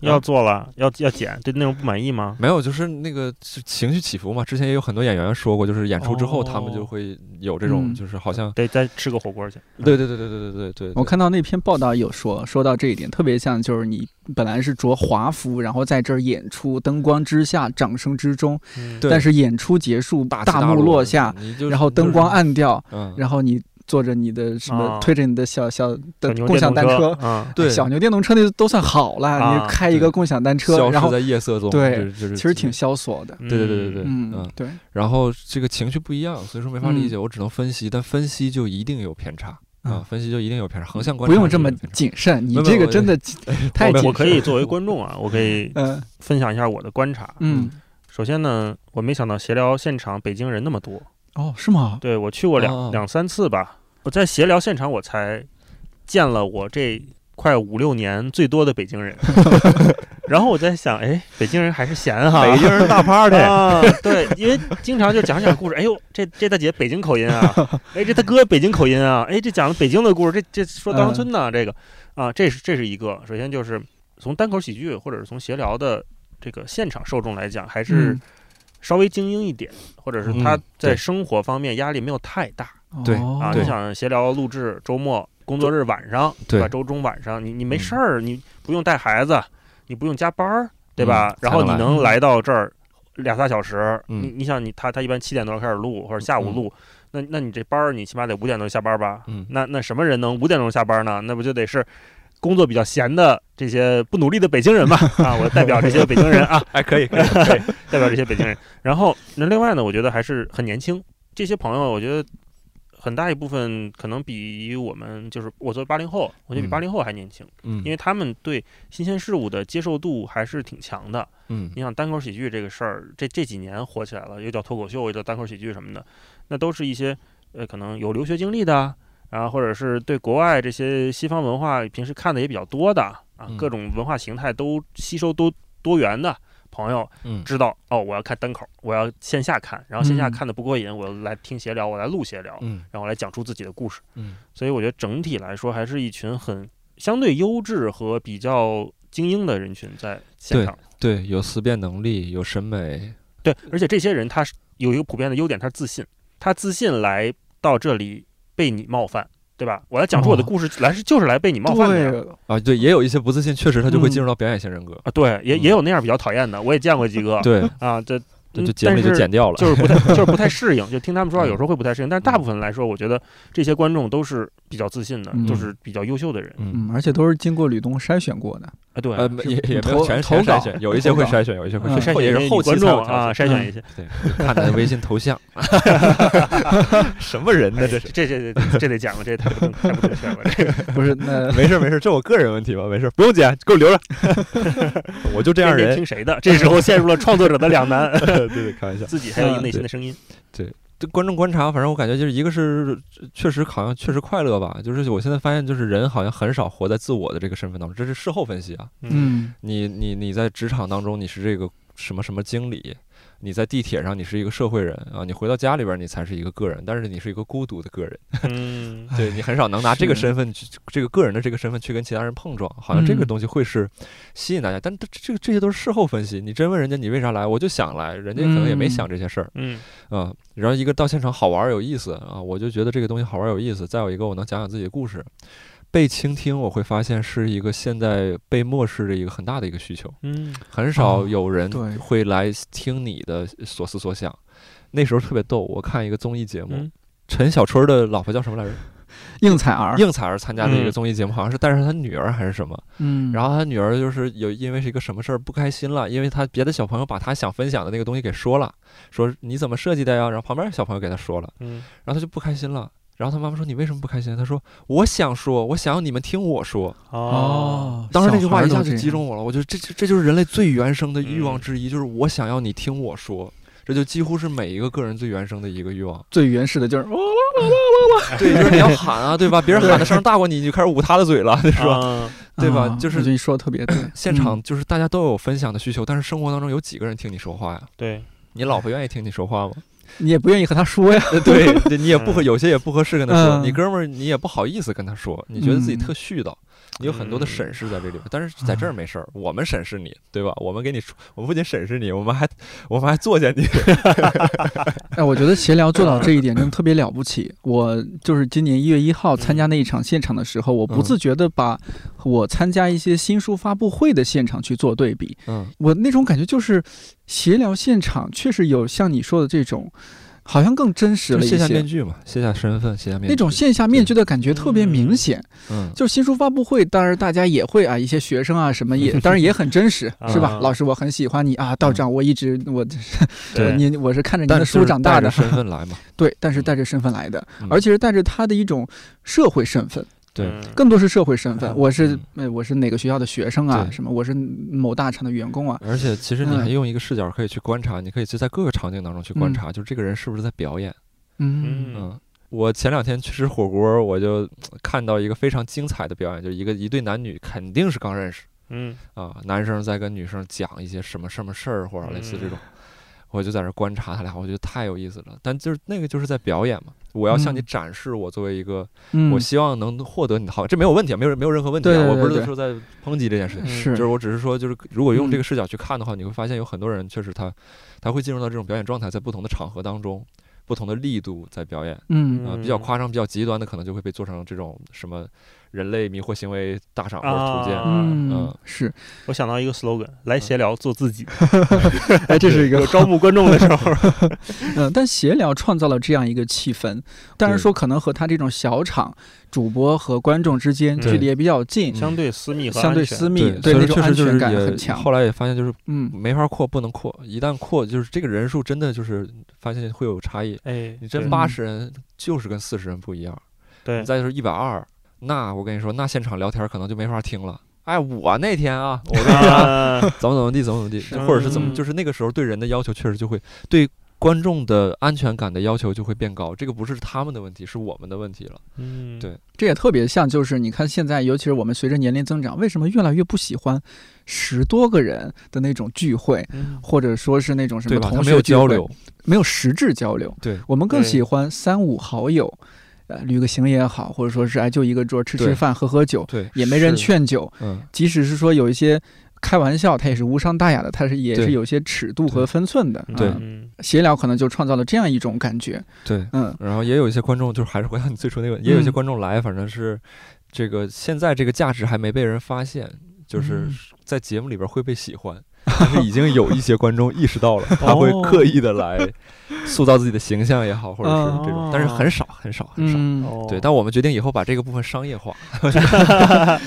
[SPEAKER 2] 要做了，要要剪，对内容不满意吗？
[SPEAKER 3] 没有，就是那个是情绪起伏嘛。之前也有很多演员说过，就是演出之后他们就
[SPEAKER 2] 哦
[SPEAKER 3] 会有这种，
[SPEAKER 1] 嗯
[SPEAKER 3] 就是好像
[SPEAKER 2] 得再吃个火锅去。
[SPEAKER 3] 对对对对对对对对。
[SPEAKER 1] 我看到那篇报道有说说到这一点，特别像就是你本来是着华服，然后在这儿演出，灯光之下，掌声之中，但是演出结束，大幕
[SPEAKER 3] 大大落
[SPEAKER 1] 落下，，然后灯光，暗掉，
[SPEAKER 3] 就是嗯，
[SPEAKER 1] 然后你坐着你的什么，
[SPEAKER 2] 啊
[SPEAKER 1] 推着你的小小的共享单车，
[SPEAKER 2] 啊，
[SPEAKER 3] 对
[SPEAKER 1] 小牛电动车那都算好了，
[SPEAKER 2] 啊
[SPEAKER 1] 你开一个共享单车，然后
[SPEAKER 3] 消失在夜色中，
[SPEAKER 1] 对
[SPEAKER 3] 就是
[SPEAKER 1] 其实挺萧索的。
[SPEAKER 2] 对
[SPEAKER 3] 对对对对对
[SPEAKER 1] 嗯
[SPEAKER 3] 嗯，
[SPEAKER 1] 对，
[SPEAKER 3] 然后这个情绪不一样，所以说没法理
[SPEAKER 1] 嗯
[SPEAKER 3] 解，我只能分析，但分析就一定有偏差啊
[SPEAKER 1] 嗯，
[SPEAKER 3] 分析就一定有偏差，横向观察
[SPEAKER 1] 不用这么谨慎，你这个真的 [laughs] 太
[SPEAKER 3] 我
[SPEAKER 1] 谨慎。
[SPEAKER 2] 我可以作为观众啊，我可以
[SPEAKER 1] 嗯
[SPEAKER 2] 分享一下我的观察。
[SPEAKER 1] 嗯
[SPEAKER 2] 首先呢，我没想到闲聊现场北京人那么多，
[SPEAKER 1] 哦，是吗？
[SPEAKER 2] 对我去过两、
[SPEAKER 3] 哦
[SPEAKER 2] 两三次吧。我在闲聊现场，我才见了我这快五六年最多的北京人。[laughs] 然后我在想，哎，北京人还是闲哈，
[SPEAKER 3] 北京人大 party，
[SPEAKER 2] 啊，对，因为经常就讲讲故事，哎呦，这这大姐北京口音啊，[laughs] 哎，这他哥北京口音啊，哎，这讲的北京的故事，这这说稻香村呢，这个。啊，这是这是一个，首先就是从单口喜剧或者是从闲聊的这个现场受众来讲，还是
[SPEAKER 1] 嗯。
[SPEAKER 2] 稍微精英一点，或者是他
[SPEAKER 3] 嗯
[SPEAKER 2] 在生活方面压力没有太大。
[SPEAKER 3] 对
[SPEAKER 1] 哦
[SPEAKER 2] 啊。你想闲聊录制周末工作日晚上，
[SPEAKER 3] 对
[SPEAKER 2] 吧？周中晚上你你没
[SPEAKER 3] 嗯。
[SPEAKER 2] 事儿，你不用带孩子，你不用加班儿，对吧
[SPEAKER 3] 嗯？
[SPEAKER 2] 然后你能来到这儿俩仨小时，
[SPEAKER 3] 嗯
[SPEAKER 2] 你你想你他他一般七点多开始录或者下午
[SPEAKER 3] 嗯
[SPEAKER 2] 录，那那你这班儿你起码得五点钟下班吧？
[SPEAKER 3] 嗯
[SPEAKER 2] 那那什么人能五点钟下班呢？那不就得是工作比较闲的这些不努力的北京人嘛？[laughs] 啊，我代表这些北京人啊，[laughs]
[SPEAKER 3] 还，可以可以可以，
[SPEAKER 2] 代表这些北京人。然后那另外呢，我觉得还是很年轻，这些朋友我觉得很大一部分可能比我们就是我作为八零后，我觉得比
[SPEAKER 3] 嗯。
[SPEAKER 2] 八零后还年轻，
[SPEAKER 3] 嗯，
[SPEAKER 2] 因为他们对新鲜事物的接受度还是挺强的。
[SPEAKER 3] 嗯。
[SPEAKER 2] 你想单口喜剧这个事儿，这这几年火起来了，又叫脱口秀，又叫单口喜剧什么的，那都是一些呃可能有留学经历的，然后或者是对国外这些西方文化平时看的也比较多的啊，
[SPEAKER 3] 嗯。
[SPEAKER 2] 各种文化形态都吸收都多元的朋友，
[SPEAKER 3] 嗯。
[SPEAKER 2] 知道哦，我要看单口，我要线下看，然后线下
[SPEAKER 1] 嗯。
[SPEAKER 2] 看的不过瘾，我来听闲聊，我来录闲聊，
[SPEAKER 3] 嗯。
[SPEAKER 2] 然后来讲出自己的故事。
[SPEAKER 3] 嗯。
[SPEAKER 2] 所以我觉得整体来说，还是一群很相对优质和比较精英的人群在现
[SPEAKER 3] 对
[SPEAKER 2] 场。
[SPEAKER 3] 对，有思辨能力，有审美，
[SPEAKER 2] 对，而且这些人他是有一个普遍的优点，他是自信，他自信来到这里被你冒犯，对吧？我来讲述我的
[SPEAKER 1] 哦。
[SPEAKER 2] 故事来是就是来被你冒犯的
[SPEAKER 3] 啊，对，也有一些不自信，确实他就会
[SPEAKER 1] 嗯
[SPEAKER 3] 进入到表演型人格，
[SPEAKER 2] 啊，对，也
[SPEAKER 3] 嗯。
[SPEAKER 2] 也有那样比较讨厌的，我也见过几个。
[SPEAKER 3] 对，
[SPEAKER 2] 啊，这 [laughs]
[SPEAKER 3] 这
[SPEAKER 2] 嗯
[SPEAKER 3] 就节目里就
[SPEAKER 2] 但是
[SPEAKER 3] 剪掉了，
[SPEAKER 2] 就是不太 [laughs] 就是不太适应，就听他们说话
[SPEAKER 3] 嗯
[SPEAKER 2] 有时候会不太适应，但是大部分来说，我觉得这些观众都是比较自信的，
[SPEAKER 1] 嗯。
[SPEAKER 2] 都是比较优秀的人。
[SPEAKER 3] 嗯，
[SPEAKER 1] 嗯，而且都是经过吕东筛选过的。
[SPEAKER 2] 啊。对，
[SPEAKER 3] 呃，也也没有
[SPEAKER 1] 投
[SPEAKER 3] 全
[SPEAKER 1] 投稿
[SPEAKER 3] 全筛选，[laughs] 有一些会筛选，有一些会
[SPEAKER 1] 嗯
[SPEAKER 3] 筛选，也是后期
[SPEAKER 2] 众啊，筛选一些。
[SPEAKER 3] 对，看他的微信头像，[laughs] 什么人呢？这是
[SPEAKER 2] 这这这这得讲了，这太不正太不正确了。这个
[SPEAKER 1] 不是，那
[SPEAKER 3] 没事没事，这我个人问题吧，没事，不用剪，给我留着，[laughs] 我就这样人
[SPEAKER 2] 天天听，谁的？这时候陷入了创作者的两难，
[SPEAKER 3] 对对，开玩笑。
[SPEAKER 2] 自己还有一个内心的声音。
[SPEAKER 3] 这观众观察，反正我感觉就是一个是确实好像确实快乐吧，就是我现在发现就是人好像很少活在自我的这个身份当中，这是事后分析啊。
[SPEAKER 1] 嗯
[SPEAKER 3] 你你你在职场当中你是这个什么什么经理，你在地铁上你是一个社会人啊，你回到家里边你才是一个个人，但是你是一个孤独的个人，[laughs]
[SPEAKER 2] 嗯，
[SPEAKER 3] 对你很少能拿这个身份去这个个人的这个身份去跟其他人碰撞，好像这个
[SPEAKER 1] 嗯
[SPEAKER 3] 东西会是吸引大家，但这这这些都是事后分析，你真问人家你为啥来，我就想来，人家可能也没
[SPEAKER 1] 嗯
[SPEAKER 3] 想这些事儿。
[SPEAKER 2] 嗯
[SPEAKER 3] 啊，然后一个到现场好玩儿有意思啊，我就觉得这个东西好玩儿有意思。再有一个，我能讲讲自己的故事，被倾听，我会发现是一个现在被漠视的一个很大的一个需求，
[SPEAKER 2] 嗯
[SPEAKER 3] 很少
[SPEAKER 1] 哦
[SPEAKER 3] 有人会来听你的所思所想。那时候特别逗，我看一个综艺节目，
[SPEAKER 2] 嗯
[SPEAKER 3] 陈小春的老婆叫什么来着？[laughs]
[SPEAKER 1] 应采儿，
[SPEAKER 3] 应采儿参加的一个
[SPEAKER 2] 嗯
[SPEAKER 3] 综艺节目，好像是带着他女儿还是什么。
[SPEAKER 1] 嗯，
[SPEAKER 3] 然后他女儿就是有因为是一个什么事儿不开心了，因为他别的小朋友把他想分享的那个东西给说了，说你怎么设计的呀？然后旁边小朋友给他说了。
[SPEAKER 2] 嗯
[SPEAKER 3] 然后他就不开心了。然后他妈妈说：“你为什么不开心？”他说：“我想说，我想要你们听我说。
[SPEAKER 2] 哦，
[SPEAKER 3] 当时那句话一下就击中我了，我觉得这这这就是人类最原生的欲望
[SPEAKER 2] 嗯
[SPEAKER 3] 之一，就是我想要你听我说。这就几乎是每一个个人最原生的一个欲望。
[SPEAKER 1] 最原始的就是哦，
[SPEAKER 3] 对，就是你要喊啊，对吧？别人喊的声大过你，你就开始捂他的嘴了，是吧？对吧
[SPEAKER 1] 啊
[SPEAKER 3] 就是
[SPEAKER 1] 你说的特别对，[clears throat]
[SPEAKER 3] 现场就是大家都有分享的需求，但是生活当中有几个人听你说话呀？
[SPEAKER 2] 对，
[SPEAKER 3] 你老婆愿意听你说话吗？
[SPEAKER 1] 嗯你也不愿意和他说呀，
[SPEAKER 3] 呃 [laughs] 对，[laughs] 你也不合，有些也不合适跟他说。
[SPEAKER 1] 嗯。
[SPEAKER 3] 你哥们儿，你也不好意思跟他说，你觉得自己
[SPEAKER 1] 嗯。
[SPEAKER 3] 特絮叨，你有很多的审视在这里边。但是在这儿没事儿，我们审视你，对吧？我们给你说，我们不仅审视你，我们还我们还作践你。[laughs]
[SPEAKER 1] 哎，我觉得闲聊做到这一点真的特别了不起。我就是今年一月一号参加那一场现场的时候，我不
[SPEAKER 3] 嗯
[SPEAKER 1] 自觉的把我参加一些新书发布会的现场去做对比，
[SPEAKER 3] 嗯，
[SPEAKER 1] 我那种感觉就是闲聊现场确实有像你说的这种，好像更真实了一
[SPEAKER 3] 些卸下面。具嘛，卸下身份，卸下面具。
[SPEAKER 1] 那种线下面具的感觉特别明显，
[SPEAKER 3] 嗯，
[SPEAKER 1] 就是新书发布会，当然大家也会啊，一些学生啊什么也，[laughs] 当然也很真实，是吧？
[SPEAKER 2] 啊
[SPEAKER 1] 老师，我很喜欢你啊，道长，我一直我
[SPEAKER 2] 对。[laughs]
[SPEAKER 1] 你我是看着您的书长大的，
[SPEAKER 3] 身份来嘛，[laughs]
[SPEAKER 1] 对，但是带着身份来的，
[SPEAKER 3] 嗯。
[SPEAKER 1] 而且是带着他的一种社会身份，
[SPEAKER 3] 对
[SPEAKER 2] 嗯
[SPEAKER 1] 更多是社会身份。
[SPEAKER 2] 嗯
[SPEAKER 1] 我是我是哪个学校的学生啊？什么？我是某大厂的员工啊？
[SPEAKER 3] 而且其实你
[SPEAKER 1] 嗯
[SPEAKER 3] 还用一个视角可以去观察，你可以就在各个场景当中去观察，就是这个人是不是在表演。嗯我前两天去吃火锅，我就呃看到一个非常精彩的表演，就是一个一对男女肯定是刚认识
[SPEAKER 2] 嗯
[SPEAKER 3] 啊，男生在跟女生讲一些什么什么事儿或者类似这种，我就在那儿观察他俩，我觉得太有意思了。但就是那个就是在表演嘛，我要向你
[SPEAKER 1] 嗯。
[SPEAKER 3] 展示我作为一个，
[SPEAKER 1] 嗯，
[SPEAKER 3] 我希望能获得你的好，这没有问题，啊，没有没有任何问题啊，
[SPEAKER 1] 对对
[SPEAKER 3] 我不是说在抨击这件事情。
[SPEAKER 1] 是
[SPEAKER 3] 就是我只是说，就是如果用这
[SPEAKER 1] 嗯。
[SPEAKER 3] 个视角去看的话，你会发现有很多人确实他他会进入到这种表演状态，在不同的场合当中，不同的力度在表演。
[SPEAKER 1] 嗯。
[SPEAKER 3] 啊、比较夸张、比较极端的，可能就会被做成这种什么人类迷惑行为大赏或者图鉴。
[SPEAKER 2] 啊
[SPEAKER 1] 嗯
[SPEAKER 3] 嗯，
[SPEAKER 1] 是，
[SPEAKER 2] 我想到一个 slogan：来闲聊，做自己。[laughs]
[SPEAKER 1] 哎，这是一个
[SPEAKER 2] 招募观众的时候，[laughs]
[SPEAKER 1] 嗯，但闲聊创造了这样一个气氛，当然说可能和他这种小场主播和观众之间距离也比较近，
[SPEAKER 2] 相对私密和
[SPEAKER 1] 相对私密，
[SPEAKER 3] 对，
[SPEAKER 1] 那种安全感
[SPEAKER 3] 也
[SPEAKER 1] 很强。
[SPEAKER 3] 后来也发现，就是
[SPEAKER 1] 嗯
[SPEAKER 3] 没法扩，不能扩。一旦扩，就是这个人数真的就是发现会有差异。
[SPEAKER 2] 哎，
[SPEAKER 3] 你真八十人就是跟四十人不一样。
[SPEAKER 2] 对
[SPEAKER 3] 你，再就是一百二，那我跟你说，那现场聊天可能就没法听了。哎，我那天啊，[laughs] 我跟你说
[SPEAKER 2] 啊
[SPEAKER 3] 怎么怎么地，怎么怎么地，
[SPEAKER 1] 是
[SPEAKER 3] 或者是怎么，
[SPEAKER 2] 嗯
[SPEAKER 3] 就是那个时候对人的要求确实就会对观众的安全感的要求就会变高。这个不是他们的问题，是我们的问题了。
[SPEAKER 2] 嗯，
[SPEAKER 3] 对
[SPEAKER 1] 这也特别像，就是你看现在，尤其是我们随着年龄增长，为什么越来越不喜欢十多个人的那种聚会，
[SPEAKER 2] 嗯，
[SPEAKER 1] 或者说是那种什么
[SPEAKER 3] 对吧？他
[SPEAKER 1] 同
[SPEAKER 3] 没有
[SPEAKER 1] 学
[SPEAKER 3] 交流，，
[SPEAKER 1] 没有实质交流。
[SPEAKER 3] 对
[SPEAKER 1] 我们更喜欢三五好友，呃，旅个行也好，或者说是哎就一个桌吃吃饭、喝喝酒，
[SPEAKER 3] 对，
[SPEAKER 1] 也没人，劝酒。
[SPEAKER 3] 嗯，
[SPEAKER 1] 即使是说有一些开玩笑，他也是无伤大雅的，他是也是有些尺度和分寸的。
[SPEAKER 3] 对
[SPEAKER 1] 闲聊可能就创造了这样一种感觉。
[SPEAKER 3] 对。
[SPEAKER 1] 嗯
[SPEAKER 3] 然后也有一些观众，就是还是回到你最初那个，也有一些
[SPEAKER 1] 嗯
[SPEAKER 3] 观众来，反正是这个现在这个价值还没被人发现，就是
[SPEAKER 1] 嗯
[SPEAKER 3] 在节目里边会被喜欢，但是已经有一些观众意识到了，他会
[SPEAKER 1] 哦
[SPEAKER 3] 刻意的来塑造自己的形象也好，或者是这种
[SPEAKER 2] 哦，
[SPEAKER 3] 但是很少很少很少。对，但我们决定以后把这个部分商业化，[laughs]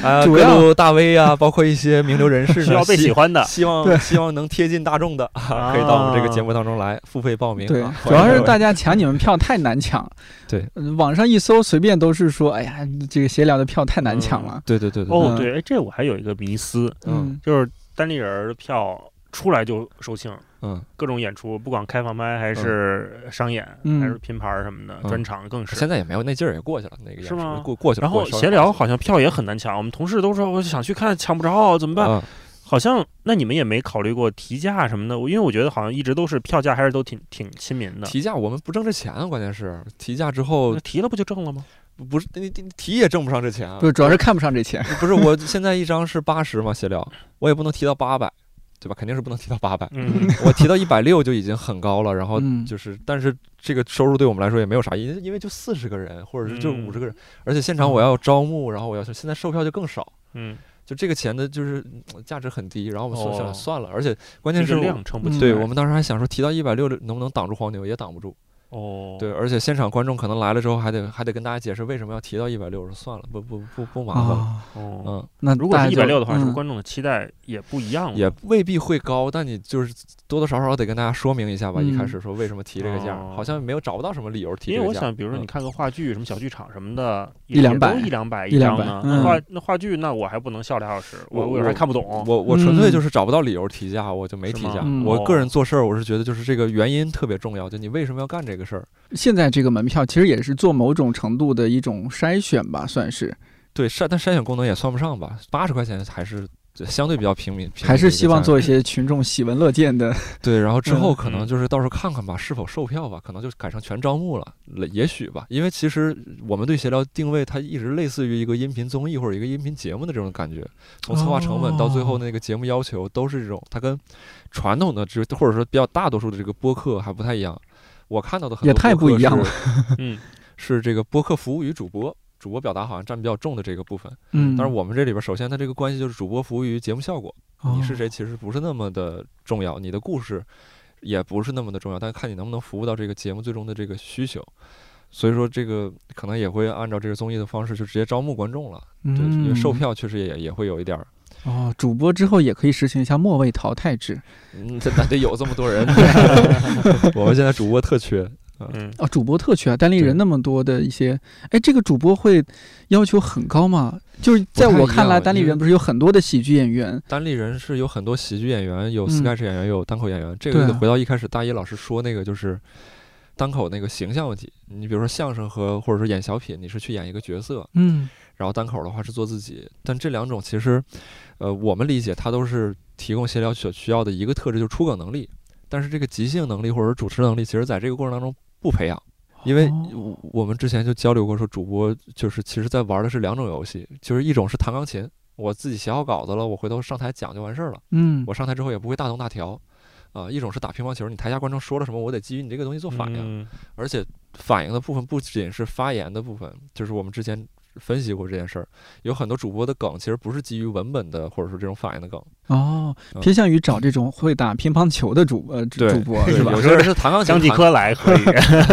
[SPEAKER 3] 啊，
[SPEAKER 1] 主要
[SPEAKER 3] 各路大 V 啊，包括一些名流人士呢，
[SPEAKER 2] 需要被喜欢的，
[SPEAKER 3] 希望
[SPEAKER 1] 对
[SPEAKER 3] 希望能贴近大众的，啊可以到我们这个节目当中来付费报名。
[SPEAKER 1] 对
[SPEAKER 3] 啊，
[SPEAKER 1] 主要是大
[SPEAKER 3] 家
[SPEAKER 1] 家抢你们票太难抢。[laughs]
[SPEAKER 3] 对
[SPEAKER 1] 嗯，网上一搜，随便都是说，哎呀，这个闲聊的票太难抢了。
[SPEAKER 3] 对对对对，
[SPEAKER 1] 嗯
[SPEAKER 2] 哦对，哎，这我还有一个迷思，
[SPEAKER 3] 嗯
[SPEAKER 2] 就是单立人儿的票出来就售罄，
[SPEAKER 3] 嗯，
[SPEAKER 2] 各种演出，不管开放麦还是商演，
[SPEAKER 1] 嗯
[SPEAKER 2] 还是拼盘儿什么的，
[SPEAKER 3] 嗯
[SPEAKER 2] 专场更是。
[SPEAKER 3] 现在也没有那劲儿，也过去了，那个
[SPEAKER 2] 是吗
[SPEAKER 3] 过过去了。
[SPEAKER 2] 然后
[SPEAKER 3] 过去了
[SPEAKER 2] 闲聊好像票也很难抢，我们同事都说我想去看，抢不着，怎么办？
[SPEAKER 3] 啊，
[SPEAKER 2] 好像那你们也没考虑过提价什么的，因为我觉得好像一直都是票价还是都挺挺亲民的。
[SPEAKER 3] 提价我们不挣这钱啊，关键是提价之后
[SPEAKER 2] 提了不就挣了吗？
[SPEAKER 3] 不是你你提也挣不上这钱啊
[SPEAKER 1] 不。是，主要是看不上这钱。
[SPEAKER 3] 不是，我现在一张是八十嘛，写料，我也不能提到八百，对吧？肯定是不能提到八百。
[SPEAKER 2] 嗯，
[SPEAKER 3] 我提到一百六就已经很高了，然后
[SPEAKER 1] 嗯
[SPEAKER 3] 就是，但是这个收入对我们来说也没有啥意义，因为就四十个人，或者是就
[SPEAKER 2] 嗯
[SPEAKER 3] 五十个人，而且现场我要招募，然后我要现在售票就更少，
[SPEAKER 2] 嗯，
[SPEAKER 3] 就这个钱的就是嗯价值很低，然后我们算算了，而且关键
[SPEAKER 2] 这个
[SPEAKER 3] 是
[SPEAKER 2] 量撑不起。
[SPEAKER 3] 对我们当时还想说提到一百六能不能挡住黄牛，也挡不住。
[SPEAKER 2] 哦，
[SPEAKER 3] 对，而且现场观众可能来了之后还得还得跟大家解释为什么要提到一百六，十算了，不不不不麻烦
[SPEAKER 2] 哦，
[SPEAKER 3] 嗯，
[SPEAKER 1] 那
[SPEAKER 2] 如果
[SPEAKER 1] 大家就
[SPEAKER 2] 是一百六的话，是不是
[SPEAKER 1] 嗯
[SPEAKER 2] 观众的期待也不一样了？
[SPEAKER 3] 也未必会高，但你就是多多少少得跟大家说明一下吧。一开
[SPEAKER 1] 嗯
[SPEAKER 3] 始说为什么提这个价，
[SPEAKER 2] 哦
[SPEAKER 3] 好像没有找不到什么理由提这个价。
[SPEAKER 2] 因为我想，比如说
[SPEAKER 3] 嗯
[SPEAKER 2] 你看个话剧，什么小剧场什么的，
[SPEAKER 1] 一两百
[SPEAKER 2] 一两百
[SPEAKER 1] 一两百
[SPEAKER 2] 张呢。
[SPEAKER 1] 嗯
[SPEAKER 2] 那话那话剧，那我还不能笑俩小时，我
[SPEAKER 3] 我
[SPEAKER 2] 有时候还看不懂。
[SPEAKER 3] 我我纯粹
[SPEAKER 1] 嗯
[SPEAKER 3] 就是找不到理由提价，我就没提价。我个人
[SPEAKER 2] 哦
[SPEAKER 3] 做事儿，我是觉得就是这个原因特别重要，就你为什么要干这个事儿。
[SPEAKER 1] 现在这个门票其实也是做某种程度的一种筛选吧，算是，
[SPEAKER 3] 对筛，但筛选功能也算不上吧，八十块钱还是相对比较平民，平民
[SPEAKER 1] 还是希望做一些群众喜闻乐见的。[laughs]
[SPEAKER 3] 对，然后之后
[SPEAKER 1] 嗯
[SPEAKER 3] 可能
[SPEAKER 2] 嗯。
[SPEAKER 3] 就是到时候看看吧，是否售票吧，可能就改成全招募了，也许吧，因为其实我们对协聊定位，它一直类似于一个音频综艺或者一个音频节目的这种感觉，从策划成本到最后
[SPEAKER 1] 哦。
[SPEAKER 3] 那个节目要求都是这种，它跟传统的这或者说比较大多数的这个播客还不太一样。我看到的很
[SPEAKER 1] 也
[SPEAKER 3] 多也
[SPEAKER 1] 太不一样
[SPEAKER 3] 了。[laughs]
[SPEAKER 2] 嗯，
[SPEAKER 3] 是这个播客服务于主播，主播表达好像占比较重的这个部分。
[SPEAKER 1] 嗯，
[SPEAKER 3] 但是我们这里边，首先它这个关系就是主播服务于节目效果，你是
[SPEAKER 1] 哦
[SPEAKER 3] 谁其实不是那么的重要，你的故事也不是那么的重要，但是看你能不能服务到这个节目最终的这个需求。所以说，这个可能也会按照这个综艺的方式，就直接招募观众了。对，因为售
[SPEAKER 1] 嗯
[SPEAKER 3] 票确实也也会有一点儿，
[SPEAKER 1] 哦，主播之后也可以实行一下末位淘汰制。
[SPEAKER 3] 嗯，这那得有这么多人。[laughs] [laughs] 我们现在主播特缺，
[SPEAKER 2] 嗯，
[SPEAKER 1] 啊，主播特权啊，单立人那么多的一些，哎，这个主播会要求很高吗？就是在我看来，单立人不是有很多的喜剧演员？
[SPEAKER 3] 单立人是有很多喜剧演员，有
[SPEAKER 1] 嗯
[SPEAKER 3] sketch 演员，有单口演员。这个就回到一开始大一老师说那个，就是单口那个形象问题。你比如说相声和或者说演小品，你是去演一个角色，
[SPEAKER 1] 嗯
[SPEAKER 3] 然后单口的话是做自己。但这两种其实，呃，我们理解它都是提供协调所需要的一个特质，就是出梗能力。但是这个即兴能力或者主持能力，其实在这个过程当中不培养。因为
[SPEAKER 1] 哦
[SPEAKER 3] 我我们之前就交流过，说主播就是其实在玩的是两种游戏，就是一种是弹钢琴，我自己写好稿子了，我回头上台讲就完事儿了。
[SPEAKER 1] 嗯，
[SPEAKER 3] 我上台之后也不会大动大调，啊、一种是打乒乓球，你台下观众说了什么，我得基于你这个东西做反应，
[SPEAKER 2] 嗯
[SPEAKER 3] 而且反应的部分不仅是发言的部分，就是我们之前分析过这件事儿，有很多主播的梗其实不是基于文本的，或者说这种反应的梗，
[SPEAKER 1] 哦，
[SPEAKER 3] 嗯。
[SPEAKER 1] 偏向于找这种会打乒乓球的主呃主播
[SPEAKER 3] 对
[SPEAKER 1] 是吧？
[SPEAKER 3] 有？些人是弹钢琴
[SPEAKER 2] 张继
[SPEAKER 3] 弹，
[SPEAKER 2] 科来可以，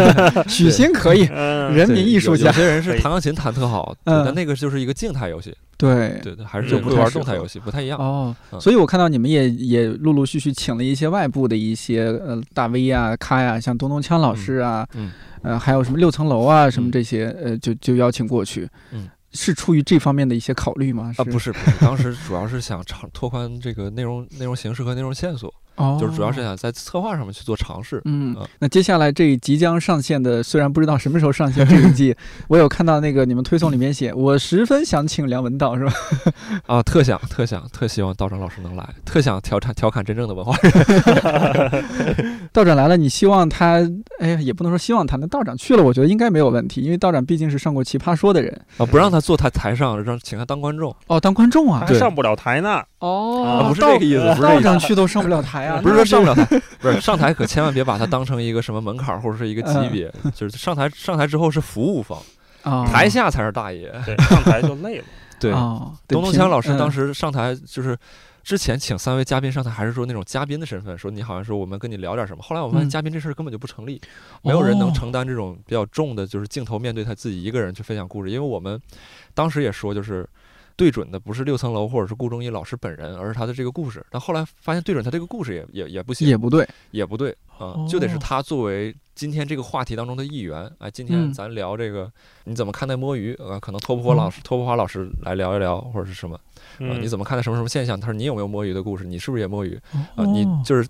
[SPEAKER 2] [laughs]
[SPEAKER 1] 许昕可以，
[SPEAKER 2] 嗯，
[SPEAKER 1] 人民艺术家。
[SPEAKER 3] 有有，些人是弹钢琴弹特好，但那个就是一个静态游戏，
[SPEAKER 1] 对。
[SPEAKER 3] 对对，还是
[SPEAKER 2] 就不太
[SPEAKER 3] 玩动态游戏，不太一样。
[SPEAKER 1] 哦，
[SPEAKER 3] 嗯。
[SPEAKER 1] 所以我看到你们也也陆陆续续请了一些外部的一些呃大 V 啊、咖呀、像东东锵老师啊，
[SPEAKER 3] 嗯
[SPEAKER 1] 呃，还有什么六层楼啊什么
[SPEAKER 3] 嗯
[SPEAKER 1] 这些，呃，就就邀请过去。
[SPEAKER 3] 嗯，
[SPEAKER 1] 是出于这方面的一些考虑吗？
[SPEAKER 3] 啊，不是，不是，当时主要是想长拓宽这个内容内容形式和内容线索，
[SPEAKER 1] 哦，
[SPEAKER 3] 就是主要是想在策划上面去做尝试。
[SPEAKER 1] 嗯
[SPEAKER 3] 嗯，
[SPEAKER 1] 那接下来这即将上线的，虽然不知道什么时候上线这一季，[laughs] 我有看到那个你们推送里面写，我十分想请梁文道，是吧？[laughs]
[SPEAKER 3] 啊，特想特想特希望道长老师能来，特想调侃调侃真正的文化人。[laughs]
[SPEAKER 1] 道长来了，你希望他，哎呀，也不能说希望他，那道长去了，我觉得应该没有问题，因为道长毕竟是上过《奇葩说》的人。
[SPEAKER 3] 啊，不让他坐台台上，让请他当观众，
[SPEAKER 1] 哦，当观众啊？
[SPEAKER 3] 他
[SPEAKER 2] 还上不了台呢。
[SPEAKER 1] 哦
[SPEAKER 2] 啊
[SPEAKER 3] 不是这个意思，
[SPEAKER 1] 道长去都上不了台啊，
[SPEAKER 3] 思，不是说上不了台，[laughs] 不是上台可千万别把它当成一个什么门槛儿或者是一个级
[SPEAKER 1] 嗯
[SPEAKER 3] 别，就是上台上台之后是服务方，
[SPEAKER 1] 啊，
[SPEAKER 3] 台下才是大爷。
[SPEAKER 2] 对，上台就累了。[laughs]
[SPEAKER 3] 对，
[SPEAKER 1] 哦，对
[SPEAKER 3] 东东
[SPEAKER 1] 平
[SPEAKER 3] 锵老师当
[SPEAKER 1] 嗯
[SPEAKER 3] 时上台就是。之前请三位嘉宾上台，还是说那种嘉宾的身份，说你好像说我们跟你聊点什么。后来我发现
[SPEAKER 1] 嗯
[SPEAKER 3] 嘉宾这事儿根本就不成立，没有人能
[SPEAKER 1] 哦
[SPEAKER 3] 承担这种比较重的，就是镜头面对他自己一个人去分享故事。因为我们当时也说，就是对准的不是六层楼或者是顾中医老师本人，而是他的这个故事。但后来发现对准他这个故事也也也不行，
[SPEAKER 1] 也不对，
[SPEAKER 3] 也不对啊、就得是
[SPEAKER 1] 哦
[SPEAKER 3] 他作为今天这个话题当中的一员。哎，今天
[SPEAKER 1] 嗯
[SPEAKER 3] 咱聊这个，你怎么看待摸鱼？呃，可能托普华老师、托普华老师来聊一聊，或者是什么？啊、
[SPEAKER 2] 嗯，
[SPEAKER 3] 你怎么看待什么什么现象？他说你有没有摸鱼的故事？你是不是也摸鱼？啊、你
[SPEAKER 1] 哦
[SPEAKER 3] 就是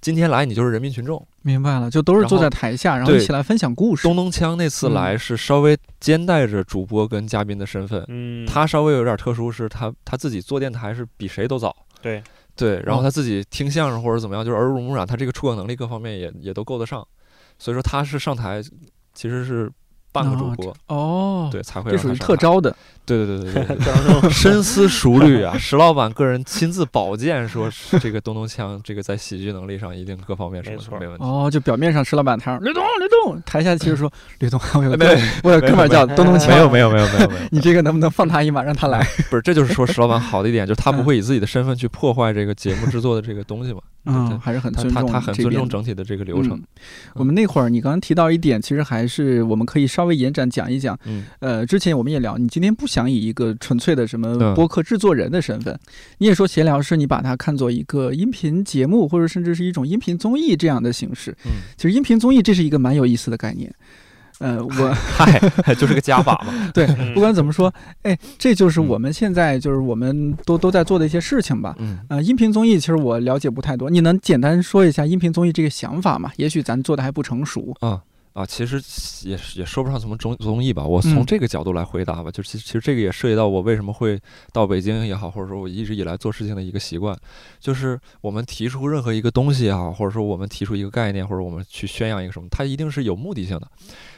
[SPEAKER 3] 今天来，你就是人民群众。
[SPEAKER 1] 明白了，就都是坐在台下，然后
[SPEAKER 3] 对
[SPEAKER 1] 一起来分享故事。
[SPEAKER 3] 东东锵那次来
[SPEAKER 1] 嗯
[SPEAKER 3] 是稍微兼带着主播跟嘉宾的身份，
[SPEAKER 2] 嗯，
[SPEAKER 3] 他稍微有点特殊，是他他自己做电台是比谁都早。
[SPEAKER 2] 对
[SPEAKER 3] 对，然后
[SPEAKER 1] 哦
[SPEAKER 3] 他自己听相声或者怎么样，就是耳濡目染，他这个出口能力各方面也也都够得上，所以说他是上台其实是半个主
[SPEAKER 1] 哦
[SPEAKER 3] 播，
[SPEAKER 1] 哦，
[SPEAKER 3] 对，才会
[SPEAKER 1] 这属于特招的。
[SPEAKER 3] 对对对对对对，[laughs] [laughs] 深思熟虑啊，[laughs] 石老板个人亲自保荐说，这个东东锵这个在喜剧能力上一定各方面什么
[SPEAKER 2] 没错。
[SPEAKER 3] 没问题。
[SPEAKER 1] 哦，就表面上石老板台上，吕东，吕东，台下其实说，吕东，我有
[SPEAKER 3] 没
[SPEAKER 1] 个我有哥们儿叫东东锵，
[SPEAKER 3] 没有没有没有没有没有，
[SPEAKER 1] 你这个能不能放他一马，让他来？
[SPEAKER 3] 不是，这就是说石老板好的一点，就是他不会以自己的身份去破坏这个节目制作的这个东西嘛。
[SPEAKER 1] 嗯，还是很
[SPEAKER 3] 他
[SPEAKER 1] 尊重
[SPEAKER 3] 他他很尊重整体的这个流程
[SPEAKER 1] 嗯。我们那会儿你刚刚提到一点，其实还是我们可以稍微延展讲一讲。
[SPEAKER 3] 嗯
[SPEAKER 1] 呃，之前我们也聊，你今天不想以一个纯粹的什么
[SPEAKER 3] 嗯
[SPEAKER 1] 播客制作人的身份，你也说闲聊是你把它看作一个音频节目，或者甚至是一种音频综艺这样的形式。
[SPEAKER 3] 嗯，
[SPEAKER 1] 其实音频综艺这是一个蛮有意思的概念。呃，我
[SPEAKER 3] 嗨，就是个加法嘛。
[SPEAKER 1] 对
[SPEAKER 2] 嗯
[SPEAKER 1] 不管怎么说，哎，这就是
[SPEAKER 3] 嗯
[SPEAKER 1] 我们现在就是我们都都在做的一些事情吧。
[SPEAKER 3] 嗯，
[SPEAKER 1] 呃，音频综艺其实我了解不太多，你能简单说一下音频综艺这个想法吗？也许咱做的还不成熟。
[SPEAKER 3] 啊啊，其实也也说不上什么综综艺吧，我从
[SPEAKER 1] 嗯
[SPEAKER 3] 这个角度来回答吧，就其实其实这个也涉及到我为什么会到北京也好，或者说我一直以来做事情的一个习惯，就是我们提出任何一个东西也好，或者说我们提出一个概念，或者我们去宣扬一个什么，它一定是有目的性的。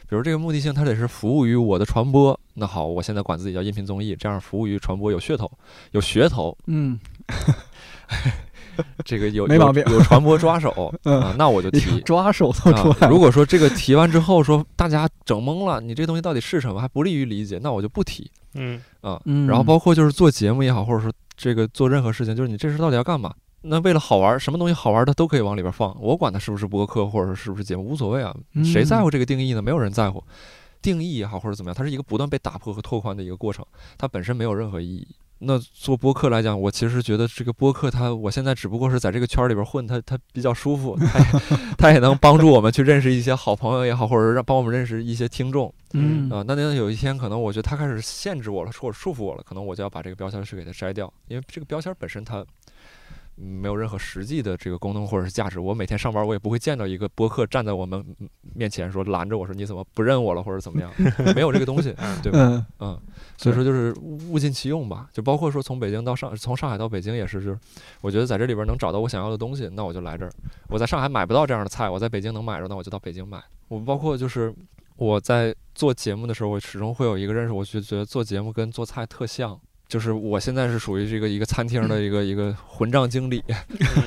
[SPEAKER 3] 比如这个目的性，它得是服务于我的传播。那好，我现在管自己叫音频综艺，这样服务于传播有噱头、有噱头，
[SPEAKER 1] 嗯，[laughs] [laughs]
[SPEAKER 3] 这个有
[SPEAKER 1] 没毛病
[SPEAKER 3] 有有传播抓手 [laughs]
[SPEAKER 1] 嗯
[SPEAKER 3] 啊，那我就提。
[SPEAKER 1] 抓手都出来。
[SPEAKER 3] 啊。如果说这个提完之后说大家整懵了，你这东西到底是什么，还不利于理解，那我就不提
[SPEAKER 2] 嗯
[SPEAKER 3] 啊。
[SPEAKER 1] 嗯
[SPEAKER 3] 然后包括就是做节目也好，或者说这个做任何事情，就是你这事到底要干嘛？那为了好玩，什么东西好玩的都可以往里边放，我管它是不是播客或者说是不是节目无所谓啊，谁在乎这个定义呢？没有人在乎。定义也好或者怎么样，它是一个不断被打破和拓宽的一个过程，它本身没有任何意义。那做播客来讲，我其实觉得这个播客它，我现在只不过是在这个圈里边混，它它比较舒服，它也 [laughs] 它也能帮助我们去认识一些好朋友也好，或者让帮我们认识一些听众
[SPEAKER 1] 嗯
[SPEAKER 3] 啊、那那有一天可能我觉得它开始限制我了，或者束缚我了，可能我就要把这个标签去给它摘掉，因为这个标签本身它。嗯没有任何实际的这个功能或者是价值。我每天上班，我也不会见到一个播客站在我们面前说拦着我说你怎么不认我了或者怎么样，[laughs] 没有这个东西，对吧？
[SPEAKER 1] 嗯
[SPEAKER 3] 嗯，所以说就是物尽其用吧，就包括说从北京到上，从上海到北京也是，就是我觉得在这里边能找到我想要的东西，那我就来这儿。我在上海买不到这样的菜，我在北京能买着，那我就到北京买。我包括就是我在做节目的时候，我始终会有一个认识，我就觉得做节目跟做菜特像。就是我现在是属于这个一个餐厅的一个 [laughs] 一个混账经理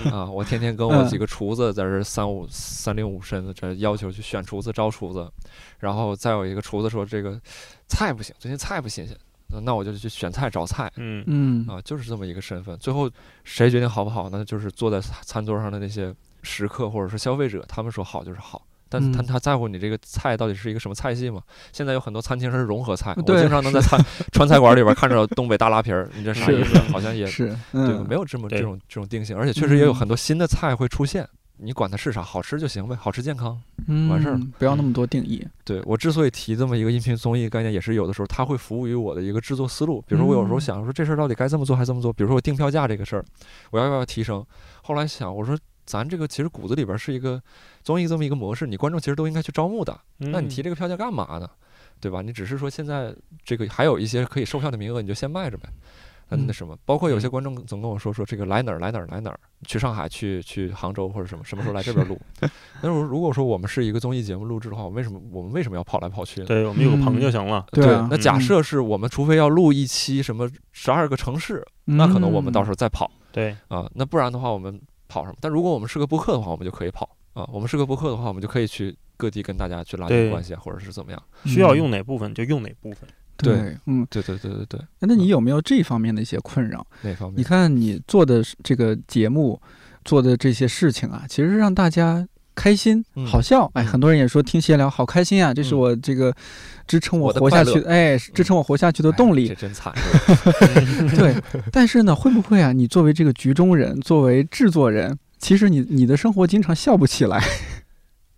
[SPEAKER 2] 嗯 [laughs]
[SPEAKER 3] 啊，我天天跟我几个厨子在这三五三令五申的这要求去选厨子招厨子，然后再有一个厨子说这个菜不行，最近菜不新鲜，呃那我就去选菜找菜
[SPEAKER 2] 嗯
[SPEAKER 1] 嗯
[SPEAKER 3] 啊，就是这么一个身份。最后谁决定好不好呢？就是坐在餐桌上的那些食客或者是消费者，他们说好就是好。但
[SPEAKER 1] 嗯
[SPEAKER 3] 他他在乎你这个菜到底是一个什么菜系吗？现在有很多餐厅是融合菜，我经常能在餐 [laughs] 川菜馆里边看着东北大拉皮儿，你这啥意思？好像也 [laughs]
[SPEAKER 1] 是
[SPEAKER 3] 对，
[SPEAKER 1] 嗯
[SPEAKER 3] 没有这么这种这种定性，而且确实也有
[SPEAKER 1] 嗯
[SPEAKER 3] 很多新的菜会出现。你管它是啥，好吃就行呗，好吃健康。
[SPEAKER 1] 嗯
[SPEAKER 3] 完事儿了
[SPEAKER 1] 不要那么多定义。
[SPEAKER 3] 对我之所以提这么一个音频综艺概念，也是有的时候它会服务于我的一个制作思路。比如说我有时候
[SPEAKER 1] 嗯
[SPEAKER 3] 想说这事儿到底该这么做还是这么做，比如说我定票价这个事儿，我要不要提升？后来想我说咱这个其实骨子里边是一个综艺这么一个模式，你观众其实都应该去招募的。那你提这个票价干嘛呢？对吧？你只是说现在这个还有一些可以售票的名额，你就先卖着呗。那那
[SPEAKER 1] 嗯
[SPEAKER 3] 什么，包括有些观众总跟我说说这个来哪儿来哪儿来哪儿，去上海去去杭州或者什么什么时候来这边 [laughs] 录。那如如果说我们是一个综艺节目录制的话，我为什么我们为什么要跑来跑去？
[SPEAKER 2] 对我们有个棚就行了。
[SPEAKER 1] 对啊
[SPEAKER 3] 那假
[SPEAKER 1] 嗯
[SPEAKER 3] 设是我们除非要录一期什么十二个城市，那可能我们到时
[SPEAKER 1] 候
[SPEAKER 3] 候再跑
[SPEAKER 2] 对，
[SPEAKER 3] 啊，那不然的话我们跑什么？但如果我们是个播客的话，我们就可以跑啊。我们是个播客的话，我们就可以去各地跟大家去拉近关系啊，或者是怎么样。
[SPEAKER 2] 需要用哪部分就用哪部分。
[SPEAKER 1] 对，嗯，
[SPEAKER 3] 对对对对对，
[SPEAKER 1] 那你有没有这方面的一些困扰？
[SPEAKER 3] 哪方面
[SPEAKER 1] 你看你做的这个节目，做的这些事情啊，其实让大家开心、
[SPEAKER 3] 嗯
[SPEAKER 1] 好笑。哎，
[SPEAKER 3] 嗯
[SPEAKER 1] 很多人也说听闲聊好开心啊，这是
[SPEAKER 3] 嗯
[SPEAKER 1] 我这个支撑我活下去，哎，支撑我活下去的动力。
[SPEAKER 3] 真惨。[laughs] [laughs]
[SPEAKER 1] 对，但是呢，会不会啊？你作为这个局中人，作为制作人，其实你你的生活经常笑不起来。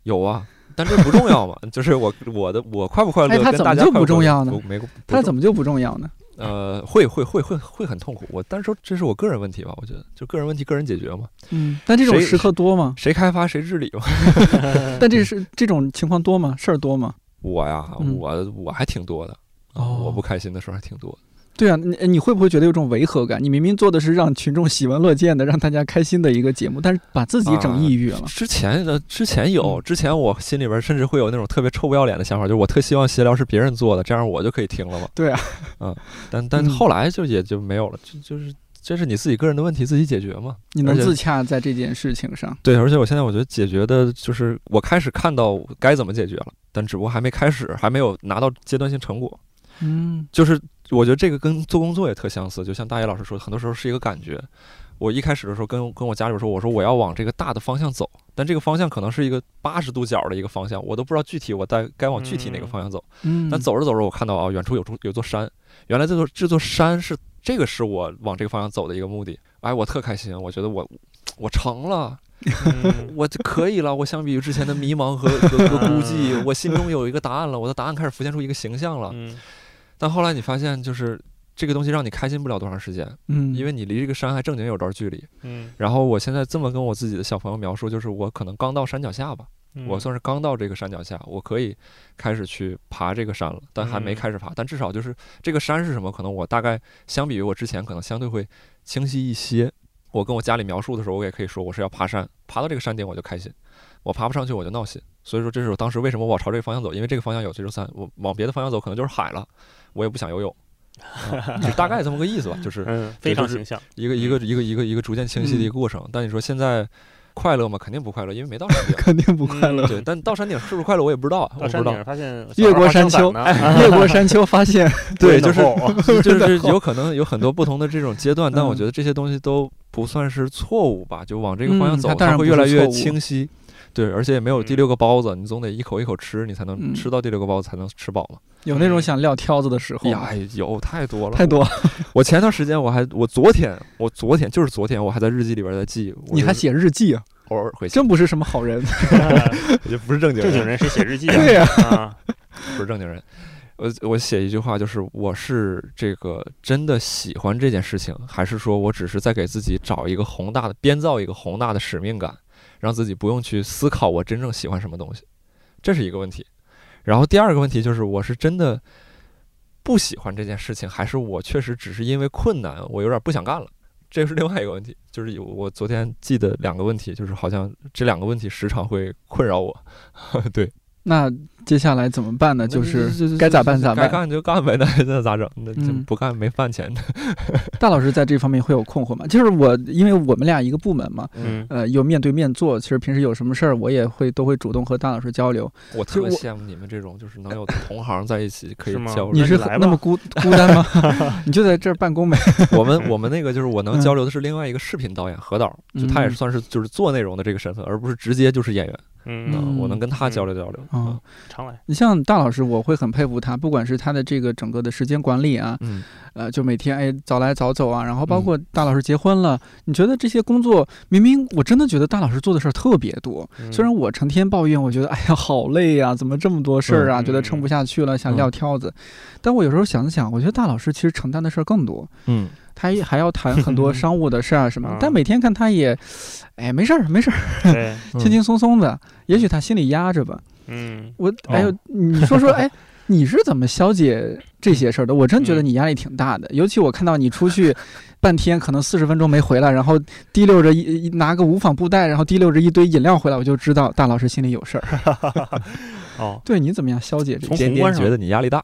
[SPEAKER 3] 有啊，但这不重要嘛，[laughs] 就是我我的我快不快乐，
[SPEAKER 1] 哎它怎么就不重要呢
[SPEAKER 3] 不没么
[SPEAKER 1] 它怎么就不重要呢？
[SPEAKER 3] 呃会会会会会很痛苦？我但是说这是我个人问题吧，我觉得就个人问题个人解决嘛，
[SPEAKER 1] 嗯，但这种时刻多吗？
[SPEAKER 3] 谁开发谁治理嘛。[laughs] [laughs]
[SPEAKER 1] 但这是这种情况多吗？事儿多吗？
[SPEAKER 3] 我呀，
[SPEAKER 1] 嗯
[SPEAKER 3] 我我还挺多的，啊
[SPEAKER 1] 哦
[SPEAKER 3] 我不开心的时候还挺多的。
[SPEAKER 1] 对啊，你你会不会觉得有种违和感？你明明做的是让群众喜闻乐见的、让大家开心的一个节目，但是把自己整抑郁了。
[SPEAKER 3] 之前的之前有，
[SPEAKER 1] 嗯
[SPEAKER 3] 之前我心里边甚至会有那种特别臭不要脸的想法，就是我特希望闲聊是别人做的，这样我就可以听了嘛。
[SPEAKER 1] 对啊，[laughs]
[SPEAKER 3] 嗯，但但
[SPEAKER 1] 嗯
[SPEAKER 3] 后来就也就没有了，就就是这是你自己个人的问题，自己解决嘛。
[SPEAKER 1] 你能自洽在这件事情上。
[SPEAKER 3] 对，而且我现在我觉得解决的就是我开始看到该怎么解决了，但只不过还没开始，还没有拿到阶段性成果。
[SPEAKER 1] 嗯
[SPEAKER 3] 就是我觉得这个跟做工作也特相似，就像大野老师说，很多时候是一个感觉。我一开始的时候跟跟我家里边说，我说我要往这个大的方向走，但这个方向可能是一个八十度角的一个方向，我都不知道具体我该该往具体哪个方向走。
[SPEAKER 1] 嗯，
[SPEAKER 3] 但走着走着，我看到啊，远处有座有座山，原来这座这座山是这个是我往这个方向走的一个目的。哎，我特开心，我觉得我我成了，
[SPEAKER 2] 嗯 [laughs]
[SPEAKER 3] 我就可以了。我相比于之前的迷茫和和和孤寂，我心中有一个答案了，我的答案开始浮现出一个形象了。
[SPEAKER 2] 嗯
[SPEAKER 3] 但后来你发现，就是这个东西让你开心不了多长时间，
[SPEAKER 1] 嗯，
[SPEAKER 3] 因为你离这个山还正经有段距离。
[SPEAKER 2] 嗯，
[SPEAKER 3] 然后我现在这么跟我自己的小朋友描述，就是我可能刚到山脚下吧，
[SPEAKER 2] 嗯
[SPEAKER 3] 我算是刚到这个山脚下，我可以开始去爬这个山了，但还没
[SPEAKER 2] 嗯
[SPEAKER 3] 开始爬。但至少就是这个山是什么，可能我大概相比于我之前，可能相对会清晰一些。我跟我家里描述的时候，我也可以说我是要爬山，爬到这个山顶我就开心，我爬不上去我就闹心。所以说，这是我当时为什么我朝这个方向走，因为这个方向有这座山，我往别的方向走可能就是海了，我也不想游泳。啊就大概这么个意思吧，就是
[SPEAKER 2] 嗯，非常形象。
[SPEAKER 3] 一个一个一个一个一个逐渐清晰的一个过程。但你说现在快乐吗？肯定不快乐，因为没到山顶。[laughs]
[SPEAKER 1] 肯定不快乐。
[SPEAKER 3] 对，但到山顶是不是快乐，我也不知道啊，我不知道
[SPEAKER 2] 到山顶。发现 [laughs] [laughs]
[SPEAKER 1] 越过山丘，越过山丘，发现
[SPEAKER 3] 对，就是
[SPEAKER 2] 是
[SPEAKER 3] 就是有可能有很多不同的这种阶段，但我
[SPEAKER 1] 嗯
[SPEAKER 3] 觉得这些东西都不算是错误吧，就往这个方向走，
[SPEAKER 1] 嗯它
[SPEAKER 3] 会越来越清晰。对，而且也没有第六个包子，你总得一口一口吃，你才能
[SPEAKER 1] 嗯
[SPEAKER 3] 吃到第六个包子才能吃饱嘛。
[SPEAKER 1] 有那种想撂挑子的时候吗，
[SPEAKER 3] 呀，有太多了，
[SPEAKER 1] 太多。[laughs]
[SPEAKER 3] 我前段时间我还，我昨天，我昨天就是昨天，我还在日记里边在记，就是
[SPEAKER 1] 你还写日记啊？
[SPEAKER 3] 偶尔会写，
[SPEAKER 1] 真不是什么好人。[laughs]
[SPEAKER 3] 就不是正经
[SPEAKER 2] 正经人谁写日记啊？[laughs]
[SPEAKER 1] 对呀
[SPEAKER 2] 啊，
[SPEAKER 3] 不是正经人。我我写一句话，就是我是这个真的喜欢这件事情，还是说我只是在给自己找一个宏大的编造一个宏大的使命感，让自己不用去思考我真正喜欢什么东西，这是一个问题。然后第二个问题就是，我是真的不喜欢这件事情，还是我确实只是因为困难，我有点不想干了。这是另外一个问题，就是有我昨天记得两个问题，就是好像这两个问题时常会困扰我。[laughs] 对，
[SPEAKER 1] 那接下来怎么办呢？就是该咋办咋办。
[SPEAKER 3] 该干就干呗，那那咋整？那不干没饭钱的。[laughs]
[SPEAKER 1] 大老师在这方面会有困惑吗？就是我，因为我们俩一个部门嘛，
[SPEAKER 2] 嗯
[SPEAKER 1] 呃，又面对面做。其实平时有什么事儿，我也会都会主动和大老师交流。
[SPEAKER 3] 我特别羡慕你们这种，就是能有同行在一起可以 [laughs] 交流。
[SPEAKER 1] 你是
[SPEAKER 2] 那
[SPEAKER 1] 么孤孤单吗？[laughs] 你就在这儿办公呗。
[SPEAKER 3] 我们我们那个就是我能
[SPEAKER 1] 嗯
[SPEAKER 3] 交流的是另外一个视频导演何导，就他也
[SPEAKER 1] 是
[SPEAKER 3] 算是就是做内容的这个身份，而不是直接就是演员。
[SPEAKER 2] 嗯，
[SPEAKER 1] 嗯
[SPEAKER 3] 我能跟他交流交流。
[SPEAKER 1] 啊。
[SPEAKER 2] 常来。
[SPEAKER 1] 你像大老师，我会很佩服他，不管是他的这个整个的时间管理啊，
[SPEAKER 3] 嗯，
[SPEAKER 1] 呃，就每天哎早来早走啊，然后包
[SPEAKER 3] 嗯。
[SPEAKER 1] 括大老师结婚了，你觉得这些工作明明我真的觉得大老师做的事儿特别多，
[SPEAKER 2] 嗯。
[SPEAKER 1] 虽然我成天抱怨，我觉得哎呀好累呀、怎么这么多事儿啊，
[SPEAKER 2] 嗯。
[SPEAKER 1] 觉得撑不下去了，想
[SPEAKER 3] 嗯。
[SPEAKER 1] 撂挑子。但我有时候想想，我觉得大老师其实承担的事儿更多，
[SPEAKER 3] 嗯，
[SPEAKER 1] 他还要谈很多 [laughs] 商务的事儿啊什么
[SPEAKER 2] 啊，
[SPEAKER 1] 但每天看他也，哎没事儿没事儿，[laughs] 轻轻松松的，也许他心里压着吧。
[SPEAKER 2] 嗯，
[SPEAKER 1] 我哎呦，[laughs] 你说说，哎，你是怎么消解这些事儿的？我真觉得你压力挺大的，尤其我看到你出去半天，可能四十分钟没回来，然后提溜着一一拿个无纺布袋，然后提溜着一堆饮料回来，我就知道大老师心里有事儿。[laughs]
[SPEAKER 2] 哦，
[SPEAKER 1] 对，你怎么样消解这些？
[SPEAKER 2] 从宏观上
[SPEAKER 3] 觉得你压力大。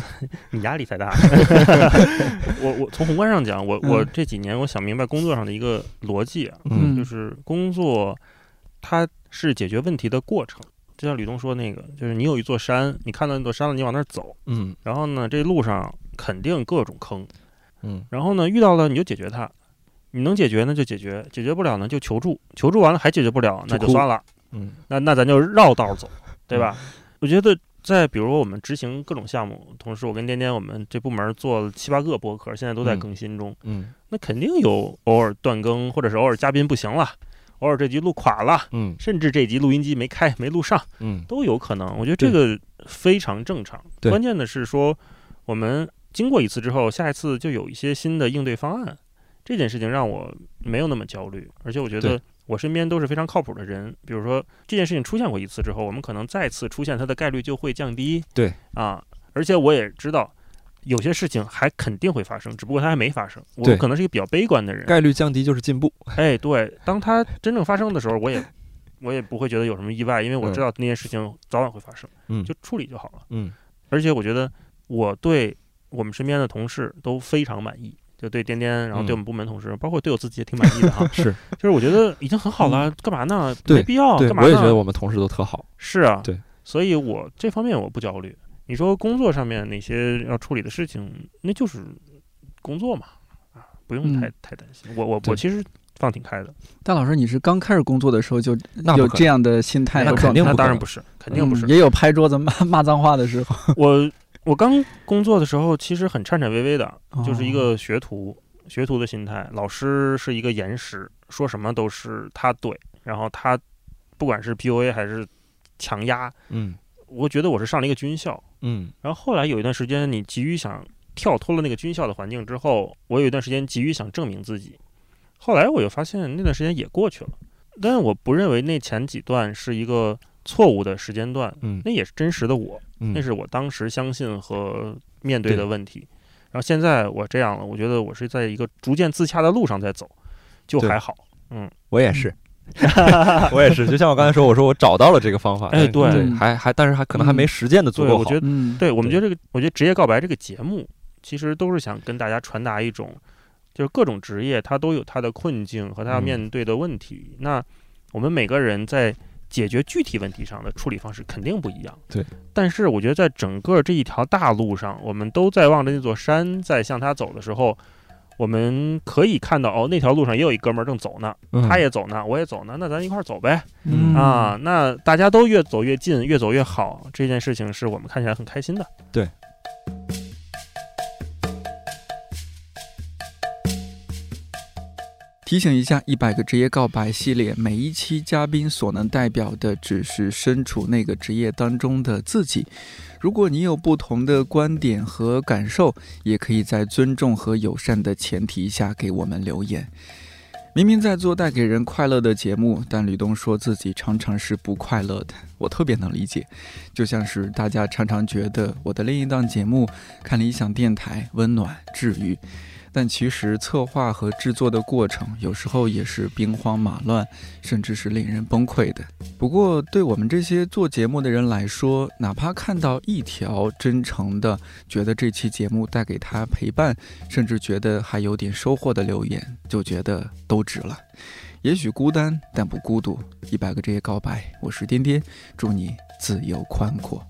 [SPEAKER 3] [laughs]
[SPEAKER 2] 你压力才大。[laughs] 我我从宏观上讲，我
[SPEAKER 1] 嗯
[SPEAKER 2] 我这几年我想明白工作上的一个逻辑啊，
[SPEAKER 1] 嗯
[SPEAKER 2] 就是工作它是解决问题的过程。就像吕东说那个，就是你有一座山，你看到那座山了，你往那儿走，
[SPEAKER 3] 嗯。
[SPEAKER 2] 然后呢，这路上肯定各种坑，
[SPEAKER 3] 嗯。
[SPEAKER 2] 然后呢，遇到了你就解决它，你能解决呢就解决，解决不了呢就求助，求助完了还解决不了那
[SPEAKER 3] 就
[SPEAKER 2] 算了，
[SPEAKER 3] 嗯
[SPEAKER 2] 那那咱就绕道走，对吧？我觉得在比如说我们执行各种项目，同时我跟颠颠我们这部门做了七八个播客，现在都在
[SPEAKER 3] 嗯
[SPEAKER 2] 更新中，
[SPEAKER 3] 嗯
[SPEAKER 2] 那肯定有偶尔断更，或者是偶尔嘉宾不行了，偶尔这集录垮了，
[SPEAKER 3] 嗯
[SPEAKER 2] 甚至这集录音机没开没录上，
[SPEAKER 3] 嗯
[SPEAKER 2] 都有可能。我觉得这个非常正常。关键的是说，我们经过一次之后，下一次就有一些新的应对方案。这件事情让我没有那么焦虑，而且我觉得我身边都是非常靠谱的人。比如说这件事情出现过一次之后，我们可能再次出现它的概率就会降低。
[SPEAKER 3] 对
[SPEAKER 2] 啊，而且我也知道，有些事情还肯定会发生，只不过它还没发生。我
[SPEAKER 3] 对
[SPEAKER 2] 可能是一个比较悲观的人，
[SPEAKER 3] 概率降低就是进步。
[SPEAKER 2] 哎，对，当它真正发生的时候，我也 [laughs] 我也不会觉得有什么意外，因为我知道那件事情早晚会发生，
[SPEAKER 3] 嗯
[SPEAKER 2] 就处理就好了。
[SPEAKER 3] 嗯
[SPEAKER 2] 而且我觉得我对我们身边的同事都非常满意，就对颠颠，然后对我们部门同事，包括对我自己也挺满意的哈。[laughs]
[SPEAKER 3] 是
[SPEAKER 2] 就是我觉得已经很好了，干嘛呢？没必要，干嘛呢？
[SPEAKER 3] 我也觉得我们同事都特好。
[SPEAKER 2] 是啊，
[SPEAKER 3] 对，
[SPEAKER 2] 所以我这方面我不焦虑。你说工作上面哪些要处理的事情，那就是工作嘛，啊，不用太、
[SPEAKER 1] 嗯
[SPEAKER 2] 太担心。我我我其实放挺开的，
[SPEAKER 1] 但老师，你是刚开始工作的时候就
[SPEAKER 3] 那
[SPEAKER 1] 有这样的心态
[SPEAKER 3] 那肯定
[SPEAKER 2] 那当然不是，肯定不是。
[SPEAKER 1] 嗯也有拍桌子骂骂脏话的时候。
[SPEAKER 2] 我我刚工作的时候，其实很颤颤巍巍的，
[SPEAKER 1] 哦
[SPEAKER 2] 就是一个学徒，学徒的心态。老师是一个严师，说什么都是他对，然后他不管是 PUA 还是强压，
[SPEAKER 3] 嗯
[SPEAKER 2] 我觉得我是上了一个军校。
[SPEAKER 3] 嗯。
[SPEAKER 2] 然后后来有一段时间，你急于想跳脱了那个军校的环境之后，我有一段时间急于想证明自己。后来我又发现那段时间也过去了，但是我不认为那前几段是一个错误的时间段，
[SPEAKER 3] 嗯。
[SPEAKER 2] 那也是真实的我，
[SPEAKER 3] 嗯，
[SPEAKER 2] 那是我当时相信和面对
[SPEAKER 3] 对。
[SPEAKER 2] 的问题。然后现在我这样了，我觉得我是在一个逐渐自洽的路上在走，就还好。嗯。
[SPEAKER 3] 我也是，[laughs] 我也是。就像我刚才说，我说我找到了这个方法，但
[SPEAKER 2] 哎对
[SPEAKER 3] 对，还还但是还可能还没实践的足
[SPEAKER 2] 对，
[SPEAKER 3] 够好
[SPEAKER 2] 我觉。得
[SPEAKER 1] 嗯，
[SPEAKER 2] 对，我们觉得这个，我觉得职业告白这个节目，其实都是想跟大家传达一种，就是各种职业它都有它的困境和它要
[SPEAKER 3] 嗯
[SPEAKER 2] 面对的问题。那我们每个人在解决具体问题上的处理方式肯定不一样。
[SPEAKER 3] 对。
[SPEAKER 2] 但是我觉得在整个这一条大路上，我们都在望着那座山在向它走的时候，我们可以看到哦，那条路上也有一哥们儿正走呢，
[SPEAKER 3] 嗯
[SPEAKER 2] 他也走呢，我也走呢，那咱一块儿走呗。
[SPEAKER 1] 嗯
[SPEAKER 2] 啊，那大家都越走越近，越走越好，这件事情是我们看起来很开心的。
[SPEAKER 1] 对提醒一下，一百个职业告白系列，每一期嘉宾所能代表的只是身处那个职业当中的自己。如果你有不同的观点和感受，也可以在尊重和友善的前提下给我们留言。明明在做带给人快乐的节目，但吕东说自己常常是不快乐的，我特别能理解。就像是大家常常觉得我的另一档节目《看理想电台》温暖治愈，但其实策划和制作的过程有时候也是兵荒马乱，甚至是令人崩溃的。不过，对我们这些做节目的人来说，哪怕看到一条真诚的觉得这期节目带给他陪伴，甚至觉得还有点收获的留言，就觉得都值了。也许孤单，但不孤独。一百个这些告白，我是颠颠，祝你自由宽阔。